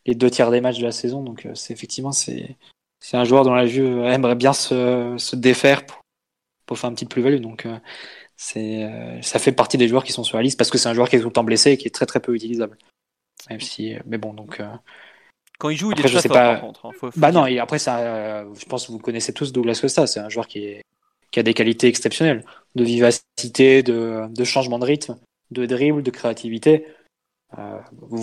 les deux tiers des matchs de la saison. Donc, c'est effectivement, c'est un joueur dont la Juve aimerait bien se, se défaire pour, pour, faire un petit plus-value. Donc, c'est ça fait partie des joueurs qui sont sur la liste parce que c'est un joueur qui est tout le temps blessé et qui est très très peu utilisable. Même si, mais bon, donc. Quand il joue, il est très fort, par contre. Hein. bah non, et après, ça, euh, je pense que vous connaissez tous Douglas Costa. C'est un joueur qui, est, qui a des qualités exceptionnelles de vivacité, de, de changement de rythme, de dribble, de créativité. Euh,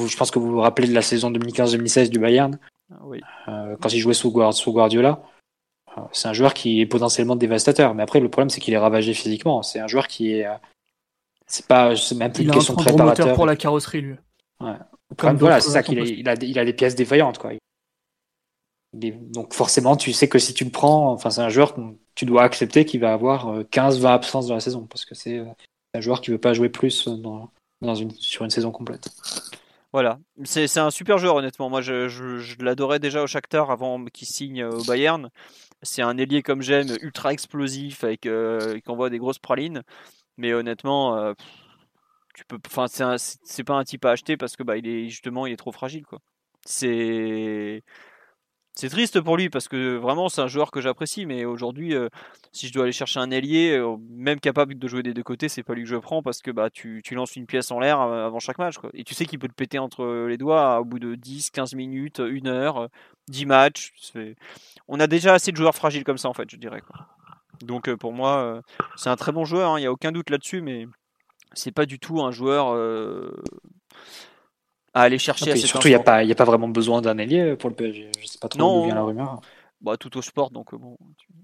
je pense que vous vous rappelez de la saison 2015-2016 du Bayern, ah oui. euh, quand il jouait sous, sous Guardiola. C'est un joueur qui est potentiellement dévastateur, mais après le problème c'est qu'il est ravagé physiquement. C'est un joueur qui est, c'est pas, même plus il une question de préparateur. pour la carrosserie lui. Ouais. Comme voilà, c'est ça qu'il a, il a, il a des pièces défaillantes, quoi. Donc forcément, tu sais que si tu le prends, enfin c'est un joueur que tu dois accepter qu'il va avoir 15-20 euh, absences dans la saison, parce que c'est euh, un joueur qui veut pas jouer plus dans, dans une, sur une saison complète. Voilà, c'est un super joueur honnêtement. Moi, je, je, l'adorais déjà au Shakhtar avant qu'il signe au Bayern. C'est un ailier comme j'aime, ultra explosif, avec euh, qui envoie des grosses pralines. Mais honnêtement, euh, tu peux, enfin, c'est pas un type à acheter parce que bah, il est justement, il est trop fragile, quoi. C'est c'est triste pour lui parce que vraiment c'est un joueur que j'apprécie, mais aujourd'hui, euh, si je dois aller chercher un ailier, euh, même capable de jouer des deux côtés, c'est pas lui que je prends parce que bah tu, tu lances une pièce en l'air euh, avant chaque match, quoi. Et tu sais qu'il peut te péter entre les doigts au bout de 10, 15 minutes, 1 heure, 10 matchs. On a déjà assez de joueurs fragiles comme ça en fait, je dirais. Donc pour moi, c'est un très bon joueur, hein, il n'y a aucun doute là-dessus, mais c'est pas du tout un joueur euh, à aller chercher. à surtout, il n'y a, pas, a pas vraiment besoin d'un ailier pour le PSG. Je sais pas trop d'où vient la rumeur. Bah, tout au sport, donc euh, bon,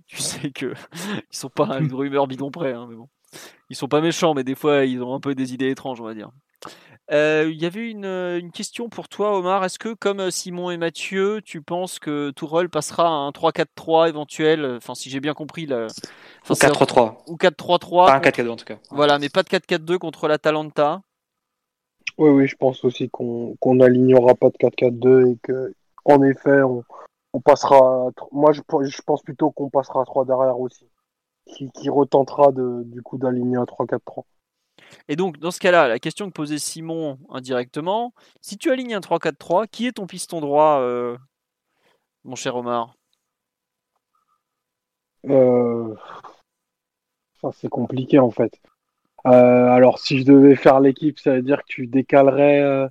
tu, [laughs] sais que ils sont pas une [laughs] rumeur bidon près, hein, mais bon. Ils sont pas méchants, mais des fois ils ont un peu des idées étranges, on va dire. Euh, il y avait une, une, question pour toi, Omar. Est-ce que, comme Simon et Mathieu, tu penses que Tourelle passera à un 3-4-3 éventuel? Enfin, si j'ai bien compris, la, ou 4-3-3. Ou 4-3-3. Pas un 4-4-2 en tout cas. Voilà, mais pas de 4-4-2 contre l'Atalanta. Oui, oui, je pense aussi qu'on qu n'alignera pas de 4-4-2 et que, en effet, on, on passera. Moi, je, je pense plutôt qu'on passera à 3 derrière aussi. Qui, qui retentera de, du coup d'aligner un 3-4-3. Et donc, dans ce cas-là, la question que posait Simon indirectement, si tu alignes un 3-4-3, qui est ton piston droit, euh, mon cher Omar? Euh, ça, c'est compliqué en fait. Euh, alors, si je devais faire l'équipe, ça veut dire que tu décalerais,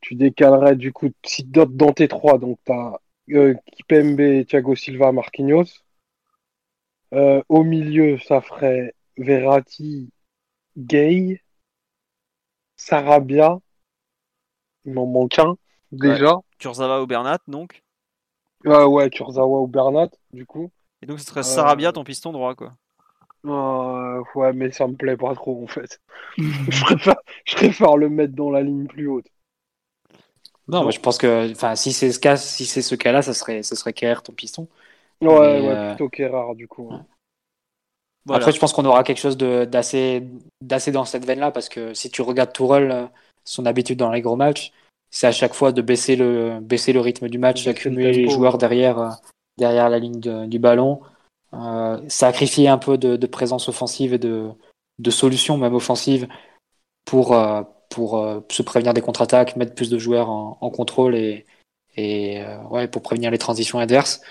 tu décalerais du coup, si dans tes trois, donc tu as Kipembe, Thiago Silva, Marquinhos. au milieu, ça ferait Verratti, Gay, Sarabia. Il m'en manque un déjà. Kurzawa ou Bernat donc. ouais, Kurzawa ou Bernat du coup. Et donc ce serait Sarabia ton piston droit quoi. Euh, ouais, mais ça me plaît pas trop en fait. [laughs] je, préfère, je préfère le mettre dans la ligne plus haute. Non, mais je pense que enfin, si c'est ce cas, si c'est ce cas-là, ça serait, ça serait Kerr ton piston. Ouais, ouais, euh, plutôt Kerr du coup. Après, je pense qu'on aura quelque chose d'assez, dans cette veine-là parce que si tu regardes Tourelle, son habitude dans les gros matchs, c'est à chaque fois de baisser le, baisser le rythme du match, accumuler les joueurs derrière, derrière la ligne du ballon, sacrifier un peu de, présence offensive et de, de solutions, même offensives, pour, pour se prévenir des contre-attaques, mettre plus de joueurs en, en contrôle et, et ouais, pour prévenir les transitions adverses.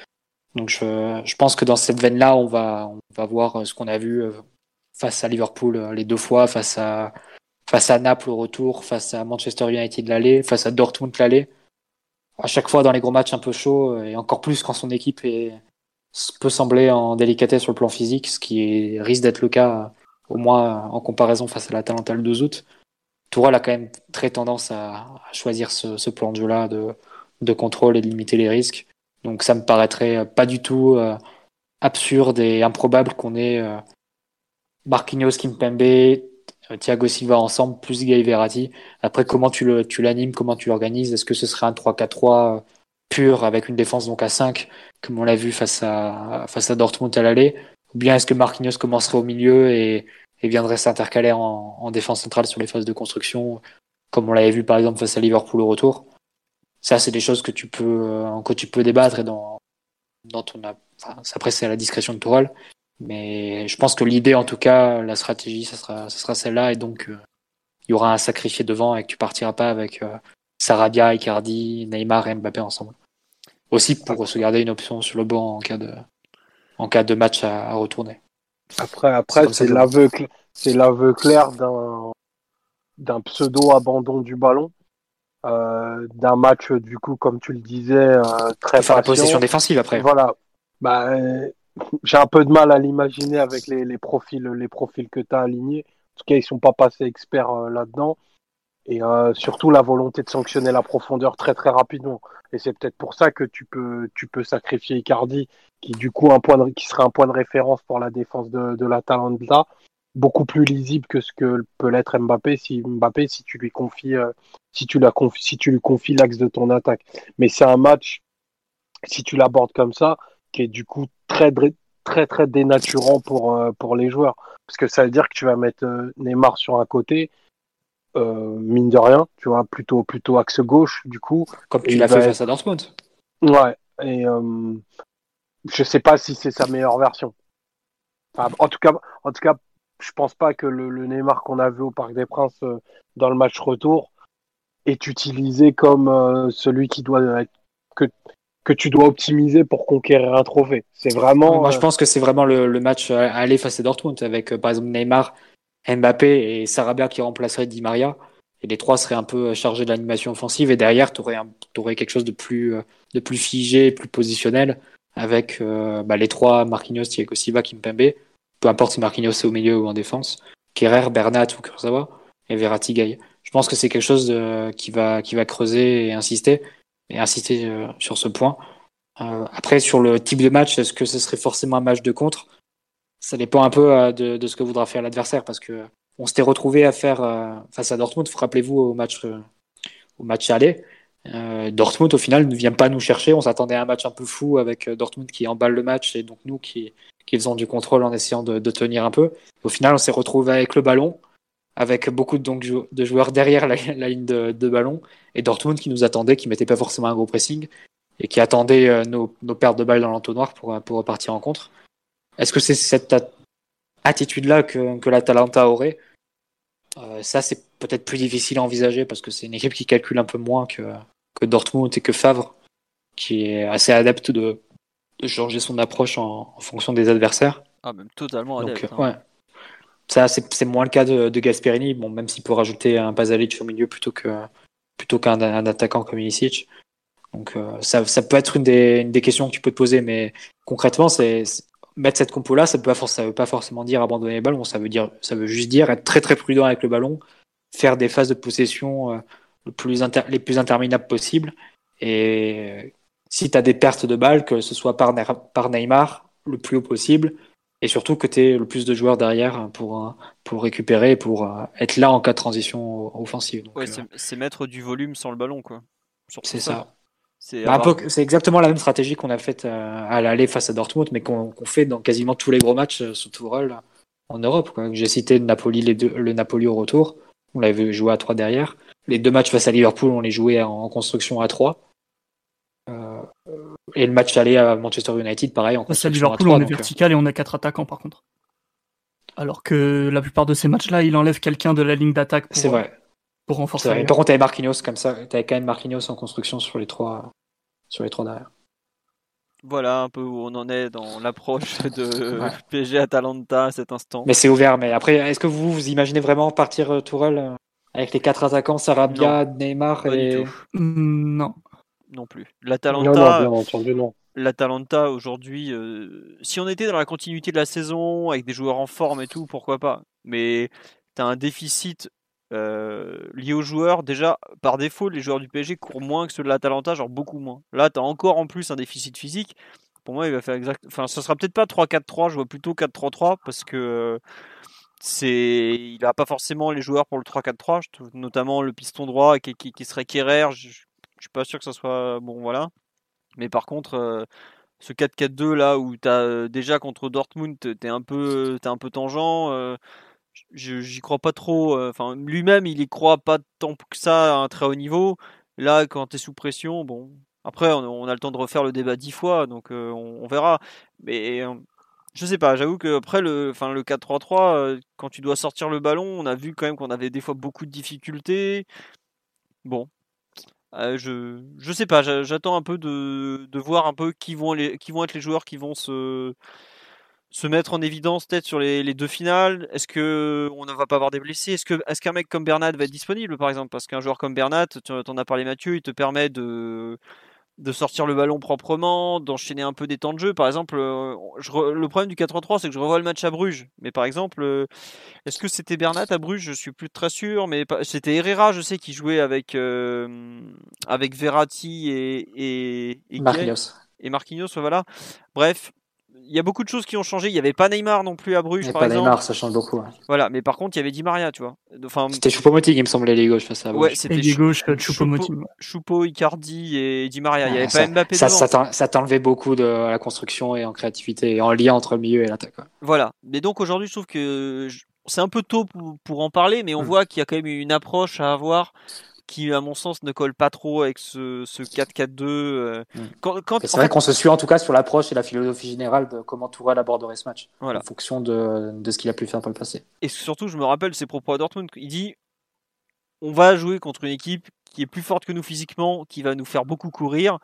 Donc je, je pense que dans cette veine-là, on va, on va voir ce qu'on a vu face à Liverpool les deux fois, face à, face à Naples au retour, face à Manchester United l'aller, face à Dortmund l'aller. À chaque fois dans les gros matchs un peu chauds, et encore plus quand son équipe est, peut sembler en délicatesse sur le plan physique, ce qui risque d'être le cas au moins en comparaison face à l'Atalanta le 2 août. Tourelle a quand même très tendance à, choisir ce, plan de jeu-là de, de, contrôle et de limiter les risques. Donc ça me paraîtrait pas du tout euh, absurde et improbable qu'on ait euh, Marquinhos, Kimpembe, euh, Thiago Silva ensemble, plus Guy Verratti. Après, comment tu l'animes, comment tu l'organises? Est-ce que ce serait un 3-4-3 euh, pur avec une défense donc à 5, comme on l'a vu face à, face à Dortmund à l'aller? Ou bien est-ce que Marquinhos commencerait au milieu et, viendrait s'intercaler en, défense centrale sur les phases de construction, comme on l'avait vu par exemple face à Liverpool au retour? Ça, c'est des choses que tu peux, euh, que tu peux débattre et dans, dans ton. Enfin, après, c'est à la discrétion de Tourelle. Mais je pense que l'idée, en tout cas, la stratégie, ça sera, ça sera celle-là. Et donc, euh, il y aura un sacrifié devant et que tu partiras pas avec euh, Sarabia, Icardi, Neymar et Mbappé ensemble. Aussi pour se garder une option sur le banc en cas de, en cas de match à, retourner. Après, après c'est l'aveu, c'est l'aveu clair d'un, d'un pseudo abandon du ballon. Euh, d'un match du coup comme tu le disais euh, très faire la possession défensive après voilà bah, j'ai un peu de mal à l'imaginer avec les, les, profils, les profils que tu as alignés. En tout cas, ils sont pas passés experts euh, là-dedans. Et euh, surtout la volonté de sanctionner la profondeur très très rapidement. Et c'est peut-être pour ça que tu peux, tu peux sacrifier Icardi, qui du coup un point de, qui serait un point de référence pour la défense de, de l'Atalanta, beaucoup plus lisible que ce que peut l'être Mbappé si Mbappé si tu lui confies, euh, si tu la confies, si tu lui confies l'axe de ton attaque. Mais c'est un match, si tu l'abordes comme ça, qui est du coup très très très dénaturant pour euh, pour les joueurs. Parce que ça veut dire que tu vas mettre euh, Neymar sur un côté euh, mine de rien tu vois plutôt plutôt axe gauche du coup comme tu l'as fait face à Dortmund. Ouais et je sais pas si c'est sa meilleure version. En tout cas en tout cas je pense pas que le, le Neymar qu'on a vu au Parc des Princes dans le match retour est utilisé comme celui qui doit être que que tu dois optimiser pour conquérir un trophée. C'est vraiment. Moi, je euh, pense que c'est vraiment le, match à aller face à Dortmund avec, euh, par exemple, Neymar, Mbappé et Sarabia qui remplacerait Di Maria. Et les trois seraient un peu euh, chargés de l'animation offensive. Et derrière, tu aurais, aurais, quelque chose de plus, de plus figé, plus positionnel avec bah, les trois Marquinhos, Thiago Silva, Kimpembe. Peu importe si Marquinhos est au milieu ou en défense. Kerrer, Bernat ou Kurzawa. Et Verratti Gay. Je pense que c'est quelque chose qui, va, creuser et insister et insister euh, sur ce point. Euh, après, sur le type de match, est-ce que ce serait forcément un match de contre? Ça dépend un peu euh, de, ce que voudra faire l'adversaire, parce que on s'était retrouvé à faire face à Dortmund. Rappelez-vous au match au match aller. Dortmund au final ne vient pas nous chercher. On s'attendait à un match un peu fou avec Dortmund qui emballe le match et donc nous qui, qui faisons du contrôle en essayant de, de tenir un peu. Au final, on s'est retrouvé avec le ballon avec beaucoup de, donc, de joueurs derrière la, ligne de, de, ballon, et Dortmund qui nous attendait, qui mettait pas forcément un gros pressing, et qui attendait euh, nos, nos, pertes de balles dans l'entonnoir pour, pour repartir en contre. Est-ce que c'est cette attitude-là que, que l'Atalanta aurait? Euh, Ça, c'est peut-être plus difficile à envisager, parce que c'est une équipe qui calcule un peu moins que, que Dortmund et que Favre, qui est assez adepte de, de changer son approche en, en, fonction des adversaires. Ah, même totalement adepte. Donc, hein. ouais. Ça, c'est moins le cas de, Gasperini, bon, même s'il peut rajouter un Pasalic au milieu plutôt que plutôt qu'un attaquant comme Ilicic. Donc euh, ça, peut être une des, questions que tu peux te poser, mais concrètement, mettre cette compo-là, ça ne veut pas forcément dire abandonner les ballons, ça veut, dire, ça veut juste dire être très très prudent avec le ballon, faire des phases de possession euh, le les plus interminables possibles. Et si tu as des pertes de balles, que ce soit par Neymar, le plus haut possible, et surtout que tu aies le plus de joueurs derrière pour, pour récupérer, pour euh, être là en cas de transition offensive. Ouais, euh, c'est mettre du volume sans le ballon, quoi. C'est ça. C'est bah, exactement la même stratégie qu'on a faite euh, à l'aller face à Dortmund, mais qu'on fait dans quasiment tous les gros matchs sous Tourelle en Europe. J'ai cité le Napoli, les deux, le Napoli au retour, on l'avait joué à trois derrière. les deux matchs face à Liverpool, on les jouait en construction à 3. Euh, et le match aller à Manchester United, pareil. En à Liverpool, on est vertical et on a quatre attaquants par contre. Alors que la plupart de ces matchs-là, il enlève quelqu'un de la ligne d'attaque pour, vrai. pour renforcer. Par contre, t'avais Marquinhos comme ça. T'avais quand même Marquinhos en construction sur les trois, sur les trois derrière. Voilà un peu où on en est dans l'approche [laughs] de PSG Atalanta à cet instant. Mais c'est ouvert. Mais après, est-ce que vous vous imaginez vraiment partir euh, Tourelle euh, avec les quatre attaquants, Sarabia, Neymar et mm, non non plus. L'Atalanta, l'Atalanta aujourd'hui, euh, si on était dans la continuité de la saison avec des joueurs en forme et tout, pourquoi pas. Mais tu as un déficit lié aux joueurs. Déjà, par défaut, les joueurs du PSG courent moins que ceux de l'Atalanta, genre beaucoup moins. Là, tu as encore en plus un déficit physique. Pour moi, il va faire exact. Enfin, ça sera peut-être pas 3-4-3, je vois plutôt 4-3-3 parce que c'est, il n'a pas forcément les joueurs pour le 3-4-3, notamment le piston droit qui, qui, serait Kerrer. Je, suis pas sûr que ça soit bon, voilà. Mais par contre, ce 4-4-2 là où tu as déjà contre Dortmund, tu es un peu, es un peu tangent j'y crois pas trop. Euh, enfin, lui-même, il y croit pas tant que ça à un très haut niveau. Là, quand tu es sous pression, bon. Après, on, a le temps de refaire le débat dix fois, donc euh, on, verra. Mais euh, je sais pas, j'avoue que après le, enfin, le 4-3-3, quand tu dois sortir le ballon, on a vu quand même qu'on avait des fois beaucoup de difficultés. Bon, je, je sais pas, j'attends un peu de, de voir un peu qui vont, les, qui vont être les joueurs qui vont se se mettre en évidence peut-être sur les, deux finales. Est-ce que on ne va pas avoir des blessés? Est-ce que est-ce qu'un mec comme Bernat va être disponible par exemple? Parce qu'un joueur comme Bernat, tu en as parlé Mathieu, il te permet de de sortir le ballon proprement, d'enchaîner un peu des temps de jeu. Par exemple, euh, le problème du 4-3, c'est que je revois le match à Bruges. Mais par exemple, euh, est-ce que c'était Bernat à Bruges? Je suis plus très sûr. Mais c'était Herrera, je sais, qui jouait avec, euh, avec Verratti et, et, et Marquinhos. Et Marquinhos, voilà. Bref, il y a beaucoup de choses qui ont changé. Il n'y avait pas Neymar non plus à Bruges, par pas Neymar, ça change beaucoup. Voilà, mais par contre, il y avait Di Maria, tu vois. Enfin, c'était Choupo-Moting, il me semblait, les gauche face à Ouais, c'était Choupo-Moting. Choupo, Icardi et Di Maria. Il n'y avait pas Mbappé ça, devant. Ça t'enlevait beaucoup de la construction et en créativité et en lien entre le milieu et l'attaque. Voilà. Mais donc aujourd'hui, je trouve que c'est un peu tôt pour, en parler, mais on hmm. voit qu'il y a quand même une approche à avoir qui, à mon sens, ne colle pas trop avec ce, 4-4-2. Euh, mm. C'est vrai qu'on se suit en tout cas sur l'approche et la philosophie générale de comment Tourelle aborderait ce match, en fonction de, de ce qu'il a pu faire par le passé. Et surtout, je me rappelle ses propos à Dortmund. Il dit on va jouer contre une équipe qui est plus forte que nous physiquement, qui va nous faire beaucoup courir.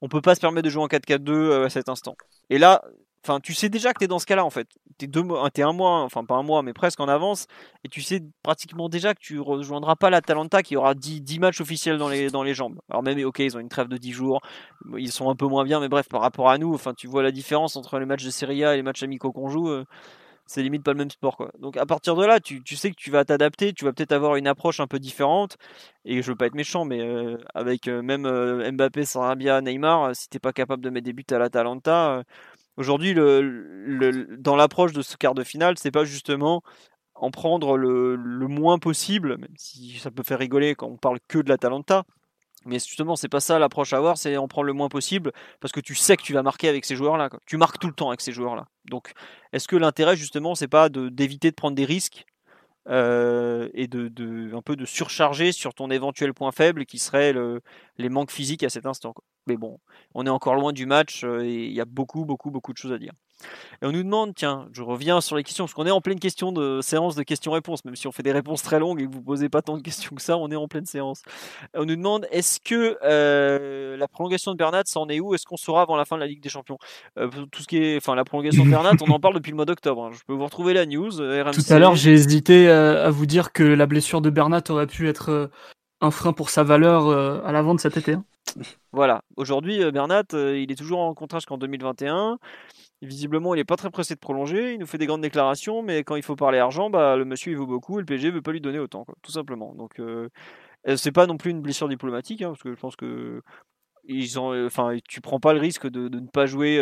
On peut pas se permettre de jouer en 4-4-2 euh, à cet instant. Et là, Enfin, tu sais déjà que tu es dans ce cas-là en fait. Tu es, un mois, enfin pas un mois, mais presque en avance. Et tu sais pratiquement déjà que tu rejoindras pas la Talenta qui aura 10, 10, matchs officiels dans les, dans les jambes. Alors même, ok, ils ont une trêve de 10 jours. Ils sont un peu moins bien, mais bref, par rapport à nous, enfin, tu vois la différence entre les matchs de Serie A et les matchs amicaux qu'on joue. Euh, c'est limite pas le même sport quoi. Donc à partir de là, tu, tu sais que tu vas t'adapter, tu vas peut-être avoir une approche un peu différente. Et je veux pas être méchant, mais euh, avec euh, même Mbappé, Sarabia, Neymar, si t'es pas capable de mettre des buts à la Talenta Aujourd'hui, dans l'approche de ce quart de finale, c'est pas justement en prendre le, moins possible, même si ça peut faire rigoler quand on parle que de la Talenta. Mais justement, c'est pas ça l'approche à avoir, c'est en prendre le moins possible parce que tu sais que tu vas marquer avec ces joueurs-là. Tu marques tout le temps avec ces joueurs-là. Donc, est-ce que l'intérêt justement, c'est pas d'éviter de, prendre des risques euh, et de, un peu de surcharger sur ton éventuel point faible qui serait le, les manques physiques à cet instant. Mais bon, on est encore loin du match euh, et il y a beaucoup, beaucoup, beaucoup de choses à dire. Et on nous demande, tiens, je reviens sur les questions, parce qu'on est en pleine question de séance de questions-réponses, même si on fait des réponses très longues et que vous posez pas tant de questions que ça, on est en pleine séance. On nous demande, est-ce que euh, la prolongation de Bernat, ça en est où? Est-ce qu'on saura avant la fin de la Ligue des Champions? Euh, Tout ce qui est, enfin, la prolongation de Bernat, on en parle depuis le mois d'octobre. Hein. Je peux vous retrouver la news. Tout à l'heure, j'ai hésité à vous dire que la blessure de Bernat aurait pu être un frein pour sa valeur à la vente cet été. Hein. Voilà. Aujourd'hui, euh, Bernat, euh, il est toujours en contrat jusqu'en 2021. Visiblement, il n'est pas très pressé de prolonger. Il nous fait des grandes déclarations, mais quand il faut parler argent, bah, le monsieur il vaut beaucoup et le PSG veut pas lui donner autant, tout simplement. Donc, euh, c'est pas non plus une blessure diplomatique, hein, parce que je pense que ils ont, enfin, tu prends pas le risque de, ne pas jouer.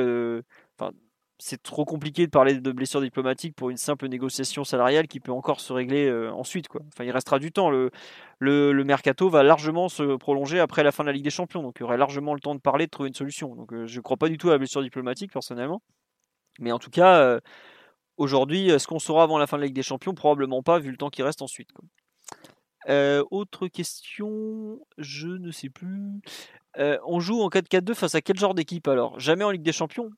C'est trop compliqué de parler de blessure diplomatique pour une simple négociation salariale qui peut encore se régler euh, ensuite. Enfin, il restera du temps. Le, mercato va largement se prolonger après la fin de la Ligue des Champions. Donc il y aurait largement le temps de parler, de trouver une solution. Donc euh, je ne crois pas du tout à la blessure diplomatique personnellement. Mais en tout cas, euh, aujourd'hui, est-ce qu'on saura avant la fin de la Ligue des Champions Probablement pas, vu le temps qui reste ensuite. autre question, je ne sais plus. on joue en 4-4-2 face à quel genre d'équipe alors? Jamais en Ligue des Champions?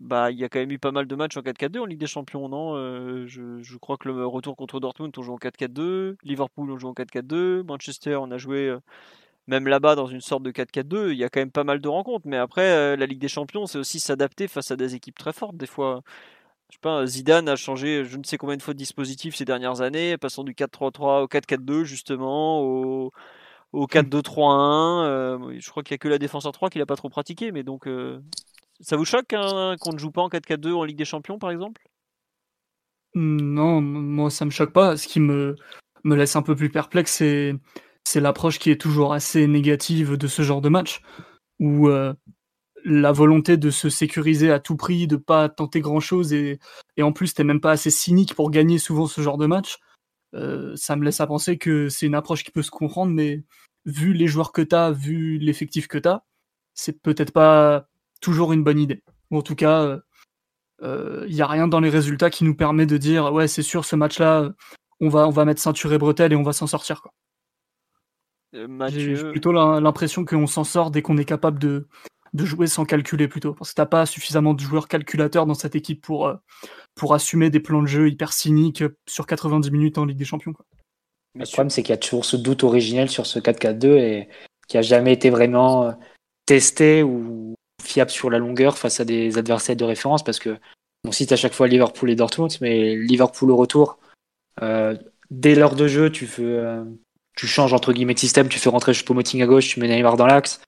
Bah, il y a quand même eu pas mal de matchs en 4-4-2 en Ligue des Champions, non je, je, crois que le retour contre Dortmund, on joue en 4-4-2. Liverpool, on joue en 4-4-2. Manchester, on a joué même là-bas dans une sorte de 4-4-2. Il y a quand même pas mal de rencontres. Mais après, la Ligue des Champions, c'est aussi s'adapter face à des équipes très fortes. Des fois, je sais pas, Zidane a changé je ne sais combien de fois de dispositif ces dernières années, passant du 4-3-3 au 4-4-2 justement, au, au 4-2-3-1. je crois qu'il n'y a que la défense en 3 qu'il n'a pas trop pratiqué, mais donc ça vous choque qu'on ne joue pas en 4-4-2 en Ligue des Champions, par exemple? Non, moi ça me choque pas. Ce qui me, me laisse un peu plus perplexe, c'est, c'est l'approche qui est toujours assez négative de ce genre de match, où euh, la volonté de se sécuriser à tout prix, de pas tenter grand-chose, et, et en plus t'es même pas assez cynique pour gagner souvent ce genre de match, euh, ça me laisse à penser que c'est une approche qui peut se comprendre, mais vu les joueurs que t'as, vu l'effectif que t'as, c'est peut-être pas toujours une bonne idée. Ou en tout cas, il euh, n'y euh, a rien dans les résultats qui nous permet de dire ouais c'est sûr ce match-là, on va on va mettre ceinture et bretelles et on va s'en sortir quoi. Euh, J'ai plutôt l'impression qu'on s'en sort dès qu'on est capable de, de jouer sans calculer plutôt. Parce que t'as pas suffisamment de joueurs calculateurs dans cette équipe pour, pour assumer des plans de jeu hyper cyniques sur 90 minutes en Ligue des Champions. Quoi. Le problème, c'est qu'il y a toujours ce doute originel sur ce 4-4-2 et qui a jamais été vraiment testé ou fiable sur la longueur face à des adversaires de référence parce que on cite à chaque fois Liverpool et Dortmund, mais Liverpool au retour, euh, dès l'heure de jeu, tu fais, euh, tu changes entre guillemets de système, tu fais rentrer Choupo-Moting à gauche, tu mets Neymar dans l'axe,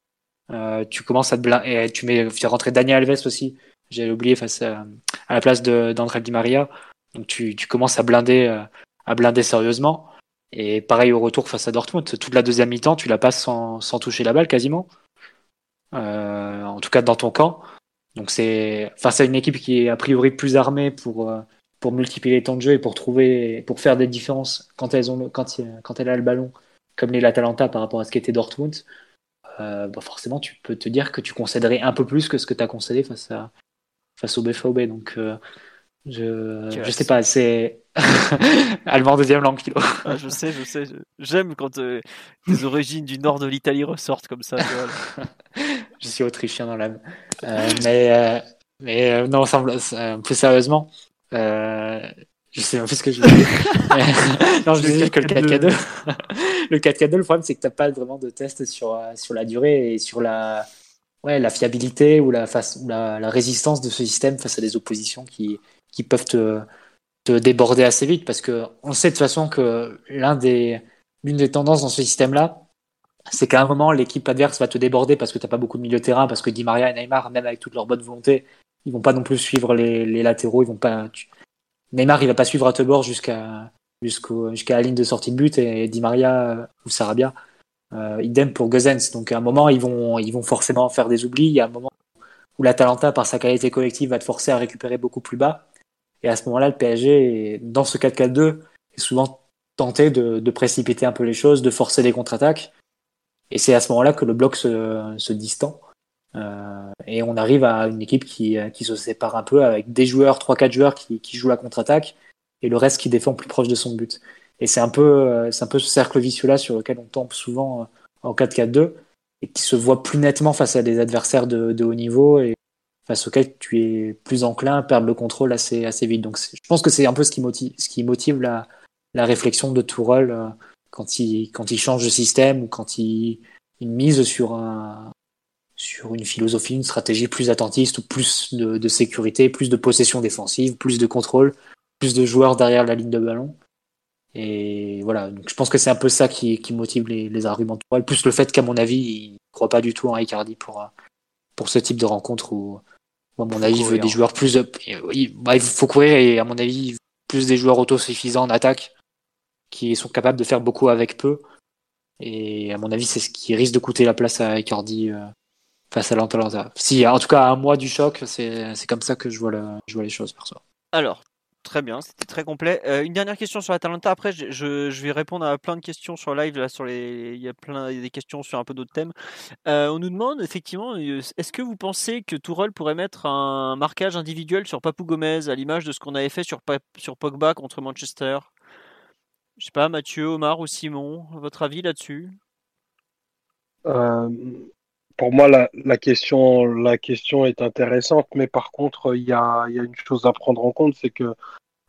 euh, tu commences à te et tu mets, fais rentrer Daniel Alves aussi, j'ai oublié face à, à, la place d'André Di Maria, donc tu, tu commences à blinder, à blinder sérieusement. Et pareil au retour face à Dortmund, toute la deuxième mi-temps, tu la passes sans, sans toucher la balle quasiment. Euh, en tout cas dans ton camp. Donc c'est face à une équipe qui est a priori plus armée pour euh, pour multiplier les temps de jeu et pour trouver pour faire des différences quand elles ont quand quand elle a le ballon comme les l'Atalanta par rapport à ce qu'était Dortmund. Euh, bah forcément tu peux te dire que tu concéderais un peu plus que ce que tu as concédé face à face au BFOB donc euh, je, je sais pas, c'est [laughs] allemand deuxième langue kilo. Ah, je sais, je sais. J'aime quand euh, les origines du nord de l'Italie ressortent comme ça. [laughs] je suis autrichien dans l'âme. Euh, mais euh, mais euh, non, plus sérieusement, je sais un peu ce que je veux dire. [laughs] non, je veux dire que le 4K2, le 4K2, le problème c'est que t'as pas vraiment de test sur sur la durée et sur la ouais la fiabilité ou la face la, la résistance de ce système face à des oppositions qui qui peuvent te, te déborder assez vite parce que on sait de toute façon que l'un des l'une des tendances dans ce système-là, c'est qu'à un moment l'équipe adverse va te déborder parce que t'as pas beaucoup de milieu de terrain, parce que Di Maria et Neymar, même avec toute leur bonne volonté, ils vont pas non plus suivre les, les latéraux, ils vont pas. Neymar, il va pas suivre à te bord jusqu'à jusqu'à la ligne de sortie de but et Di Maria ou Sarabia. Euh, idem pour Gozens. Donc à un moment, ils vont ils vont forcément faire des oublis. Il y a un moment où l'Atalanta, par sa qualité collective, va te forcer à récupérer beaucoup plus bas. Et à ce moment-là, le PSG, dans ce 4-4-2, est souvent tenté de, de, précipiter un peu les choses, de forcer des contre-attaques. Et c'est à ce moment-là que le bloc se, se distend. Euh, et on arrive à une équipe qui, qui se sépare un peu avec des joueurs, 3-4 joueurs qui, qui jouent la contre-attaque et le reste qui défend plus proche de son but. Et c'est un peu, c'est un peu ce cercle vicieux-là sur lequel on tombe souvent en 4-4-2 et qui se voit plus nettement face à des adversaires de, de haut niveau face auquel tu es plus enclin à perdre le contrôle assez, assez vite. Donc je pense que c'est un peu ce qui motive, ce qui motive la, la réflexion de Tourelle euh, quand il, quand il change de système ou quand il, il mise sur, un, sur une philosophie, une stratégie plus attentiste ou plus de, sécurité, plus de possession défensive, plus de contrôle, plus de joueurs derrière la ligne de ballon. Et voilà, donc je pense que c'est un peu ça qui, qui motive les, les arguments de Tourelle, plus le fait qu'à mon avis, il ne croit pas du tout en Icardi pour, pour ce type de rencontre où à mon avis, il veut des joueurs plus. Bah, il faut courir et à mon avis, plus des joueurs autosuffisants en attaque qui sont capables de faire beaucoup avec peu. Et à mon avis, c'est ce qui risque de coûter la place à Icardi euh, face à l'Atalanta. Si, en tout cas, à un mois du choc, c'est comme ça que je vois, le, je vois les choses, perso. Alors, Très bien, c'était très complet. Euh, une dernière question sur l'Atalanta. Après, je, vais répondre à plein de questions sur live. Là, sur les, il y a plein des questions sur un peu d'autres thèmes. Euh, on nous demande effectivement, euh, est-ce que vous pensez que Tourelle pourrait mettre un marquage individuel sur Papou Gomez à l'image de ce qu'on avait fait sur, sur Pogba contre Manchester? Je sais pas, Mathieu, Omar ou Simon, votre avis là-dessus? Pour moi, la, question, est intéressante, mais par contre, il y a, une chose à prendre en compte, c'est que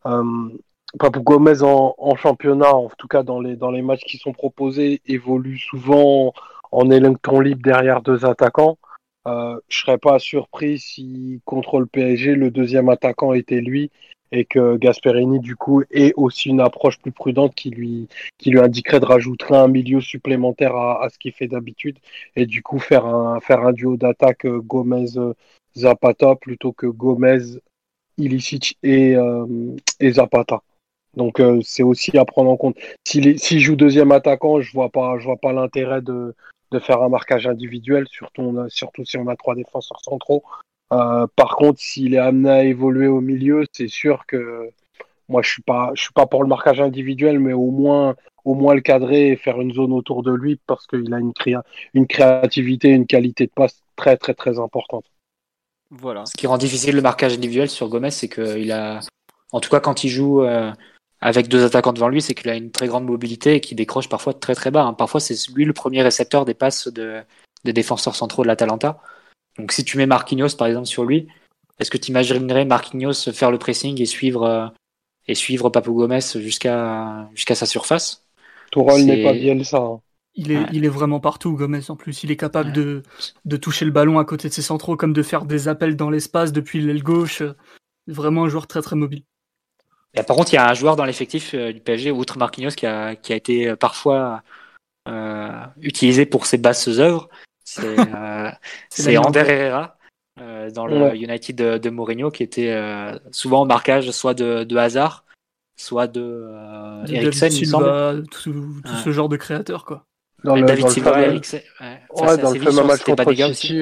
euh, Papou Gomez en, championnat, en tout cas dans les, dans les matchs qui sont proposés, évolue souvent en électron libre derrière deux attaquants. Euh, je serais pas surpris si contre le PSG, le deuxième attaquant était lui et que Gasperini du coup ait aussi une approche plus prudente qui lui qui lui indiquerait de rajouter un milieu supplémentaire à, ce qu'il fait d'habitude et du coup faire un faire un duo d'attaque euh, Gomez Zapata plutôt que Gomez Ilicic et, euh, et Zapata. Donc euh, c'est aussi à prendre en compte. S'il si joue deuxième attaquant, je vois pas je vois pas l'intérêt de de faire un marquage individuel, surtout, surtout si on a trois défenseurs centraux. Euh, par contre, s'il est amené à évoluer au milieu, c'est sûr que moi je suis pas, je suis pas pour le marquage individuel, mais au moins, au moins le cadrer et faire une zone autour de lui parce qu'il a une, créa une créativité, une qualité de passe très très très importante. Voilà. Ce qui rend difficile le marquage individuel sur Gomez, c'est qu'il a, en tout cas quand il joue euh, avec deux attaquants devant lui, c'est qu'il a une très grande mobilité et qu'il décroche parfois très très bas. Hein. Parfois c'est lui le premier récepteur des passes de, des défenseurs centraux de l'Atalanta. Donc si tu mets Marquinhos par exemple sur lui, est-ce que tu imaginerais Marquinhos faire le pressing et suivre euh, et suivre Gomez jusqu'à jusqu'à sa surface? Tourelle n'est pas bien ça. Hein. Il est, ouais. il est vraiment partout, Gomez, en plus. Il est capable ouais. de, de toucher le ballon à côté de ses centraux, comme de faire des appels dans l'espace depuis l'aile gauche. Vraiment un joueur très très mobile. Et par contre, il y a un joueur dans l'effectif euh, du PSG, outre Marquinhos, qui a, qui a été euh, parfois euh, utilisé pour ses basses œuvres. C'est [laughs] euh, Ander Herrera euh, dans le ouais. United de, de, Mourinho, qui était euh, souvent en marquage soit de, de Hazard, soit de, euh, de Eriksen, il semble. Tout, tout ouais. ce genre de créateur, quoi. Dans le, David dans Silva, le Eriksen. Ouais, ouais dans le fameux match contre City.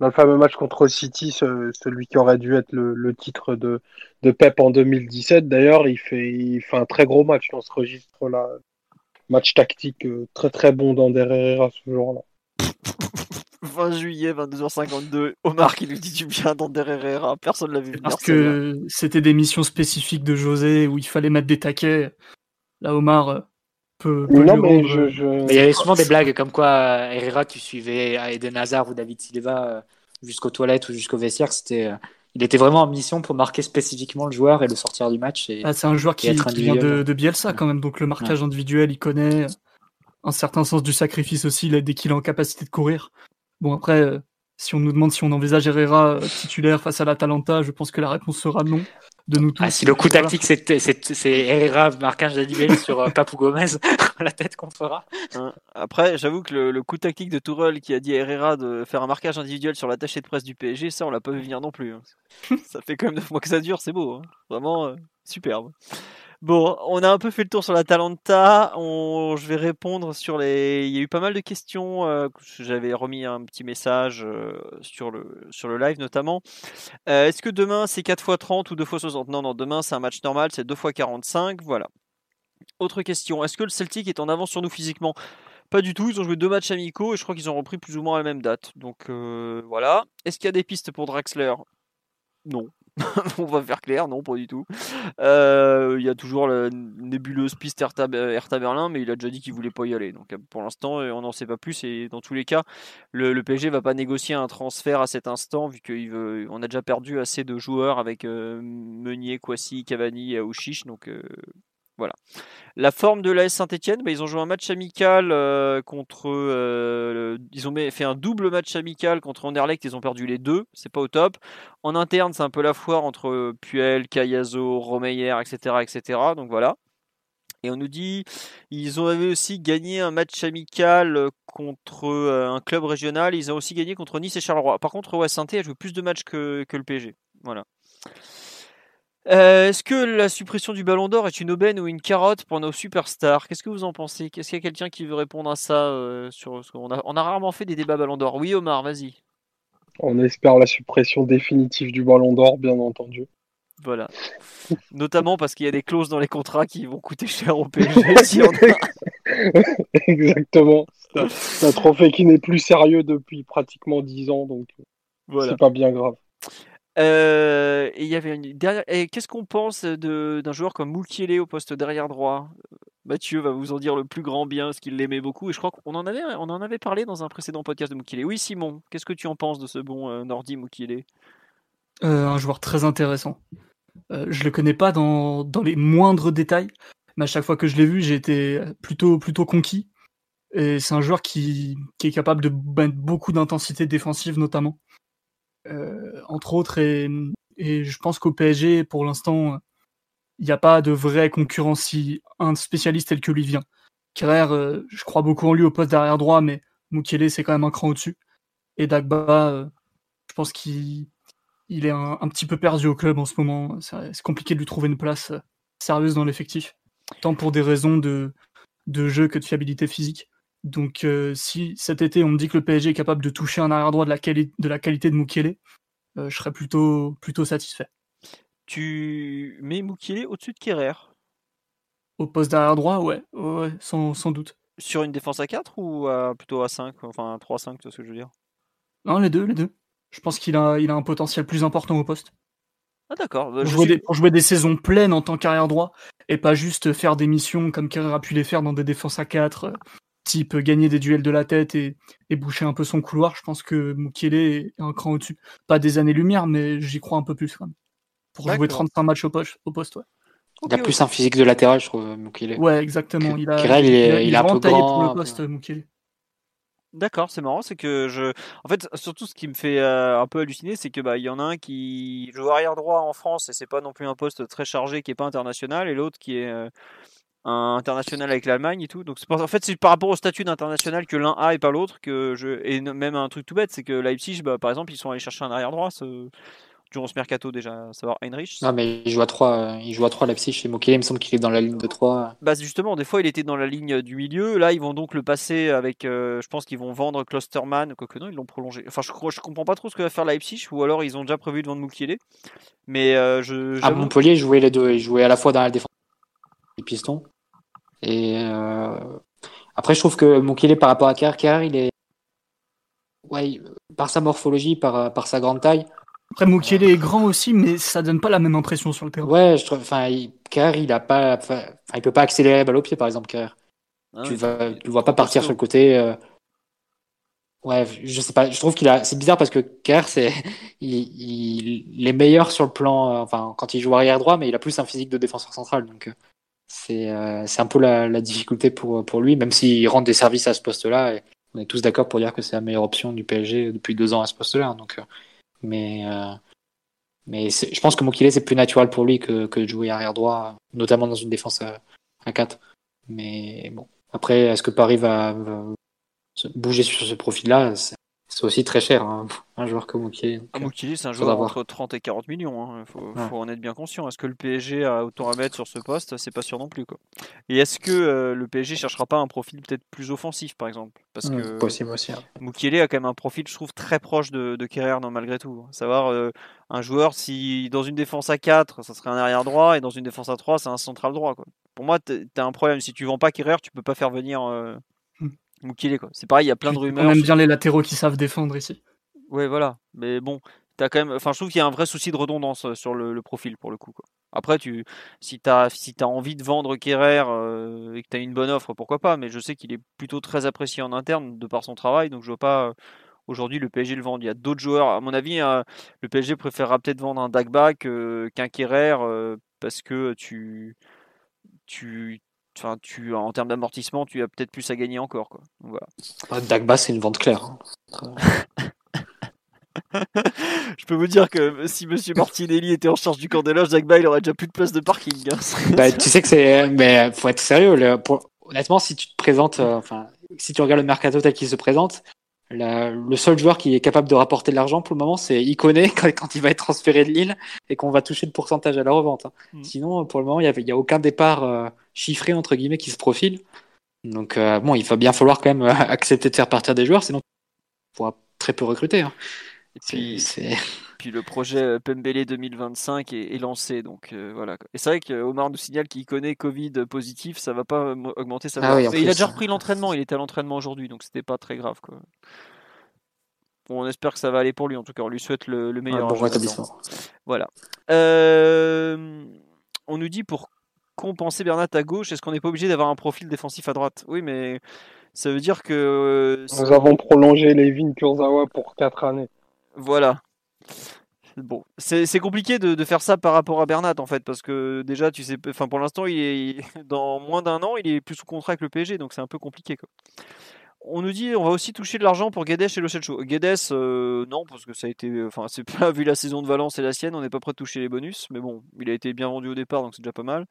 Dans le fameux match contre City, ce, celui qui aurait dû être le, le titre de, de, Pep en 2017, d'ailleurs, il fait, il fait un très gros match dans ce registre-là. Match tactique très très bon d'Ander Herrera ce jour-là. 20 juillet, 22h52. Omar qui lui dit du bien d'Ander Herrera. Personne l'a vu venir. Parce que c'était des missions spécifiques de José où il fallait mettre des taquets. Là, Omar euh, peut. peut non, mais, je, je... mais il y avait souvent des blagues comme quoi Herrera, tu suivais Eden Hazard ou David Silva euh, jusqu'aux toilettes ou jusqu'au vestiaire. C'était. euh, Il était vraiment en mission pour marquer spécifiquement le joueur et le sortir du match. Et, ah, c'est un joueur qui, qui vient de, de, Bielsa quand même, donc le marquage ouais. individuel, il connaît un certain sens du sacrifice aussi là, dès qu'il est en capacité de courir. Bon, après, euh, si on nous demande si on envisage Herrera euh, titulaire face à l'Atalanta, je pense que la réponse sera non de nous tous. Ah, si le coup tactique, c'est Herrera marquage individuel sur euh, Papou Gomez, [laughs] la tête qu'on fera. Hein, après, j'avoue que le, le, coup tactique de Tourelle qui a dit à Herrera de faire un marquage individuel sur l'attaché de presse du PSG, ça, on l'a pas vu venir non plus. Hein. [laughs] ça fait quand même 9 mois que ça dure, c'est beau. Hein. Vraiment euh, superbe. Bon, on a un peu fait le tour sur la Talenta. Je vais répondre sur les. Il y a eu pas mal de questions. Euh, J'avais remis un petit message euh, sur, le, sur le live notamment. Euh, Est-ce que demain c'est 4 x 30 ou 2 x 60 Non, non, demain c'est un match normal, c'est 2 x 45. Voilà. Autre question. Est-ce que le Celtic est en avance sur nous physiquement? Pas du tout, ils ont joué deux matchs amicaux et je crois qu'ils ont repris plus ou moins à la même date. Donc voilà. Est-ce qu'il y a des pistes pour Draxler? Non. [laughs] on va faire clair, non, pas du tout. Il euh, y a toujours la nébuleuse piste Hertha, Hertha, Berlin, mais il a déjà dit qu'il voulait pas y aller. Donc pour l'instant, on n'en sait pas plus. Et dans tous les cas, le, le PSG va pas négocier un transfert à cet instant, vu qu'on a déjà perdu assez de joueurs avec euh, Meunier, Kwasi, Cavani et Aouchiche. Donc euh, voilà. La forme de l'AS Saint-Etienne, bah, ils ont joué un match amical euh, contre. Euh, ils ont fait un double match amical contre Anderlecht, ils ont perdu les deux, c'est pas au top. En interne, c'est un peu la foire entre Puel, Cayazo, Romeyer, etc., etc. Donc voilà. Et on nous dit, ils ont aussi gagné un match amical contre euh, un club régional. Ils ont aussi gagné contre Nice et Charleroi. Par contre, ouais, saint a joué plus de matchs que, que le PSG. Voilà. Euh, Est-ce que la suppression du ballon d'or est une aubaine ou une carotte pour nos superstars? Qu'est-ce que vous en pensez? Est-ce qu'il y a quelqu'un qui veut répondre à ça euh, sur a, on a rarement fait des débats ballon d'or. Oui, Omar, vas-y. On espère la suppression définitive du ballon d'or, bien entendu. Voilà. [laughs] Notamment parce qu'il y a des clauses dans les contrats qui vont coûter cher au PSG. [laughs] si on a... Exactement. C'est un trophée qui n'est plus sérieux depuis pratiquement 10 ans, donc voilà. c'est pas bien grave. Euh, et il y avait une dernière. Qu'est-ce qu'on pense d'un joueur comme Moukielé au poste derrière droit? Mathieu va vous en dire le plus grand bien, parce qu'il l'aimait beaucoup. Et je crois qu'on en avait, on en avait parlé dans un précédent podcast de Mukile. Oui, Simon, qu'est-ce que tu en penses de ce bon euh, Nordi Mukile euh, Un joueur très intéressant. Euh, je le connais pas dans, dans, les moindres détails, mais à chaque fois que je l'ai vu, j'ai été plutôt, plutôt conquis. Et c'est un joueur qui, qui, est capable de mettre beaucoup d'intensité défensive, notamment. Euh, entre autres, et, je pense qu'au PSG, pour l'instant, il n'y a pas de vraie concurrence si un spécialiste tel que lui vient. Kerrer, euh, je crois beaucoup en lui au poste d'arrière droit, mais Mukele, c'est quand même un cran au-dessus. Et Dagba, euh, je pense qu'il il est un, petit peu perdu au club en ce moment. C'est compliqué de lui trouver une place sérieuse dans l'effectif, tant pour des raisons de jeu que de fiabilité physique. Donc euh, si cet été on me dit que le PSG est capable de toucher un arrière droit de la, de la qualité de Mukele, euh, je serais plutôt, plutôt satisfait. Tu mets Mukele au-dessus de Kerrer? Au poste d'arrière droit, ouais, ouais sans, sans, doute. Sur une défense à 4 ou plutôt à 5 Enfin 3-5, tu vois ce que je veux dire? Non, les deux, les deux. Je pense qu'il a, il a un potentiel plus important au poste. Ah d'accord. Bah, pour, jouer des, pour, jouer des, saisons pleines en tant qu'arrière droit et pas juste faire des missions comme Kerrer a pu les faire dans des défenses à 4 type gagner des duels de la tête et, boucher un peu son couloir, je pense que Mukele est un cran au-dessus. Pas des années-lumière, mais j'y crois un peu plus quand même. Pour jouer 35 matchs au, poste, au poste ouais. Il a plus un physique de latéral, je trouve, Mukele. Ouais, exactement. Il a, il, est, il, a un peu taillé grand, pour le poste, Mukele. D'accord, c'est marrant, c'est que je, en fait, surtout ce qui me fait euh, un peu halluciner, c'est que bah il y en a un qui joue arrière droit en France et c'est pas non plus un poste très chargé, qui est pas international, et l'autre qui est euh, un international avec l'Allemagne et tout. Donc en fait c'est par rapport au statut d'international que l'un a et pas l'autre que je et même un truc tout bête c'est que Leipzig bah, par exemple ils sont allés chercher un arrière droit ce... durant ce mercato déjà à savoir Heinrich. Non mais il joue à 3 il joue à 3 Leipzig chez Mokele il me semble qu'il est dans la ligne de 3. Bah justement des fois il était dans la ligne du milieu là ils vont donc le passer avec euh, je pense qu'ils vont vendre Klosterman quoique non ils l'ont prolongé. Enfin je, je comprends pas trop ce que va faire Leipzig ou alors ils ont déjà prévu de vendre Mukiele. Mais euh, je à Montpellier il jouait les deux il jouait à la fois dans la défense les pistons et euh, après, je trouve que Mukele, par rapport à Kerr, il est. Ouais, par sa morphologie, par, par sa grande taille. Après, Mukele est grand aussi, mais ça donne pas la même impression sur le terrain. Ouais, je trouve. Enfin, il, Kerr, il a pas. Enfin, il peut pas accélérer la balle au pied, par exemple, Kerr. Ah tu, vas, tu le vois pas partir sur le côté. Euh... Ouais, je sais pas. Je trouve qu'il a. C'est bizarre parce que Kerr, c'est. [laughs] Il, il, il, est meilleur sur le plan. Euh, enfin, quand il joue arrière droit, mais il a plus un physique de défenseur central. Donc, euh, c'est euh, un peu la, la, difficulté pour, pour lui, même s'il rend des services à ce poste-là. On est tous d'accord pour dire que c'est la meilleure option du PSG depuis deux ans à ce poste-là. Donc, euh, mais euh, mais je pense que Mokile, c'est plus naturel pour lui que, que de jouer arrière droit, notamment dans une défense à, à 4. Mais bon, après, est-ce que Paris va, va bouger sur ce profil-là c'est aussi très cher, hein, un joueur comme Mukili. Ah, c'est un joueur entre 30 et 40 millions. Il hein. faut, faut, en être bien conscient. Est-ce que le PSG a autant à mettre sur ce poste? C'est pas sûr non plus. Quoi. Et est-ce que euh, le PSG cherchera pas un profil peut-être plus offensif, par exemple? Parce que possible aussi. Hein. a quand même un profil, je trouve, très proche de, de Kerrer, non, malgré tout. Savoir euh, un joueur, si dans une défense à 4, ça serait un arrière droit, et dans une défense à 3, c'est un central droit. Quoi. Pour moi, tu as un problème. Si tu vends pas Kerrer, tu peux pas faire venir. Euh, Mukile quoi. C'est pareil, il y a plein de rumeurs. On aime bien les latéraux qui savent défendre ici. Ouais, voilà. Mais bon, as quand même. Enfin, je trouve qu'il y a un vrai souci de redondance euh, sur le, profil pour le coup. Quoi. Après, tu, si tu as, si as envie de vendre Kerrer euh, et que tu as une bonne offre, pourquoi pas. Mais je sais qu'il est plutôt très apprécié en interne de par son travail, donc je vois pas. Euh, aujourd'hui, le PSG le vendre. Il y a d'autres joueurs. À mon avis, le PSG préférera peut-être vendre un Dagba qu'un Kerrer parce que tu, tu, Enfin, tu, en termes d'amortissement, tu as peut-être plus à gagner encore. Quoi. voilà. Ah, Dagba, c'est une vente claire. Hein. [laughs] je peux vous dire que si Monsieur Martinelli était en charge du camp des loges, Dagba, il aurait déjà plus de place de parking. Hein. [laughs] bah, tu sais que c'est. Mais faut être sérieux. Honnêtement, si tu te présentes. Euh, enfin, si tu regardes le mercato tel qu'il se présente, le seul joueur qui est capable de rapporter de l'argent pour le moment, c'est Iconé [laughs] quand, il va être transféré de Lille et qu'on va toucher le pourcentage à la revente. Hein. Mm. Sinon, pour le moment, il n'y a, a, aucun départ euh, chiffré entre guillemets qui se profile. Donc euh, bon, il va bien falloir quand même euh, accepter de faire partir des joueurs, sinon on pourra très peu recruter. Hein. Et puis, puis, le projet Pembele 2025 est, est lancé, donc voilà. Et c'est vrai qu'Omar nous signale qu'il connaît Covid positif, ça va pas augmenter sa. Ah il a déjà repris l'entraînement, il était à l'entraînement aujourd'hui, donc c'était pas très grave quoi on espère que ça va aller pour lui. En tout cas, on lui souhaite le, meilleur. bon rétablissement. Voilà. Euh, on nous dit pour compenser Bernat à gauche? Est-ce qu'on n'est pas obligé d'avoir un profil défensif à droite? Oui, mais ça veut dire que. euh, Nous avons prolongé Levin Kurzawa pour 4 années. Voilà. Bon, c'est c'est compliqué de, de faire ça par rapport à Bernat en fait, parce que déjà, tu sais, enfin pour l'instant, il est il- [laughs] dans moins d'un an, il est plus sous contrat avec le PSG, donc c'est un peu compliqué quoi. On nous dit on va aussi toucher de l'argent pour Guedes et Lo Celso. Guedes, euh, non, parce que ça a été, enfin c'est pas vu la saison de Valence et la sienne, on n'est pas prêt de toucher les bonus, mais bon, il a été bien vendu au départ, donc c'est déjà pas mal.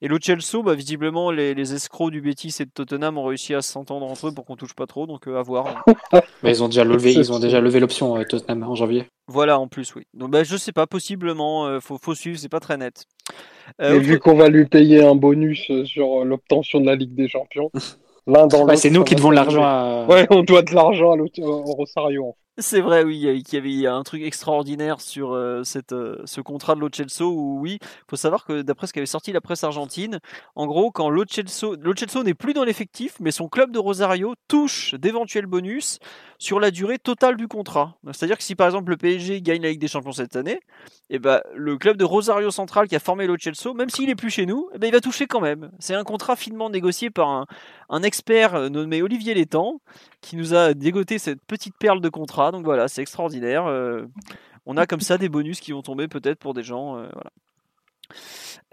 Et Lo Celso, bah visiblement les, les escrocs du Betis et de Tottenham ont réussi à s'entendre entre eux pour qu'on touche pas trop, donc euh, à voir. [laughs] Mais ils ont déjà levé, ils ont déjà levé l'option euh, Tottenham en janvier. Voilà, en plus, oui. Donc, bah, je sais pas, possiblement, euh, faut, faut suivre, c'est pas très net. Euh, Et vu qu'on va lui payer un bonus sur l'obtention de la Ligue des Champions, [laughs] l'un dans Ouais, l'autre. c'est nous qui devons l'argent à. Ouais, on doit de l'argent à l'autre- au Rosario. C'est vrai, oui, il y a- qu'il y avait un truc extraordinaire sur euh, cette, euh, ce contrat de Lo Celso où, oui, faut savoir que d'après ce qu'avait sorti la presse argentine, en gros, quand Lo Celso, Lo Celso n'est plus dans l'effectif, mais son club de Rosario touche d'éventuels bonus sur la durée totale du contrat. C'est-à-dire que si par exemple le PSG gagne la Ligue des Champions cette année, et ben, le club de Rosario Central qui a formé Lo Celso, même s'il est plus chez nous, eh ben, il va toucher quand même. C'est un contrat finement négocié par un, un expert euh, nommé Olivier Létang qui nous a dégoté cette petite perle de contrat. Donc voilà, c'est extraordinaire. euh, on a comme ça des bonus qui vont tomber peut-être pour des gens. euh.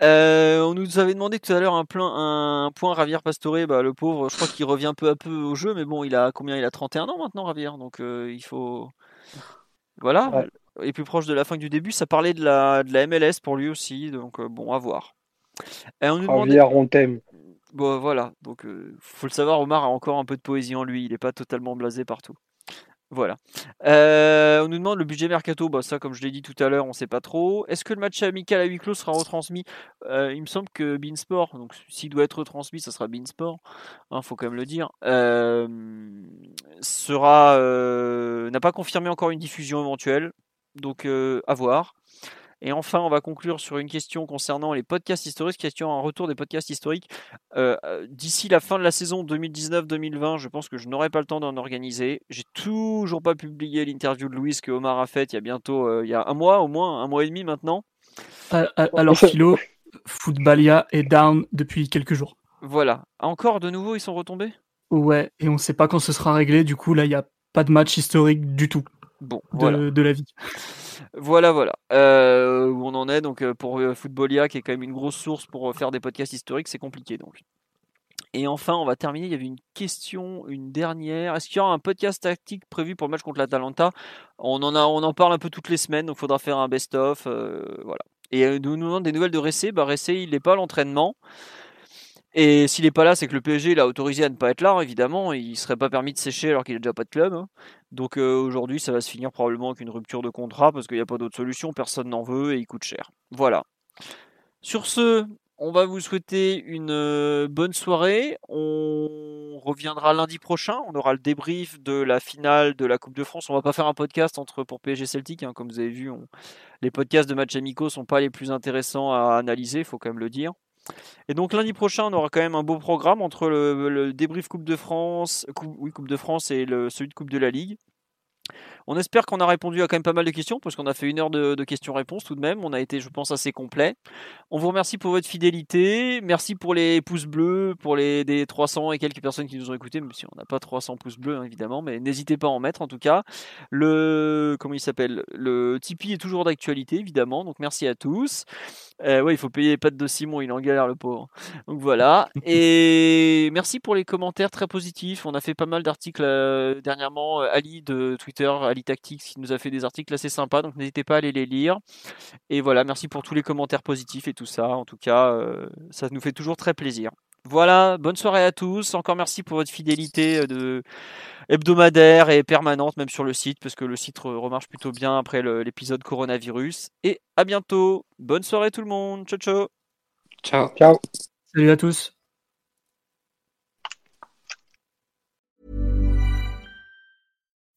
Euh, on nous avait demandé tout à l'heure un, plein, un point Ravier Pastore, bah, le pauvre, je crois qu'il revient peu à peu au jeu, mais bon, il a combien Il a 31 ans maintenant, Ravier, donc euh, il faut. Voilà, Ouais. et plus proche de la fin que du début, ça parlait de la, de la MLS pour lui aussi, donc euh, bon, à voir. Et on nous demandait- Javier, on t'aime. Bon, voilà, donc faut le savoir, Omar a encore un peu de poésie en lui, il n'est pas totalement blasé partout. Voilà. Euh, on nous demande le budget mercato, bah ça comme je l'ai dit tout à l'heure, on sait pas trop. Est-ce que le match amical à huis clos sera retransmis? Euh, Il me semble que Beansport, donc s'il doit être retransmis, ça sera Beansport, hein, faut quand même le dire, euh, sera n'a pas confirmé encore une diffusion éventuelle, donc à voir. Et enfin, on va conclure sur une question concernant les podcasts historiques, question un retour des podcasts historiques. Euh, euh, D'ici la fin de la saison 2019-2020, je pense que je n'aurai pas le temps d'en organiser. J'ai toujours pas publié l'interview de Louise que Omar a faite il y a bientôt, euh, il y a un mois au moins, un mois et demi maintenant. Alors, Philo, Footballia est down depuis quelques jours. Voilà. Encore de nouveau, ils sont retombés? Ouais, et on sait pas quand ce sera réglé. Du coup, là, il n'y a pas de match historique du tout Bon, de, voilà. de la vie. Voilà, voilà. Euh, où on en est, donc euh, pour euh, Footballia, qui est quand même une grosse source pour faire des podcasts historiques, c'est compliqué donc. Et enfin, on va terminer. Il y avait une question, une dernière. Est-ce qu'il y aura un podcast tactique prévu pour le match contre l'Atalanta? On en on en parle un peu toutes les semaines, donc il faudra faire un best-of, voilà. Et nous demande des nouvelles de Ressé. Bah Ressé, il n'est pas à l'entraînement. Et s'il n'est pas là, c'est que le PSG l'a autorisé à ne pas être là, évidemment. Il ne serait pas permis de sécher alors qu'il n'a déjà pas de club. hein. Donc euh, aujourd'hui, ça va se finir probablement avec une rupture de contrat parce qu'il n'y a pas d'autre solution, personne n'en veut et il coûte cher. Voilà. Sur ce, on va vous souhaiter une euh, bonne soirée. On reviendra lundi prochain. On aura le débrief de la finale de la Coupe de France. On va pas faire un podcast entre pour PSG Celtic, hein, comme vous avez vu. Les podcasts de matchs amicaux sont pas les plus intéressants à analyser, il faut quand même le dire. Et donc lundi prochain, on aura quand même un beau programme entre le, débrief Coupe de France, Coupe de France et le, celui de Coupe de la Ligue. On espère qu'on a répondu à quand même pas mal de questions, parce qu'on a fait une heure de, de questions-réponses tout de même. On a été, je pense, assez complet. On vous remercie pour votre fidélité. Merci pour les pouces bleus, pour les des 300 et quelques personnes qui nous ont écoutés, même si on n'a pas 300 pouces bleus, hein, évidemment. Mais n'hésitez pas à en mettre, en tout cas. Le, comment il s'appelle? Le Tipeee est toujours d'actualité, évidemment. Donc merci à tous. Euh, ouais, il faut payer les pattes de Simon, il en galère, le pauvre. Donc voilà. [laughs] Et merci pour les commentaires très positifs. On a fait pas mal d'articles euh, dernièrement. Euh, Ali de Twitter, Ali Tactics, qui nous a fait des articles assez sympas. Donc n'hésitez pas à aller les lire. Et voilà, merci pour tous les commentaires positifs et tout ça. En tout cas, euh, ça nous fait toujours très plaisir. Voilà, bonne soirée à tous. Encore merci pour votre fidélité euh, de hebdomadaire et permanente, même sur le site, parce que le site re- remarche plutôt bien après l'épisode coronavirus. Et à bientôt. Bonne soirée tout le monde. Ciao ciao. Ciao. Ciao. Salut à tous.